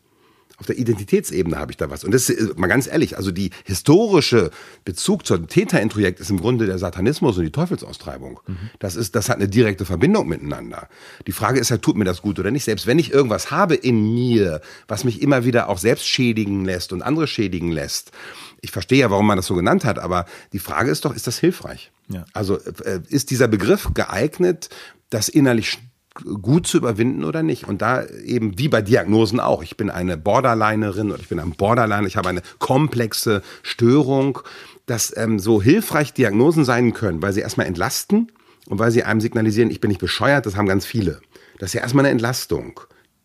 auf der Identitätsebene habe ich da was. Und das ist mal ganz ehrlich, also die historische Bezug zum Täterintrojekt ist im Grunde der Satanismus und die Teufelsaustreibung. Mhm. Das ist, das hat eine direkte Verbindung miteinander. Die Frage ist ja, tut mir das gut oder nicht? Selbst wenn ich irgendwas habe in mir, was mich immer wieder auch selbst schädigen lässt und andere schädigen lässt. Ich verstehe ja, warum man das so genannt hat, aber die Frage ist doch, ist das hilfreich? Ja. Also äh, ist dieser Begriff geeignet, das innerlich gut zu überwinden oder nicht. Und da eben wie bei Diagnosen auch. Ich bin eine Borderlinerin oder ich bin ein Borderline, ich habe eine komplexe Störung, dass ähm, so hilfreich Diagnosen sein können, weil sie erstmal entlasten und weil sie einem signalisieren, ich bin nicht bescheuert, das haben ganz viele. Das ist ja erstmal eine Entlastung.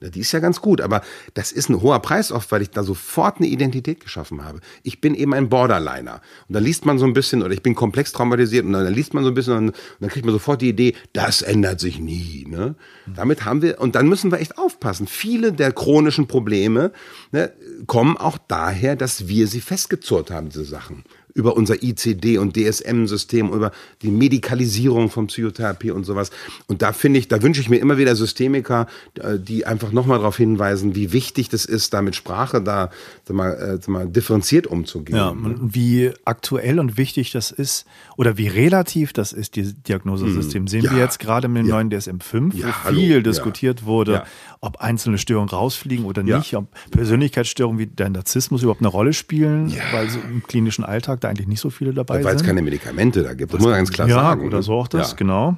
Die ist ja ganz gut, aber das ist ein hoher Preis oft, weil ich da sofort eine Identität geschaffen habe. Ich bin eben ein Borderliner. Und dann liest man so ein bisschen, oder ich bin komplex traumatisiert, und dann liest man so ein bisschen, und dann kriegt man sofort die Idee, das ändert sich nie. Ne? Damit haben wir, und dann müssen wir echt aufpassen. Viele der chronischen Probleme ne, kommen auch daher, dass wir sie festgezurrt haben, diese Sachen über unser ICD- und DSM-System, über die Medikalisierung von Psychotherapie und sowas. Und da finde ich, da wünsche ich mir immer wieder Systemiker, äh, die einfach nochmal darauf hinweisen, wie wichtig das ist, da mit Sprache da mal, äh, mal, differenziert umzugehen. Ja, und wie aktuell und wichtig das ist oder wie relativ das ist, dieses Diagnosesystem. Hm. Sehen ja. wir jetzt gerade mit dem ja. neuen DSM-5, ja, wo viel hallo. diskutiert wurde, ob einzelne Störungen rausfliegen oder nicht, ob Persönlichkeitsstörungen wie der Narzissmus überhaupt eine Rolle spielen, weil so im klinischen Alltag da eigentlich nicht so viele dabei sind. Weil es keine Medikamente da gibt, das, das muss man ganz klar ja, sagen. Ja, oder so auch das, ja. genau.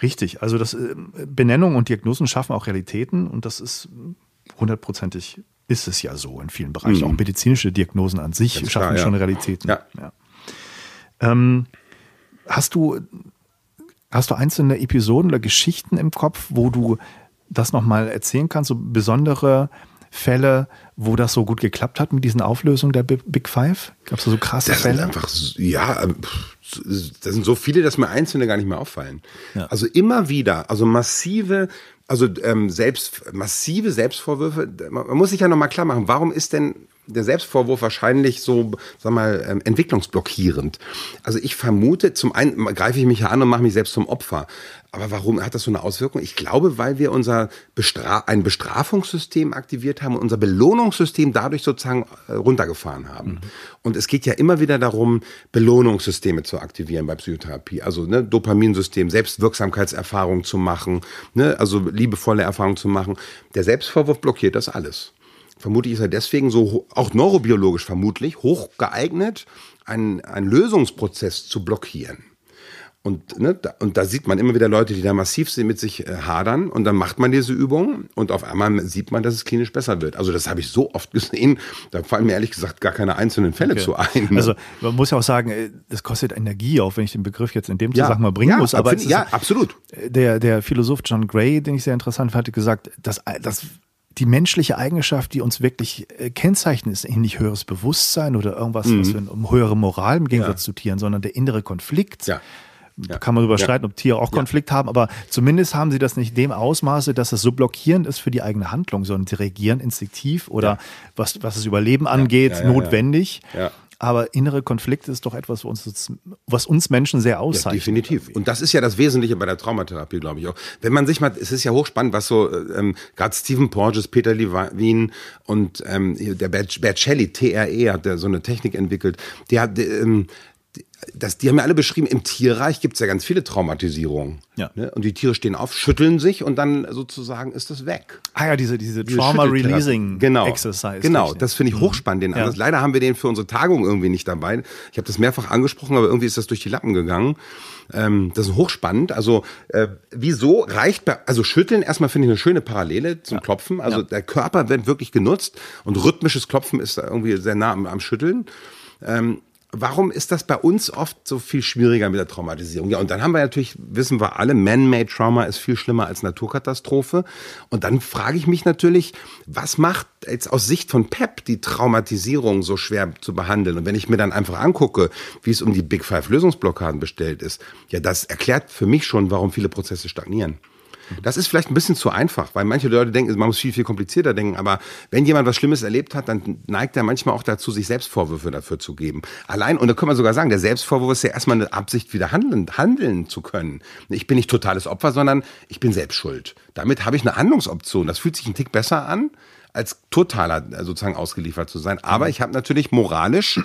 Richtig, also das äh, Benennung und Diagnosen schaffen auch Realitäten und das ist hundertprozentig ist es ja so in vielen Bereichen. Mhm. Auch medizinische Diagnosen an sich ganz schaffen klar, ja. schon Realitäten. Ja. ja. Ähm, hast du hast du einzelne Episoden oder Geschichten im Kopf, wo du das nochmal erzählen kannst, so besondere Fälle, wo das so gut geklappt hat mit diesen Auflösungen der Big Five? Gab es da so krasse das Fälle? Sind einfach, ja, ähm, das sind so viele, dass mir einzelne gar nicht mehr auffallen. Ja. Also immer wieder, also massive, also ähm, selbst massive Selbstvorwürfe. Man muss sich ja nochmal klar machen, warum ist denn der Selbstvorwurf wahrscheinlich so, sag mal, ähm, entwicklungsblockierend. Also ich vermute, zum einen greife ich mich ja an und mache mich selbst zum Opfer. Aber warum hat das so eine Auswirkung? Ich glaube, weil wir unser Bestra ein Bestrafungssystem aktiviert haben und unser Belohnungssystem dadurch sozusagen äh, runtergefahren haben. Mhm. Und es geht ja immer wieder darum, Belohnungssysteme zu aktivieren bei Psychotherapie. Also ne, Dopaminsystem, Selbstwirksamkeitserfahrung zu machen, ne, also liebevolle Erfahrungen zu machen. Der Selbstvorwurf blockiert das alles. Vermutlich ist er deswegen so, auch neurobiologisch vermutlich, hoch geeignet, einen, einen Lösungsprozess zu blockieren. Und, ne, da, und da sieht man immer wieder Leute, die da massiv mit sich äh, hadern und dann macht man diese Übung und auf einmal sieht man, dass es klinisch besser wird. Also das habe ich so oft gesehen, da fallen mir ehrlich gesagt gar keine einzelnen Fälle okay. zu ein. Ne? Also man muss ja auch sagen, äh, das kostet Energie, auch wenn ich den Begriff jetzt in dem Zusammenhang ja, mal bringen ja, muss. Aber ja, absolut. Der, der Philosoph John Gray, den ich sehr interessant fand, hat gesagt, dass das die menschliche Eigenschaft, die uns wirklich äh, kennzeichnet, ist nicht höheres Bewusstsein oder irgendwas, mhm. was wir, um höhere Moral im Gegensatz ja. zu Tieren, sondern der innere Konflikt. Ja. Ja. Kann man darüber streiten, ob Tiere auch Konflikt haben, aber zumindest haben sie das nicht dem Ausmaße, dass es so blockierend ist für die eigene Handlung, sondern sie reagieren instinktiv oder was, was das Überleben angeht, notwendig. Ja. Aber innere Konflikte ist doch etwas, was uns, Menschen sehr auszeichnet. Ja, definitiv. Und das ist ja das Wesentliche bei der Traumatherapie, glaube ich auch. Wenn man sich mal, es ist ja hochspannend, was so ähm, gerade Stephen Porges, Peter Levine und ähm, der Bercelli, TRE, hat der so eine Technik entwickelt. Der hat ähm, das, die haben ja alle beschrieben, im Tierreich gibt es ja ganz viele Traumatisierungen. Ja. Ne? Und die Tiere stehen auf, schütteln sich und dann sozusagen ist das weg. Ah ja, diese, diese, Diese Trauma Schütteltherapie. Releasing genau. Exercise. Genau, das finde ich hochspannend. Den Ja. Ansatz. Leider haben wir den für unsere Tagung irgendwie nicht dabei. Ich habe das mehrfach angesprochen, aber irgendwie ist das durch die Lappen gegangen. Ähm, das ist hochspannend. Also äh, wieso reicht bei, also Schütteln erstmal finde ich eine schöne Parallele zum Klopfen. Also Ja. der Körper wird wirklich genutzt und rhythmisches Klopfen ist irgendwie sehr nah am, am Schütteln. Ähm, Warum ist das bei uns oft so viel schwieriger mit der Traumatisierung? Ja, und dann haben wir natürlich, wissen wir alle, Man-Made Trauma ist viel schlimmer als Naturkatastrophe. Und dann frage ich mich natürlich, was macht jetzt aus Sicht von PEP die Traumatisierung so schwer zu behandeln? Und wenn ich mir dann einfach angucke, wie es um die Big Five Lösungsblockaden bestellt ist, ja, das erklärt für mich schon, warum viele Prozesse stagnieren. Das ist vielleicht ein bisschen zu einfach, weil manche Leute denken, man muss viel, viel komplizierter denken. Aber wenn jemand was Schlimmes erlebt hat, dann neigt er manchmal auch dazu, sich Selbstvorwürfe dafür zu geben. Allein, und da können wir sogar sagen, der Selbstvorwurf ist ja erstmal eine Absicht, wieder handeln, handeln zu können. Ich bin nicht totales Opfer, sondern ich bin selbst schuld. Damit habe ich eine Handlungsoption. Das fühlt sich ein Tick besser an, als totaler äh, sozusagen ausgeliefert zu sein. Aber ich habe natürlich moralisch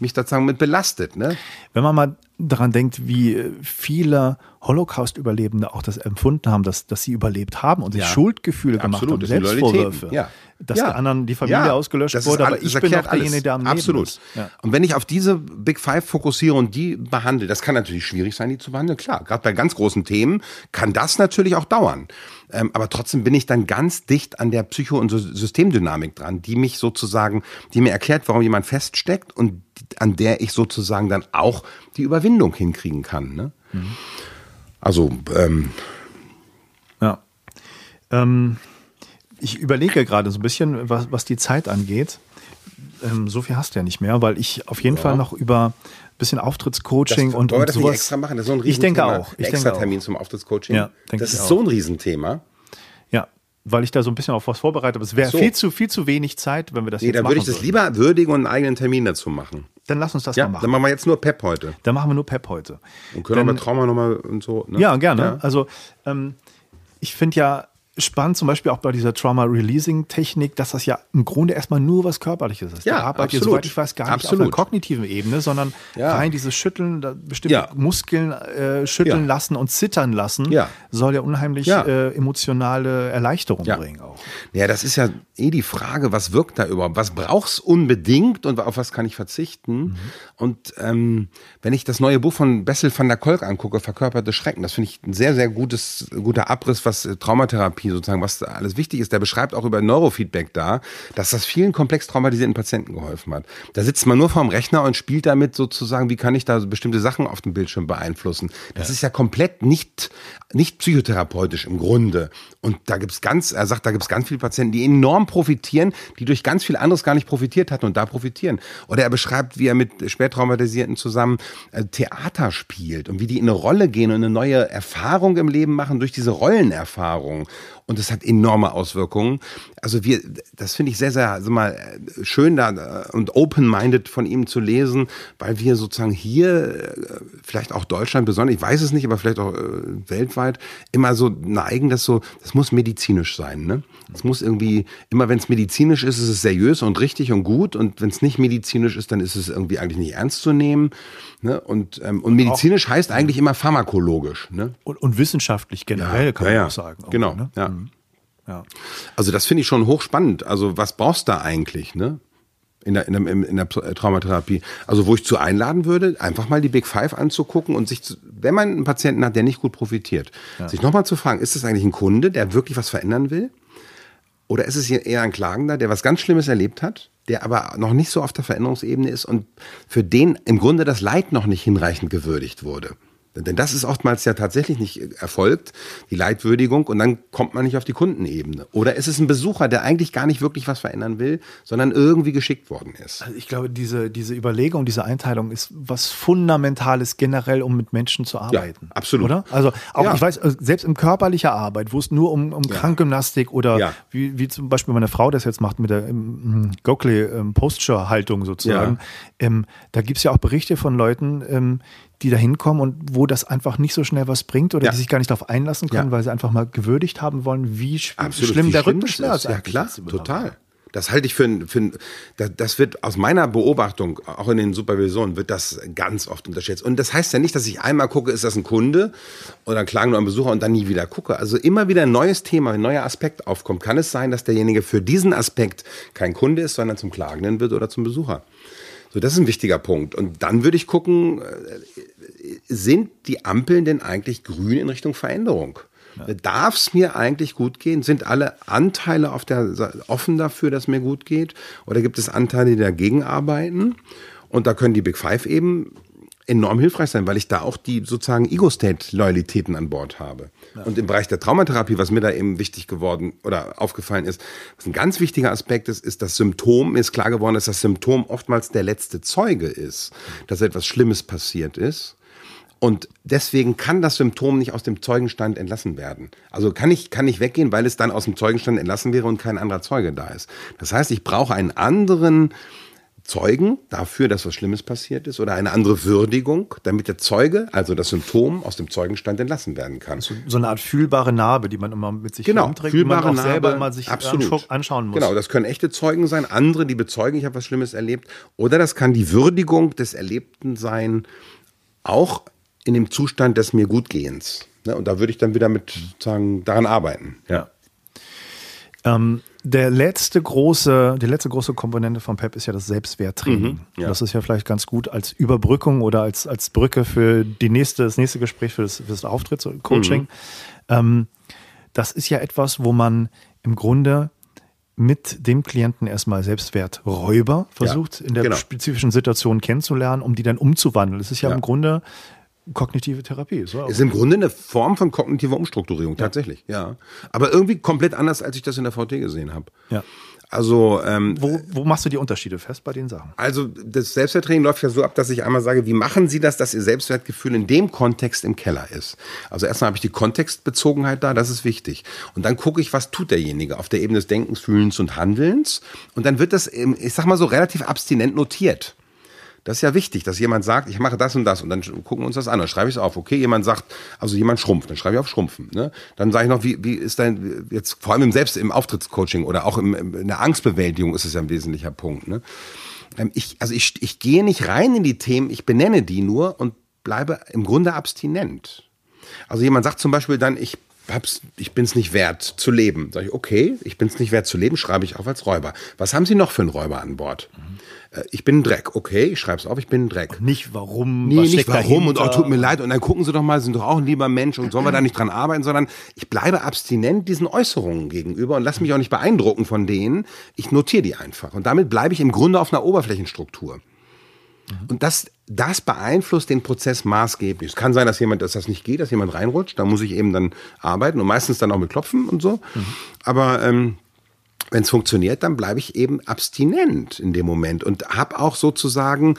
mich sozusagen mit belastet. Ne? Wenn man mal daran denkt, wie äh, viele Holocaust-Überlebende auch das empfunden haben, dass, dass sie überlebt haben und sich Ja. Schuldgefühle gemacht Absolut, haben, das Selbstvorwürfe, ja. dass Ja. der anderen die Familie Ja, ausgelöscht das wurde, aber ich bin doch derjenige, der am Leben Absolut. ist. Ja. Und wenn ich auf diese Big Five fokussiere und die behandle, das kann natürlich schwierig sein, die zu behandeln. Klar, gerade bei ganz großen Themen kann das natürlich auch dauern. Ähm, aber trotzdem bin ich dann ganz dicht an der Psycho- und Sy- Systemdynamik dran, die mich sozusagen, die mir erklärt, warum jemand feststeckt und an der ich sozusagen dann auch die Überwindung hinkriegen kann. Ne? Also, ähm, Ja. Ähm, ich überlege gerade so ein bisschen, was, was die Zeit angeht. Ähm, so viel hast du ja nicht mehr, weil ich auf jeden Fall noch über ein bisschen Auftrittscoaching das, und, und das sowas. extra machen? Das ist so ein ich denke auch. Ich extra denke auch. Termin zum Auftrittscoaching. Ja, denke das ich ist auch. so ein Riesenthema. Ja, weil ich da so ein bisschen auf was vorbereitet habe. Es wäre So. viel zu viel zu wenig Zeit, wenn wir das Nee, jetzt dann machen würde ich das lieber würdigen und einen eigenen Termin dazu machen. Dann lass uns das Ja, mal dann machen. machen wir jetzt nur Pep heute. Dann machen wir nur Pep heute. Und können auch mit Trauma nochmal und so. Ne? Ja, gerne. Ja. Also ähm, ich finde ja spannend, zum Beispiel auch bei dieser Trauma-Releasing-Technik, dass das ja im Grunde erstmal nur was Körperliches ist. Ja, da arbeitet absolut. soweit ich weiß, gar nicht auf einer kognitiven Ebene, sondern Ja. rein dieses Schütteln, bestimmte Ja. Muskeln äh, schütteln Ja. lassen und zittern lassen, soll ja unheimlich äh, emotionale Erleichterung bringen auch. Ja, das ist ja eh die Frage, was wirkt da überhaupt? Was brauch's unbedingt und auf was kann ich verzichten? Mhm. Und ähm, wenn ich das neue Buch von Bessel van der Kolk angucke, Verkörperte Schrecken, das finde ich ein sehr, sehr gutes, guter Abriss, was äh, Traumatherapie sozusagen, was alles wichtig ist. Der beschreibt auch über Neurofeedback da, dass das vielen komplex traumatisierten Patienten geholfen hat. Da sitzt man nur vorm Rechner und spielt damit sozusagen, wie kann ich da bestimmte Sachen auf dem Bildschirm beeinflussen. Das ist ja komplett nicht, nicht psychotherapeutisch im Grunde. Und da gibt's ganz, er sagt, da gibt's ganz viele Patienten, die enorm profitieren, die durch ganz viel anderes gar nicht profitiert hatten und da profitieren. Oder er beschreibt, wie er mit Schwertraumatisierten zusammen äh, Theater spielt und wie die in eine Rolle gehen und eine neue Erfahrung im Leben machen durch diese Rollenerfahrung. Und das hat enorme Auswirkungen. Also wir, das finde ich sehr, sehr also mal schön da äh, und open-minded von ihm zu lesen, weil wir sozusagen hier, äh, vielleicht auch Deutschland besonders, ich weiß es nicht, aber vielleicht auch äh, weltweit, immer so neigen, dass so, das muss medizinisch sein. Ne? Es muss irgendwie, immer wenn es medizinisch ist, ist es seriös und richtig und gut. Und wenn es nicht medizinisch ist, dann ist es irgendwie eigentlich nicht ernst zu nehmen. Ne? Und, ähm, und medizinisch heißt eigentlich immer pharmakologisch. Ne? Und, und wissenschaftlich generell Ja, kann ja, man auch sagen. auch, Genau, ne? ja. Mhm. Ja. Also das finde ich schon hochspannend. Also was brauchst du da eigentlich, ne? In der, in, der, in der Traumatherapie. Also wo ich zu einladen würde, einfach mal die Big Five anzugucken und sich, zu, wenn man einen Patienten hat, der nicht gut profitiert, sich nochmal zu fragen, ist das eigentlich ein Kunde, der wirklich was verändern will? Oder ist es hier eher ein Klagender, der was ganz Schlimmes erlebt hat, der aber noch nicht so auf der Veränderungsebene ist und für den im Grunde das Leid noch nicht hinreichend gewürdigt wurde? Denn das ist oftmals ja tatsächlich nicht erfolgt, die Leitwürdigung, und dann kommt man nicht auf die Kundenebene. Oder ist es ein Besucher, der eigentlich gar nicht wirklich was verändern will, sondern irgendwie geschickt worden ist? Also ich glaube, diese, diese Überlegung, diese Einteilung ist was Fundamentales generell, um mit Menschen zu arbeiten. absolut. Oder? Also auch, Ja. ich weiß, also selbst in körperlicher Arbeit, wo es nur um, um Krankgymnastik oder Ja. wie, wie zum Beispiel meine Frau das jetzt macht mit der ähm, Gokli-Posture-Haltung sozusagen, ähm, da gibt es ja auch Berichte von Leuten, ähm, die da hinkommen und wo das einfach nicht so schnell was bringt oder Ja. die sich gar nicht darauf einlassen können, Ja. weil sie einfach mal gewürdigt haben wollen, wie sch Absolut. schlimm Wie der Rückenschmerz ist. Ja klar, total. Das halte ich für, für das wird aus meiner Beobachtung, auch in den Supervisionen, wird das ganz oft unterschätzt. Und das heißt ja nicht, dass ich einmal gucke, ist das ein Kunde oder klagen nur ein Besucher und dann nie wieder gucke. Also immer wieder ein neues Thema, ein neuer Aspekt aufkommt. Kann es sein, dass derjenige für diesen Aspekt kein Kunde ist, sondern zum Klagenden wird oder zum Besucher? So, das ist ein wichtiger Punkt. Und dann würde ich gucken, äh, sind die Ampeln denn eigentlich grün in Richtung Veränderung? Ja. Darf es mir eigentlich gut gehen? Sind alle Anteile auf der, offen dafür, dass mir gut geht? Oder gibt es Anteile, die dagegen arbeiten? Und da können die Big Five eben enorm hilfreich sein, weil ich da auch die sozusagen Ego-State-Loyalitäten an Bord habe. Ja. Und im Bereich der Traumatherapie, was mir da eben wichtig geworden oder aufgefallen ist, was ein ganz wichtiger Aspekt ist, ist das Symptom, mir ist klar geworden, dass das Symptom oftmals der letzte Zeuge ist, dass etwas Schlimmes passiert ist. Und deswegen kann das Symptom nicht aus dem Zeugenstand entlassen werden. Also kann ich, kann ich weggehen, weil es dann aus dem Zeugenstand entlassen wäre und kein anderer Zeuge da ist. Das heißt, ich brauche einen anderen Zeugen dafür, dass was Schlimmes passiert ist oder eine andere Würdigung, damit der Zeuge, also das Symptom, aus dem Zeugenstand entlassen werden kann. So, so eine Art fühlbare Narbe, die man immer mit sich genau, trägt, fühlbare die man auch Narbe, selber mal sich absolut. anschauen muss. Genau, das können echte Zeugen sein, andere, die bezeugen, ich habe was Schlimmes erlebt. Oder das kann die Würdigung des Erlebten sein, auch in dem Zustand des mir Gutgehens. Ne? Und da würde ich dann wieder mit sagen, daran arbeiten. Ja. Ähm, der letzte große, die letzte große Komponente von PEP ist ja das Selbstwerttraining. Mhm, ja. Das ist ja vielleicht ganz gut als Überbrückung oder als, als Brücke für die nächste, das nächste Gespräch für das, für das Auftrittscoaching. Mhm. Ähm, das ist ja etwas, wo man im Grunde mit dem Klienten erstmal Selbstwerträuber versucht, ja, in der genau. spezifischen Situation kennenzulernen, um die dann umzuwandeln. Es ist ja, ja, im Grunde kognitive Therapie. So. Ist im Grunde eine Form von kognitiver Umstrukturierung, ja. tatsächlich, ja. Aber irgendwie komplett anders, als ich das in der VT gesehen habe. Ja. Also ähm, wo, wo machst du die Unterschiede fest bei den Sachen? Also das Selbstwerttraining läuft ja so ab, dass ich einmal sage, wie machen Sie das, dass Ihr Selbstwertgefühl in dem Kontext im Keller ist. Also erstmal habe ich die Kontextbezogenheit da, das ist wichtig. Und dann gucke ich, was tut derjenige auf der Ebene des Denkens, Fühlens und Handelns. Und dann wird das, ich sag mal so, relativ abstinent notiert. Das ist ja wichtig, dass jemand sagt, ich mache das und das und dann gucken wir uns das an. Dann schreibe ich es auf. Okay, jemand sagt, also jemand schrumpft, dann schreibe ich auf Schrumpfen. Ne? Dann sage ich noch, wie, wie ist dein, jetzt vor allem Selbst, im Auftrittscoaching oder auch im, in der Angstbewältigung ist es ja ein wesentlicher Punkt. Ne? Ähm, ich, also ich, ich gehe nicht rein in die Themen, ich benenne die nur und bleibe im Grunde abstinent. Also jemand sagt zum Beispiel dann, ich hab's, ich bin's nicht wert zu leben. Sag ich, okay, ich bin's nicht wert zu leben, schreibe ich auf als Räuber. Was haben Sie noch für einen Räuber an Bord? Mhm. Äh, ich bin ein Dreck. Okay, ich schreibe es auf, ich bin ein Dreck. Und nicht warum. Nee, nicht warum dahinter? und oh, tut mir leid. Und dann gucken Sie doch mal, sind doch auch ein lieber Mensch und sollen wir da nicht dran arbeiten, sondern ich bleibe abstinent diesen Äußerungen gegenüber und lasse mich auch nicht beeindrucken von denen. Ich notiere die einfach. Und damit bleibe ich im Grunde auf einer Oberflächenstruktur. Mhm. Und das, das beeinflusst den Prozess maßgeblich. Es kann sein, dass jemand, dass das nicht geht, dass jemand reinrutscht. Da muss ich eben dann arbeiten und meistens dann auch mit Klopfen und so. Mhm. Aber ähm, wenn es funktioniert, dann bleibe ich eben abstinent in dem Moment und habe auch sozusagen,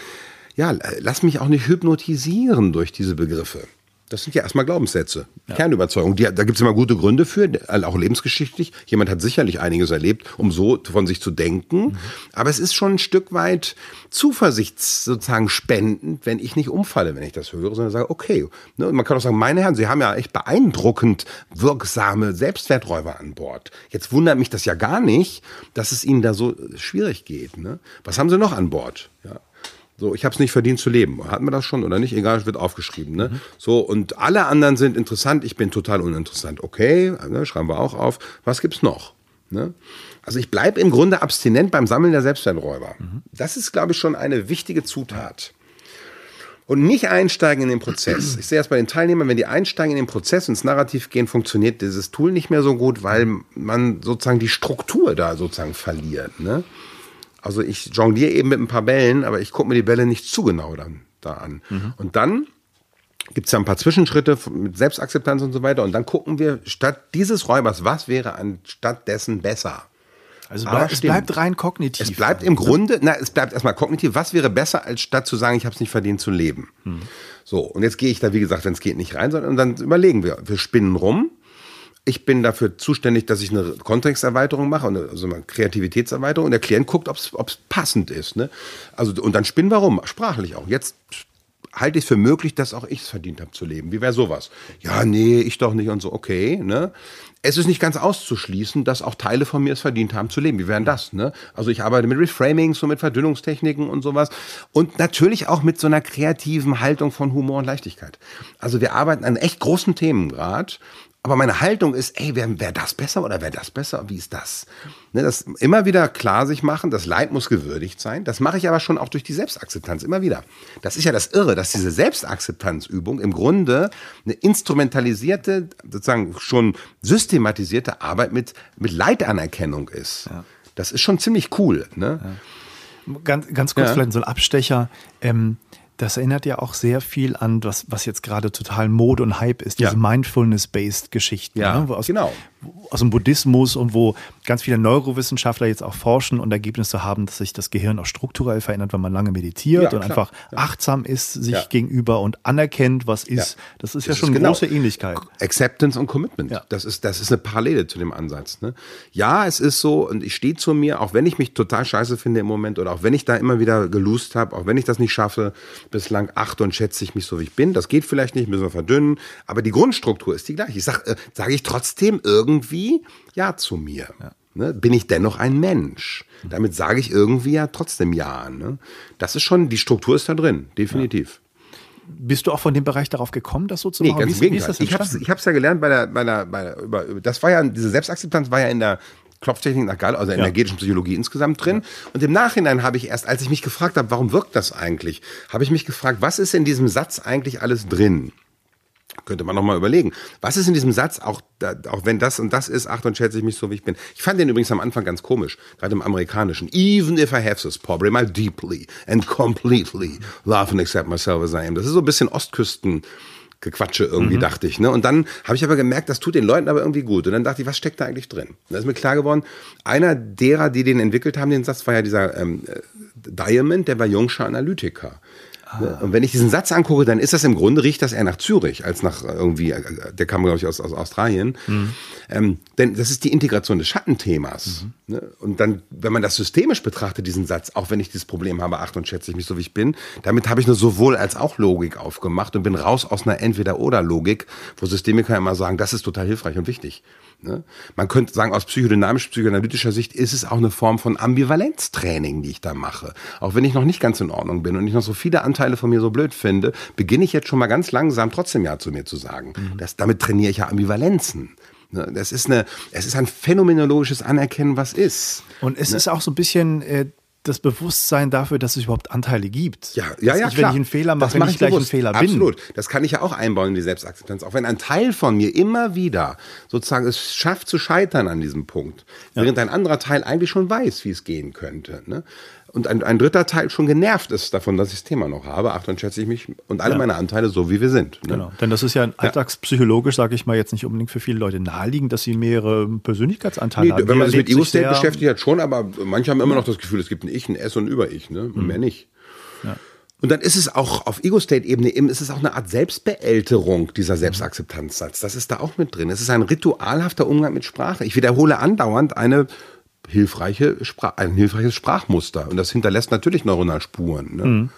ja, lass mich auch nicht hypnotisieren durch diese Begriffe. Das sind ja erstmal Glaubenssätze, ja. Kernüberzeugungen. Die, da gibt es immer gute Gründe für, auch lebensgeschichtlich. Jemand hat sicherlich einiges erlebt, um so von sich zu denken. Mhm. Aber es ist schon ein Stück weit Zuversicht sozusagen spendend, wenn ich nicht umfalle, wenn ich das höre, sondern sage, okay. Ne, man kann auch sagen, meine Herren, Sie haben ja echt beeindruckend wirksame Selbstwerträuber an Bord. Jetzt wundert mich das ja gar nicht, dass es Ihnen da so schwierig geht. Ne? Was haben Sie noch an Bord? Ja. So, ich habe es nicht verdient zu leben. Hatten wir das schon oder nicht? Egal, es wird aufgeschrieben. Ne? Mhm. So, und alle anderen sind interessant, ich bin total uninteressant. Okay, ne, schreiben wir auch auf. Was gibt's noch? Ne? Also ich bleibe im Grunde abstinent beim Sammeln der Selbstwerträuber. Mhm. Das ist, glaube ich, schon eine wichtige Zutat. Und nicht einsteigen in den Prozess. Ich sehe das bei den Teilnehmern, wenn die einsteigen in den Prozess ins Narrativ gehen, funktioniert dieses Tool nicht mehr so gut, weil man sozusagen die Struktur da sozusagen verliert. Ne? Also ich jongliere eben mit ein paar Bällen, aber ich gucke mir die Bälle nicht zu genau dann da an. Mhm. Und dann gibt es ja ein paar Zwischenschritte mit Selbstakzeptanz und so weiter. Und dann gucken wir statt dieses Räubers, was wäre anstatt dessen besser? Also bleib, es bleibt rein kognitiv. Es bleibt im Grunde, na, es bleibt erstmal kognitiv. Was wäre besser, als statt zu sagen, ich habe es nicht verdient zu leben? Hm. So, und jetzt gehe ich da, wie gesagt, wenn es geht, nicht rein, sondern dann überlegen wir. Wir spinnen rum ich bin dafür zuständig, dass ich eine Kontexterweiterung mache, also eine Kreativitätserweiterung und der Klient guckt, ob es passend ist. Ne? Also, und dann spinnen wir rum, sprachlich auch. Jetzt halte ich es für möglich, dass auch ich es verdient habe zu leben. Wie wäre sowas? Ja, nee, ich doch nicht und so, okay. Ne? es ist nicht ganz auszuschließen, dass auch Teile von mir es verdient haben zu leben. Wie wären das? Ne? Also ich arbeite mit Reframings und mit Verdünnungstechniken und sowas. Und natürlich auch mit so einer kreativen Haltung von Humor und Leichtigkeit. Also wir arbeiten an echt großen Themen gerade. Aber meine Haltung ist, ey, wäre wär das besser oder wäre das besser? Wie ist das? Ne, das immer wieder klar sich machen, das Leid muss gewürdigt sein. Das mache ich aber schon auch durch die Selbstakzeptanz, immer wieder. Das ist ja das Irre, dass diese Selbstakzeptanzübung im Grunde eine instrumentalisierte, sozusagen schon systematisierte Arbeit mit, mit Leitanerkennung ist. Ja. Das ist schon ziemlich cool. Ne? Ja. Ganz, ganz kurz ja. vielleicht so ein Abstecher. Ähm, das erinnert ja auch sehr viel an das, was jetzt gerade total Mode und Hype ist, diese ja. Mindfulness-based Geschichten. Ja, ne? aus, genau aus dem Buddhismus und wo ganz viele Neurowissenschaftler jetzt auch forschen und Ergebnisse haben, dass sich das Gehirn auch strukturell verändert, wenn man lange meditiert ja, und klar. einfach ja. achtsam ist sich ja. gegenüber und anerkennt, was ist. Das ist das ja schon eine genau. große Ähnlichkeit. Acceptance und Commitment. Das ist, das ist eine Parallele zu dem Ansatz. Ne? Ja, es ist so und ich stehe zu mir, auch wenn ich mich total scheiße finde im Moment oder auch wenn ich da immer wieder gelust habe, auch wenn ich das nicht schaffe, bislang achte und schätze ich mich so, wie ich bin. Das geht vielleicht nicht, müssen wir verdünnen, aber die Grundstruktur ist die gleiche. Ich sage äh, sag ich trotzdem irgendwie irgendwie Ja zu mir. Ja. Ne? Bin ich dennoch ein Mensch? Damit sage ich irgendwie ja trotzdem Ja. Ne? Das ist schon, die Struktur ist da drin, definitiv. Ja. Bist du auch von dem Bereich darauf gekommen, das so zu machen? Nee, ganz wie, im Gegenteil. ich habe es ja gelernt bei der, bei der, bei der über, das war ja, diese Selbstakzeptanz war ja in der Klopftechnik nach Gall, also ja. energetischen Psychologie insgesamt drin. Ja. Und im Nachhinein habe ich erst, als ich mich gefragt habe, warum wirkt das eigentlich, habe ich mich gefragt, was ist in diesem Satz eigentlich alles drin? Könnte man nochmal überlegen. Was ist in diesem Satz, auch, auch wenn das und das ist, ach, dann schätze ich mich so, wie ich bin. Ich fand den übrigens am Anfang ganz komisch, gerade im Amerikanischen. Even if I have this problem, I deeply and completely love and accept myself as I am. Das ist so ein bisschen Ostküsten. Gequatsche irgendwie, mhm. dachte ich. Ne? Und dann habe ich aber gemerkt, das tut den Leuten aber irgendwie gut. Und dann dachte ich, was steckt da eigentlich drin? Und da ist mir klar geworden, einer derer, die den entwickelt haben, den Satz, war ja dieser ähm, äh, Diamond, der war Jungscher Analytiker. Ah. Und wenn ich diesen Satz angucke, dann ist das im Grunde, riecht das eher nach Zürich als nach irgendwie, äh, der kam, glaube ich, aus, aus Australien. Mhm. Ähm, denn das ist die Integration des Schattenthemas. Mhm. Ne? Und dann, wenn man das systemisch betrachtet, diesen Satz, auch wenn ich dieses Problem habe, acht und schätze ich mich so, wie ich bin, damit habe ich eine sowohl als auch Logik aufgemacht und bin raus aus einer Entweder-Oder-Logik, wo Systemiker immer sagen, das ist total hilfreich und wichtig. Ne? Man könnte sagen, aus psychodynamisch-psychoanalytischer Sicht ist es auch eine Form von Ambivalenztraining, die ich da mache. Auch wenn ich noch nicht ganz in Ordnung bin und ich noch so viele Anteile von mir so blöd finde, beginne ich jetzt schon mal ganz langsam trotzdem Ja zu mir zu sagen. Mhm. Das, damit trainiere ich ja Ambivalenzen. Ne? Das ist eine, es ist ein phänomenologisches Anerkennen, was ist. Und es ne? ist auch so ein bisschen äh, das Bewusstsein dafür, dass es überhaupt Anteile gibt. Ja, ja, ja. Ich, wenn ich einen Fehler mache, wenn ich gleich bewusst. ein Fehler bin. Absolut. Das kann ich ja auch einbauen in die Selbstakzeptanz. Auch wenn ein Teil von mir immer wieder sozusagen es schafft zu scheitern an diesem Punkt, ja. während ein anderer Teil eigentlich schon weiß, wie es gehen könnte. Ne? Und ein, ein dritter Teil schon genervt ist davon, dass ich das Thema noch habe, ach, dann schätze ich mich und alle ja. meine Anteile so, wie wir sind. Ne? Genau, denn das ist ja alltagspsychologisch, sage ich mal, jetzt nicht unbedingt für viele Leute naheliegend, dass sie mehrere Persönlichkeitsanteile nee, haben. Wenn man sich mit Ego-State beschäftigt hat, schon, aber manche haben immer noch das Gefühl, es gibt ein Ich, ein S und ein Über-Ich, ne? Mhm. mehr nicht. Ja. Und dann ist es auch auf Ego-State-Ebene eben, ist es auch eine Art Selbstbeälterung, dieser Selbstakzeptanzsatz. Das ist da auch mit drin. Es ist ein ritualhafter Umgang mit Sprache. Ich wiederhole andauernd eine hilfreiche ein hilfreiches Sprachmuster. Und das hinterlässt natürlich Neuronalspuren. Ne? Mhm.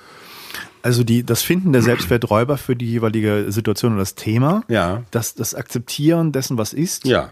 Also die, das Finden der Selbstwerträuber für die jeweilige Situation und das Thema, ja. das, das Akzeptieren dessen, was ist. Ja.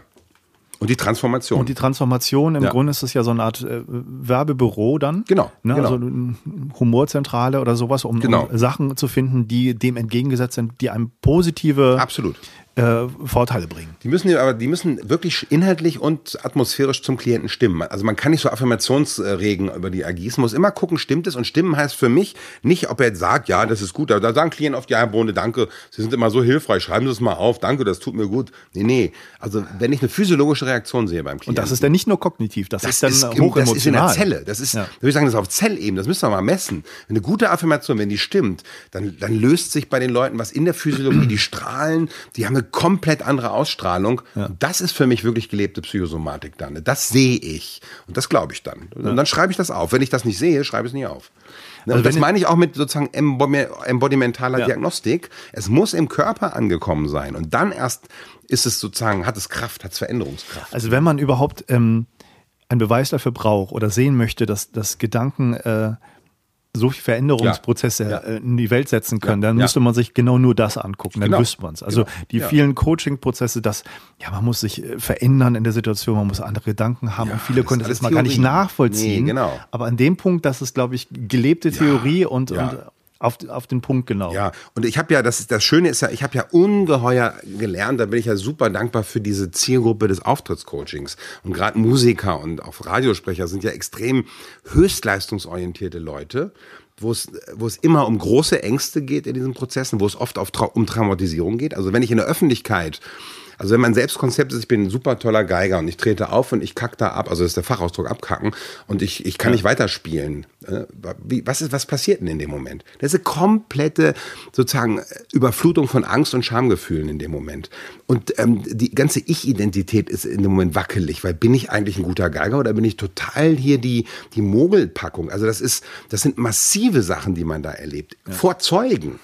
Und die Transformation. Und die Transformation, im ja. Grunde ist es ja so eine Art äh, Werbebüro dann. Genau, ne? genau. Also eine Humorzentrale oder sowas, um, genau. um, Sachen zu finden, die dem entgegengesetzt sind, die einem positive Absolut äh, Vorteile bringen. Die müssen aber, die müssen wirklich inhaltlich und atmosphärisch zum Klienten stimmen. Also man kann nicht so Affirmationsregen über die ergießen, muss immer gucken, stimmt es? Und stimmen heißt für mich nicht, ob er jetzt sagt, ja, das ist gut. Da sagen Klienten oft, ja, Herr Bohne, danke, Sie sind immer so hilfreich, schreiben Sie es mal auf, danke, das tut mir gut. Nee, nee. Also wenn ich eine physiologische Reaktion sehe beim Klienten. Und das ist dann nicht nur kognitiv, das, das ist dann ist, hochemotional. Das ist in der Zelle. Das ist, ja. würde ich sagen, das ist auf Zellebene. Das müssen wir mal messen. Eine gute Affirmation, wenn die stimmt, dann, dann löst sich bei den Leuten was in der Physiologie, die strahlen, die haben eine komplett andere Ausstrahlung. Ja. Das ist für mich wirklich gelebte Psychosomatik dann. Das sehe ich. Und das glaube ich dann. Und dann schreibe ich das auf. Wenn ich das nicht sehe, schreibe ich es nie auf. Also und das meine ich auch mit sozusagen embodimentaler ja. Diagnostik. Es muss im Körper angekommen sein. Und dann erst ist es sozusagen, hat es Kraft, hat es Veränderungskraft. Also wenn man überhaupt ähm, einen Beweis dafür braucht oder sehen möchte, dass, dass Gedanken äh, so viele Veränderungsprozesse Ja. Ja. äh, in die Welt setzen können, dann Ja. müsste man sich genau nur das angucken, dann Genau. wüsste man es. Also Genau. die vielen Coaching-Prozesse, das, ja, man muss sich äh, verändern in der Situation, man muss andere Gedanken haben und viele das können das erstmal gar nicht nachvollziehen. Nee, genau. Aber an dem Punkt, das ist, glaube ich, gelebte Theorie und, und auf, auf den Punkt genau. Ja, und ich habe ja, das, das Schöne ist ja, ich habe ja ungeheuer gelernt, da bin ich ja super dankbar für diese Zielgruppe des Auftrittscoachings. Und gerade Musiker und auch Radiosprecher sind ja extrem höchstleistungsorientierte Leute, wo es, immer um große Ängste geht in diesen Prozessen, wo es oft auf, um Traumatisierung geht. Also wenn ich in der Öffentlichkeit also wenn mein Selbstkonzept ist, ich bin ein super toller Geiger und ich trete auf und ich kack da ab, also das ist der Fachausdruck abkacken und ich, ich kann nicht weiterspielen. Äh, was ist, was passiert denn in dem Moment? Das ist eine komplette sozusagen Überflutung von Angst und Schamgefühlen in dem Moment. Und ähm, die ganze Ich-Identität ist in dem Moment wackelig, weil bin ich eigentlich ein guter Geiger oder bin ich total hier die, die Mogelpackung? Also das ist, das sind massive Sachen, die man da erlebt. Vor Zeugen.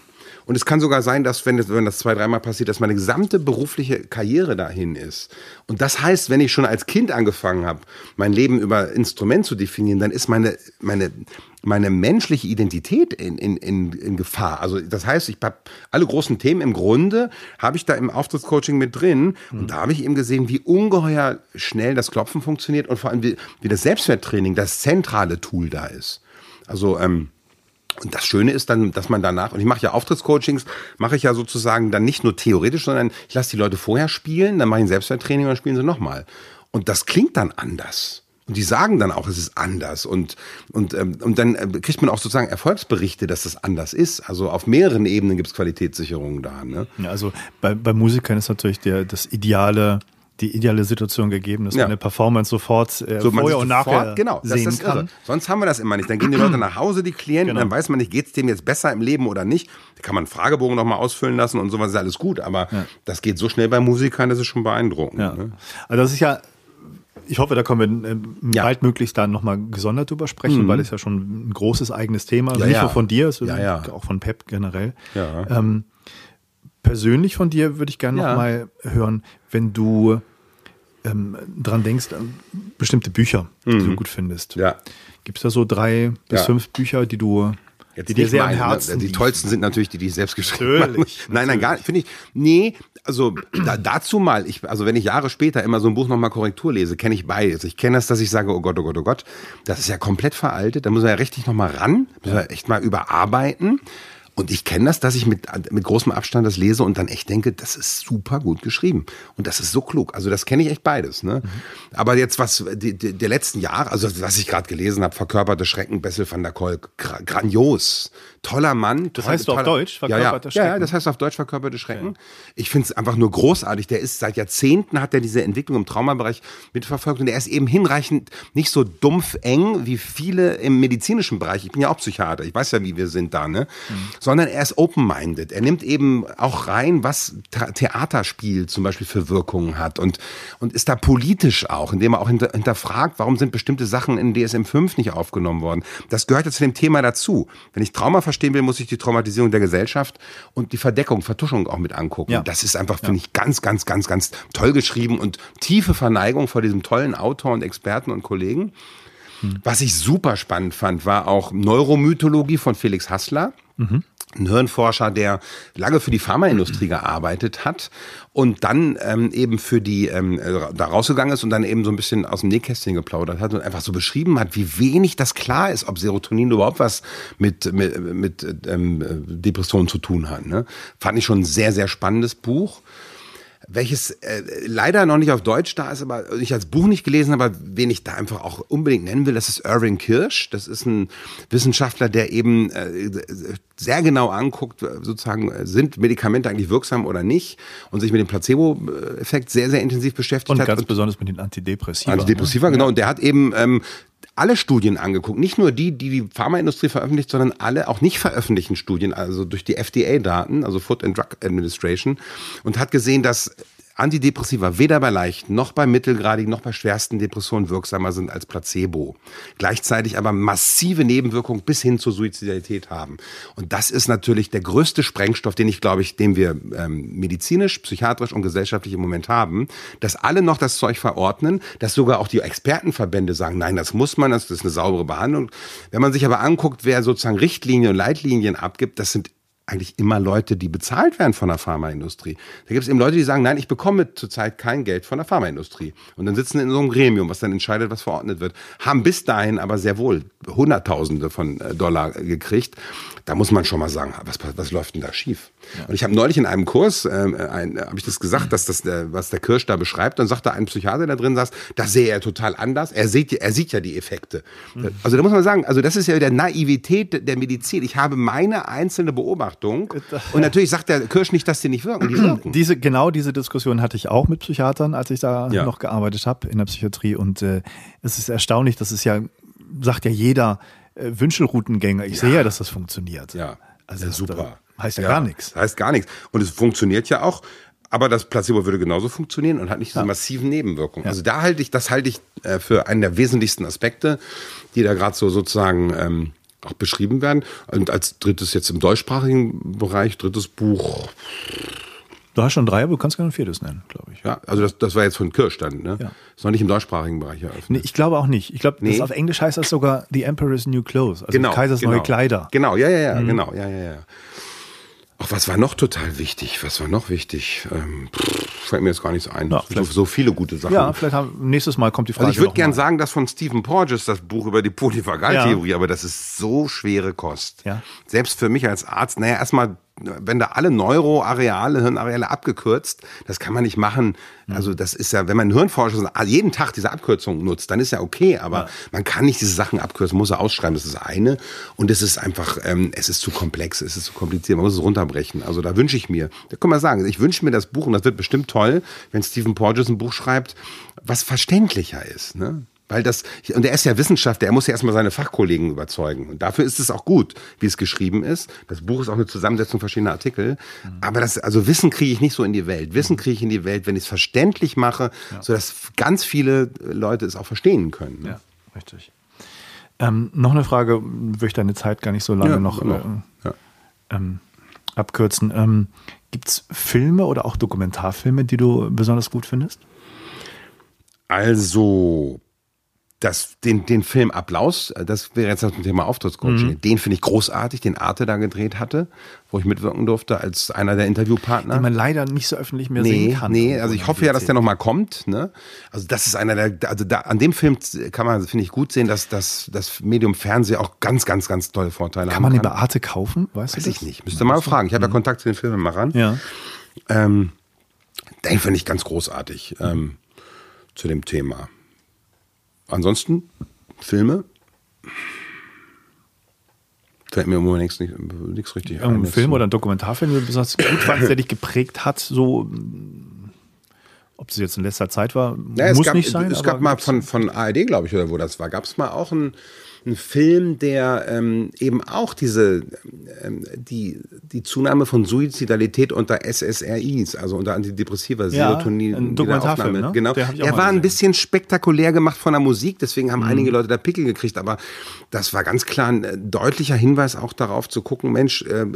Und es kann sogar sein, dass, wenn das, wenn das zwei, dreimal passiert, dass meine gesamte berufliche Karriere dahin ist. Und das heißt, wenn ich schon als Kind angefangen habe, mein Leben über Instrument zu definieren, dann ist meine, meine, meine menschliche Identität in, in, in, in Gefahr. Also das heißt, ich habe alle großen Themen im Grunde, habe ich da im Auftrittscoaching mit drin. Und da habe ich eben gesehen, wie ungeheuer schnell das Klopfen funktioniert und vor allem, wie, wie das Selbstwerttraining das zentrale Tool da ist. Also, ähm, und das Schöne ist dann, dass man danach, und ich mache ja Auftrittscoachings, mache ich ja sozusagen dann nicht nur theoretisch, sondern ich lasse die Leute vorher spielen, dann mache ich ein Selbstwerttraining und dann spielen sie nochmal. Und das klingt dann anders. Und die sagen dann auch, es ist anders. Und, und, ähm, und dann äh, kriegt man auch sozusagen Erfolgsberichte, dass das anders ist. Also auf mehreren Ebenen gibt es Qualitätssicherungen da. Ne? Ja, also bei, bei Musikern ist natürlich der, das ideale, die ideale Situation gegeben, dass Ja. man eine Performance sofort äh, So, vorher und sofort- nachher genau, das sehen ist kann. irre. Sonst haben wir das immer nicht. Dann gehen die Leute nach Hause, die Klienten, Genau. dann weiß man nicht, geht's dem jetzt besser im Leben oder nicht. Da kann man einen Fragebogen nochmal ausfüllen lassen und sowas ist alles gut. Aber das geht so schnell bei Musikern, das ist schon beeindruckend. Ja. Ne? Also das ist ja, ich hoffe, da können wir äh, Ja. Mhm. baldmöglichst dann nochmal gesondert drüber sprechen, weil das ja schon ein großes eigenes Thema ist. Ja, Nicht ja. nur von dir, sondern Ja, ja. auch von Pep generell. Ja. Ähm, persönlich von dir würde ich gerne Ja. noch mal hören, wenn du ähm, dran denkst, an bestimmte Bücher, die du gut findest. Mhm. Ja. Gibt es da so drei bis Ja. fünf Bücher, die du Jetzt die dir sehr am ne? Herzen Die tollsten sind natürlich die, die ich selbst geschrieben habe. Natürlich, Nein, nein, gar nicht. Finde ich. Nee, also da, dazu mal. Ich, also wenn ich Jahre später immer so ein Buch nochmal Korrektur lese, kenne ich beides. Ich kenne das, dass ich sage, oh Gott, oh Gott, oh Gott, das ist ja komplett veraltet. Da muss man ja richtig nochmal ran, muss man echt mal überarbeiten. Und ich kenne das, dass ich mit, mit großem Abstand das lese und dann echt denke, das ist super gut geschrieben. Und das ist so klug. Also das kenne ich echt beides. Ne? Aber jetzt was die, die, der letzten Jahre, also was ich gerade gelesen habe, Verkörperte Schrecken, Bessel van der Kolk, gra grandios. Toller Mann. Das heißt auf toller- Deutsch, ja, ja. Verkörperte Ja, ja, Schrecken? das heißt auf Deutsch verkörperte Schrecken. Ich finde es einfach nur großartig. Der ist seit Jahrzehnten hat er diese Entwicklung im Traumabereich mitverfolgt und er ist eben hinreichend nicht so dumpf eng wie viele im medizinischen Bereich. Ich bin ja auch Psychiater, ich weiß ja, wie wir sind da, ne? Sondern er ist open-minded. Er nimmt eben auch rein, was Theaterspiel zum Beispiel für Wirkungen hat und, und ist da politisch auch, indem er auch hinter, hinterfragt, warum sind bestimmte Sachen in DSM 5 nicht aufgenommen worden. Das gehört ja zu dem Thema dazu. Wenn ich Trauma verstehen will, muss ich die Traumatisierung der Gesellschaft und die Verdeckung, Vertuschung auch mit angucken. Ja. Das ist einfach, finde ich, ganz, ganz, ganz, ganz toll geschrieben und tiefe Verneigung vor diesem tollen Autor und Experten und Kollegen. Was ich super spannend fand, war auch Neuromythologie von Felix Hassler. Ein Hirnforscher, der lange für die Pharmaindustrie gearbeitet hat und dann ähm, eben für die ähm, äh, da rausgegangen ist und dann eben so ein bisschen aus dem Nähkästchen geplaudert hat und einfach so beschrieben hat, wie wenig das klar ist, ob Serotonin überhaupt was mit mit, mit ähm, äh, Depressionen zu tun hat. Ne? Fand ich schon ein sehr sehr spannendes Buch welches äh, leider noch nicht auf Deutsch da ist, aber ich als Buch nicht gelesen habe, aber wen ich da einfach auch unbedingt nennen will, das ist Irving Kirsch. Das ist ein Wissenschaftler, der eben äh, sehr genau anguckt, sozusagen, äh, sind Medikamente eigentlich wirksam oder nicht und sich mit dem Placebo-Effekt sehr, sehr intensiv beschäftigt Und hat. ganz besonders mit den Antidepressiva. Antidepressiva, genau. Und der hat eben ähm, alle Studien angeguckt. Nicht nur die, die die Pharmaindustrie veröffentlicht, sondern alle auch nicht veröffentlichten Studien, also durch die FDA-Daten, also Food and Drug Administration, und hat gesehen, dass Antidepressiva weder bei leichten noch bei mittelgradigen noch bei schwersten Depressionen wirksamer sind als Placebo. Gleichzeitig aber massive Nebenwirkungen bis hin zur Suizidalität haben. Und das ist natürlich der größte Sprengstoff, den ich glaube ich, den wir ähm, medizinisch, psychiatrisch und gesellschaftlich im Moment haben, dass alle noch das Zeug verordnen, dass sogar auch die Expertenverbände sagen, nein, das muss man, das ist eine saubere Behandlung. Wenn man sich aber anguckt, wer sozusagen Richtlinien und Leitlinien abgibt, das sind eigentlich immer Leute, die bezahlt werden von der Pharmaindustrie. Da gibt es eben Leute, die sagen, nein, ich bekomme zurzeit kein Geld von der Pharmaindustrie. Und dann sitzen in so einem Gremium, was dann entscheidet, was verordnet wird, haben bis dahin aber sehr wohl Hunderttausende von äh, Dollar gekriegt. Da muss man schon mal sagen, was, was läuft denn da schief? Ja. Und ich habe neulich in einem Kurs, äh, habe ich das gesagt, dass das, äh, was der Kirsch da beschreibt, dann sagte ein Psychiater, der drin saß, das sehe er total anders. Er sieht, er sieht ja die Effekte. Mhm. Also da muss man sagen, also das ist ja der Naivität der Medizin. Ich habe meine einzelne Beobachtung und natürlich sagt der Kirsch nicht, dass die nicht wirken. Die wirken. Diese, genau diese Diskussion hatte ich auch mit Psychiatern, als ich da ja. noch gearbeitet habe in der Psychiatrie und äh, es ist erstaunlich, dass es ja, sagt ja jeder, äh, Wünschelroutengänger. Ich ja. sehe ja, dass das funktioniert. Ja, also super. Heißt ja, ja, gar nichts. Heißt gar nichts. Und es funktioniert ja auch. Aber das Placebo würde genauso funktionieren und hat nicht diese ja. massiven Nebenwirkungen. Ja. Also da halte ich, das halte ich äh, für einen der wesentlichsten Aspekte, die da gerade so sozusagen ähm, auch beschrieben werden. Und als drittes jetzt im deutschsprachigen Bereich, drittes Buch, Du hast schon drei, aber du kannst gerne ein viertes nennen, glaube ich. Ja, also das, das war jetzt von Kirsch dann, ne? Ja. Ist noch nicht im deutschsprachigen Bereich eröffnet. Nee, ich glaube auch nicht. Ich glaube, nee. auf Englisch heißt das sogar The Emperor's New Clothes, also genau, Kaisers genau. neue Kleider. Genau, ja, ja, ja, mhm. genau, ja, ja, ja. Ach, was war noch total wichtig? Was war noch wichtig? Ähm, pff, fällt mir jetzt gar nichts ein. Ja, so, so, viele gute Sachen. Ja, vielleicht haben, nächstes Mal kommt die Frage. Also ich würde gern sagen, dass von Stephen Porges das Buch über die Polyvagaltheorie, ja. aber das ist so schwere Kost. Ja. Selbst für mich als Arzt, naja, erstmal wenn da alle Neuroareale, Hirnareale abgekürzt, das kann man nicht machen. Also das ist ja, wenn man Hirnforscher jeden Tag diese Abkürzung nutzt, dann ist ja okay, aber ja. man kann nicht diese Sachen abkürzen, muss er ausschreiben, das ist eine. Und es ist einfach, ähm, es ist zu komplex, es ist zu kompliziert, man muss es runterbrechen. Also da wünsche ich mir, da kann man sagen, ich wünsche mir das Buch, und das wird bestimmt toll, wenn Stephen Porges ein Buch schreibt, was verständlicher ist. Ne? Weil das, und er ist ja Wissenschaftler, er muss ja erstmal seine Fachkollegen überzeugen. Und dafür ist es auch gut, wie es geschrieben ist. Das Buch ist auch eine Zusammensetzung verschiedener Artikel. Aber das, also Wissen kriege ich nicht so in die Welt. Wissen mhm. kriege ich in die Welt, wenn ich es verständlich mache, ja. sodass ganz viele Leute es auch verstehen können. Ne? Ja, richtig. Ähm, noch eine Frage, würde ich deine Zeit gar nicht so lange ja, noch äh, ja. ähm, abkürzen. Ähm, Gibt es Filme oder auch Dokumentarfilme, die du besonders gut findest? Also, das, den, den Film Applaus, das wäre jetzt das Thema Auftrittscoaching, mhm. den finde ich großartig, den Arte da gedreht hatte, wo ich mitwirken durfte als einer der Interviewpartner. Den man leider nicht so öffentlich mehr nee, sehen kann. Nee, also ich hoffe ja, dass der nochmal kommt. Ne? Also das ist einer der, also da, an dem Film kann man, finde ich, gut sehen, dass, dass das Medium Fernsehen auch ganz, ganz, ganz tolle Vorteile kann haben kann. Kann man den bei Arte kaufen? Weißt Weiß du ich nicht. Müsste mal fragen. Ich habe mhm. ja Kontakt zu den Filmemachern. Ja. Ähm, den finde ich ganz großartig ähm, zu dem Thema. Ansonsten Filme. Fällt mir im Moment nichts, nichts richtig ein. Ein Film oder ein Dokumentarfilm, den du besonders gut fandst, der dich geprägt hat, so ob es jetzt in letzter Zeit war, ja, muss gab, nicht sein. Es gab mal von, von ARD, glaube ich, oder wo das war, gab es mal auch ein, ein Film, der ähm, eben auch diese ähm, die, die Zunahme von Suizidalität unter SSRIs, also unter Antidepressiva, Serotonin, ja, ein Dokumentarfilm, ne? genau. Er war ein bisschen spektakulär gemacht von der Musik, deswegen haben mhm. einige Leute da Pickel gekriegt, aber das war ganz klar ein äh, deutlicher Hinweis auch darauf zu gucken, Mensch, äh,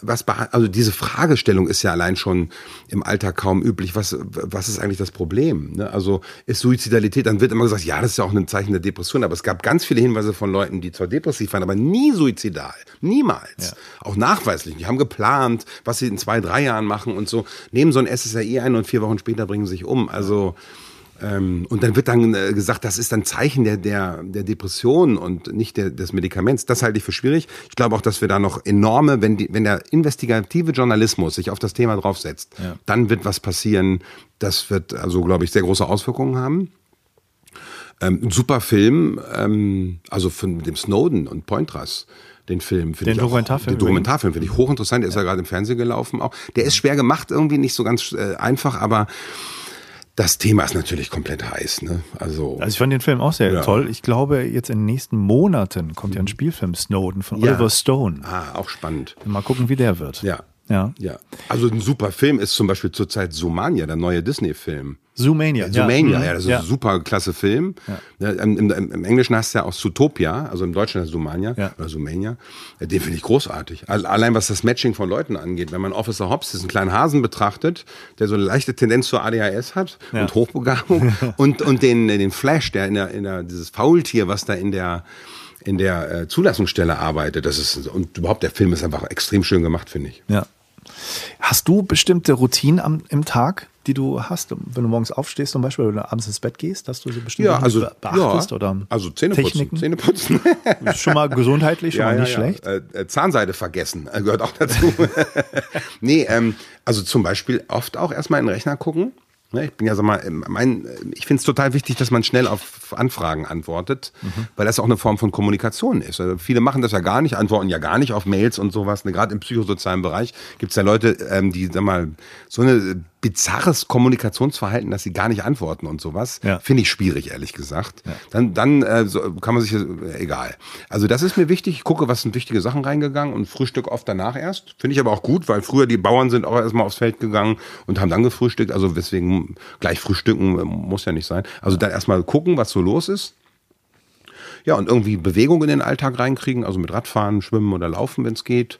was also diese Fragestellung ist ja allein schon im Alltag kaum üblich. Was was ist eigentlich das Problem? Ne? Also ist Suizidalität, dann wird immer gesagt, ja, das ist ja auch ein Zeichen der Depression, aber es gab ganz viele Hinweise von Leuten, die zwar depressiv waren, aber nie suizidal. Niemals. Ja. Auch nachweislich. Die haben geplant, was sie in zwei, drei Jahren machen und so, nehmen so ein SSRI ein und vier Wochen später bringen sie sich um. Also, ähm, und dann wird dann äh, gesagt, das ist ein Zeichen der, der, der Depression und nicht der, des Medikaments. Das halte ich für schwierig. Ich glaube auch, dass wir da noch enorme, wenn, die, wenn der investigative Journalismus sich auf das Thema draufsetzt, ja. dann wird was passieren. Das wird also, glaube ich, sehr große Auswirkungen haben. Ähm, ein super Film, ähm, also von dem Snowden und Pointras den Film. Den ich Dokumentarfilm? Den Dokumentarfilm finde ich hochinteressant. Der ist ja gerade im Fernsehen gelaufen auch. Der ist schwer gemacht, irgendwie nicht so ganz äh, einfach, aber das Thema ist natürlich komplett heiß. Ne? Also, also ich fand den Film auch sehr ja. toll. Ich glaube, jetzt in den nächsten Monaten kommt ja ein Spielfilm Snowden von Oliver ja. Stone. Ah, auch spannend. Mal gucken, wie der wird. Ja. Ja. Ja. Also ein super Film ist zum Beispiel zurzeit Sumania, der neue Disney-Film. Zoomania. Zoomania, Mhm. ja, das ist ein super klasse Film. Ja, im, im, Im Englischen heißt es ja auch Zootopia, also im Deutschen heißt es Zoomania Ja. oder Zoomania. Den finde ich großartig. Al- Allein was das Matching von Leuten angeht. Wenn man Officer Hobbs, diesen kleinen Hasen betrachtet, der so eine leichte Tendenz zur ADHS hat Ja. und Hochbegabung und, und den, den Flash, der in der, in der, dieses Faultier, was da in der, in der äh, Zulassungsstelle arbeitet, das ist, und überhaupt der Film ist einfach extrem schön gemacht, finde ich. Ja. Hast du bestimmte Routinen am, im Tag, die du hast, wenn du morgens aufstehst zum Beispiel oder abends ins Bett gehst, dass du so bestimmte Ja, also, be- beachtest ja, oder also Zähneputzen. Techniken? Zähneputzen. Ist schon mal gesundheitlich schon mal nicht schlecht. Äh, äh, Zahnseide vergessen, äh, gehört auch dazu. nee, ähm, also zum Beispiel oft auch erstmal in den Rechner gucken. Ne, Ich bin ja, sag mal, ähm, mein, ich finde es total wichtig, dass man schnell auf Anfragen antwortet, Mhm. weil das auch eine Form von Kommunikation ist. Also viele machen das ja gar nicht, antworten ja gar nicht auf Mails und sowas. Ne, Gerade im psychosozialen Bereich gibt es ja Leute, ähm, die, sag mal, so ein bizarres Kommunikationsverhalten, dass sie gar nicht antworten und sowas, Ja. finde ich schwierig, ehrlich gesagt. Dann, dann äh, so, kann man sich, äh, egal. Also das ist mir wichtig. Ich gucke, was sind wichtige Sachen reingegangen und Frühstück oft danach erst. Finde ich aber auch gut, weil früher die Bauern sind auch erstmal aufs Feld gegangen und haben dann gefrühstückt. Also deswegen gleich frühstücken äh, muss ja nicht sein. Also dann erstmal gucken, was so los ist. Ja, und irgendwie Bewegung in den Alltag reinkriegen, also mit Radfahren, Schwimmen oder Laufen, wenn es geht.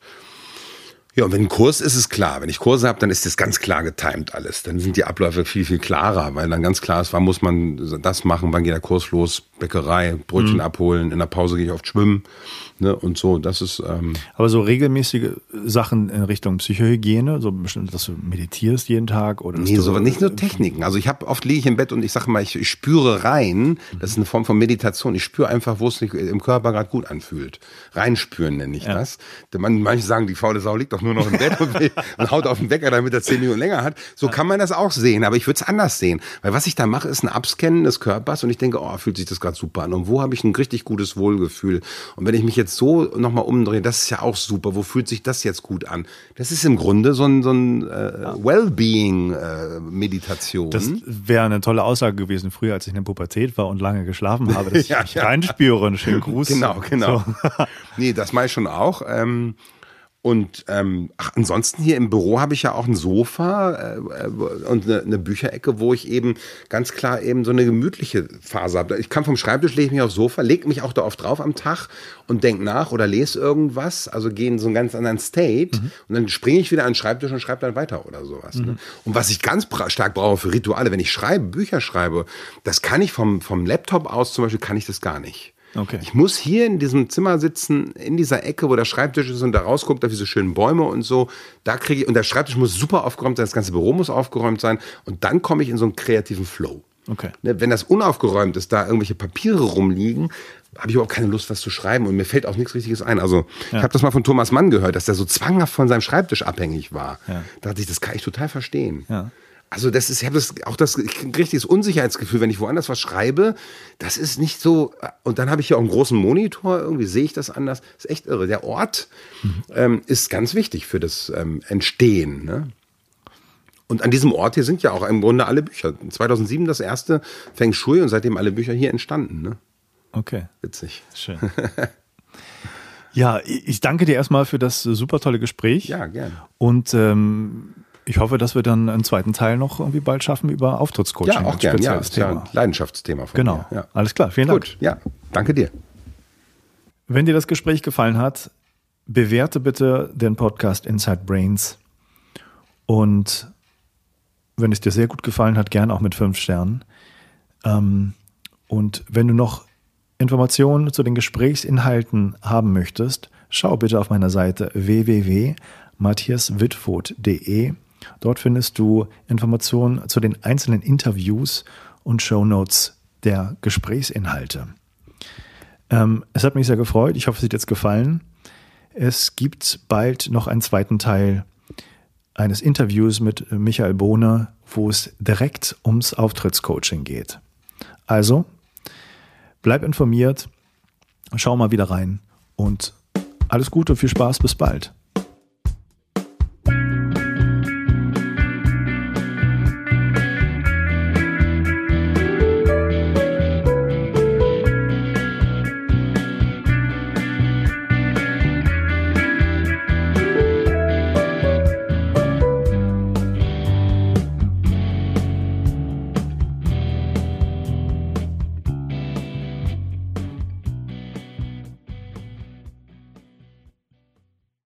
Ja, und wenn ein Kurs ist, ist es klar. Wenn ich Kurse habe, dann ist das ganz klar getimt alles. Dann sind die Abläufe viel, viel klarer, weil dann ganz klar ist, wann muss man das machen, wann geht der Kurs los, Bäckerei, Brötchen abholen, in der Pause gehe ich oft schwimmen. Ne, und so, das ist, ähm, Aber so regelmäßige Sachen in Richtung Psychohygiene, so bestimmt, dass du meditierst jeden Tag oder Nee, so, nicht nur Techniken. Also ich habe oft liege ich im Bett und ich sage mal, ich, ich spüre rein. Das ist eine Form von Meditation. Ich spüre einfach, wo es sich im Körper gerade gut anfühlt. Reinspüren nenne ich das. Denn Man, manche sagen, die faule Sau liegt doch nur noch im Bett und, und haut auf den Wecker, damit er zehn Minuten länger hat. So kann man das auch sehen. Aber ich würde es anders sehen. Weil was ich da mache, ist ein Abscannen des Körpers und ich denke, oh, fühlt sich das gerade super an. Und wo habe ich ein richtig gutes Wohlgefühl? Und wenn ich mich jetzt so nochmal umdrehe, das ist ja auch super. Wo fühlt sich das jetzt gut an? Das ist im Grunde so ein, so ein äh, Wellbeing-Meditation. Das wäre eine tolle Aussage gewesen früher, als ich in der Pubertät war und lange geschlafen habe, dass Ja, ich ja. reinspüre. Einen schönen Gruß. Genau, genau. So. nee, das mache ich schon auch. Ähm, und ähm, ach, ansonsten hier im Büro habe ich ja auch ein Sofa äh, äh, und eine, eine Bücherecke, wo ich eben ganz klar eben so eine gemütliche Phase habe. Ich kann vom Schreibtisch, lege ich mich aufs Sofa, lege mich auch da oft drauf am Tag und denke nach oder lese irgendwas, also gehe in so einen ganz anderen State und dann springe ich wieder an den Schreibtisch und schreibe dann weiter oder sowas. Ne? Und was ich ganz stark brauche für Rituale, wenn ich schreibe, Bücher schreibe, das kann ich vom, vom Laptop aus zum Beispiel, kann ich das gar nicht. Okay. Ich muss hier in diesem Zimmer sitzen, in dieser Ecke, wo der Schreibtisch ist und da rausguckt auf diese schönen Bäume und so. Da kriege ich, und der Schreibtisch muss super aufgeräumt sein, das ganze Büro muss aufgeräumt sein. Und dann komme ich in so einen kreativen Flow. Okay. Ne, Wenn das unaufgeräumt ist, da irgendwelche Papiere rumliegen, habe ich überhaupt keine Lust, was zu schreiben und mir fällt auch nichts Richtiges ein. Also ich habe das mal von Thomas Mann gehört, dass der so zwanghaft von seinem Schreibtisch abhängig war. Ja. Da dachte ich, das kann ich total verstehen. Ja. Also das ist, ich habe das auch das ich ein richtiges Unsicherheitsgefühl, wenn ich woanders was schreibe. Das ist nicht so. Und dann habe ich hier auch einen großen Monitor. Irgendwie sehe ich das anders. Das ist echt irre. Der Ort ähm, ist ganz wichtig für das ähm, Entstehen. Ne? Und an diesem Ort hier sind ja auch im Grunde alle Bücher. 2007 das erste Feng Shui und seitdem alle Bücher hier entstanden. Ne? Okay. Witzig. Schön. ja, ich ich danke dir erstmal für das super tolle Gespräch. Ja, gerne. Und ähm, ich hoffe, dass wir dann einen zweiten Teil noch irgendwie bald schaffen über Auftrittscoaching. Ja, auch gerne. Ja, ist ja Thema. ein Leidenschaftsthema von Genau. mir. Ja. Alles klar. Vielen Dank. Gut, ja, danke dir. Wenn dir das Gespräch gefallen hat, bewerte bitte den Podcast Inside Brains. Und wenn es dir sehr gut gefallen hat, gern auch mit fünf Sternen. Ähm, und wenn du noch Informationen zu den Gesprächsinhalten haben möchtest, schau bitte auf meiner Seite www.matthiaswitfoth.de. Dort findest du Informationen zu den einzelnen Interviews und Shownotes der Gesprächsinhalte. Ähm, es hat mich sehr gefreut. Ich hoffe, es hat jetzt gefallen. Es gibt bald noch einen zweiten Teil eines Interviews mit Michael Bohne, wo es direkt ums Auftrittscoaching geht. Also, bleib informiert, schau mal wieder rein und alles Gute, viel Spaß, bis bald.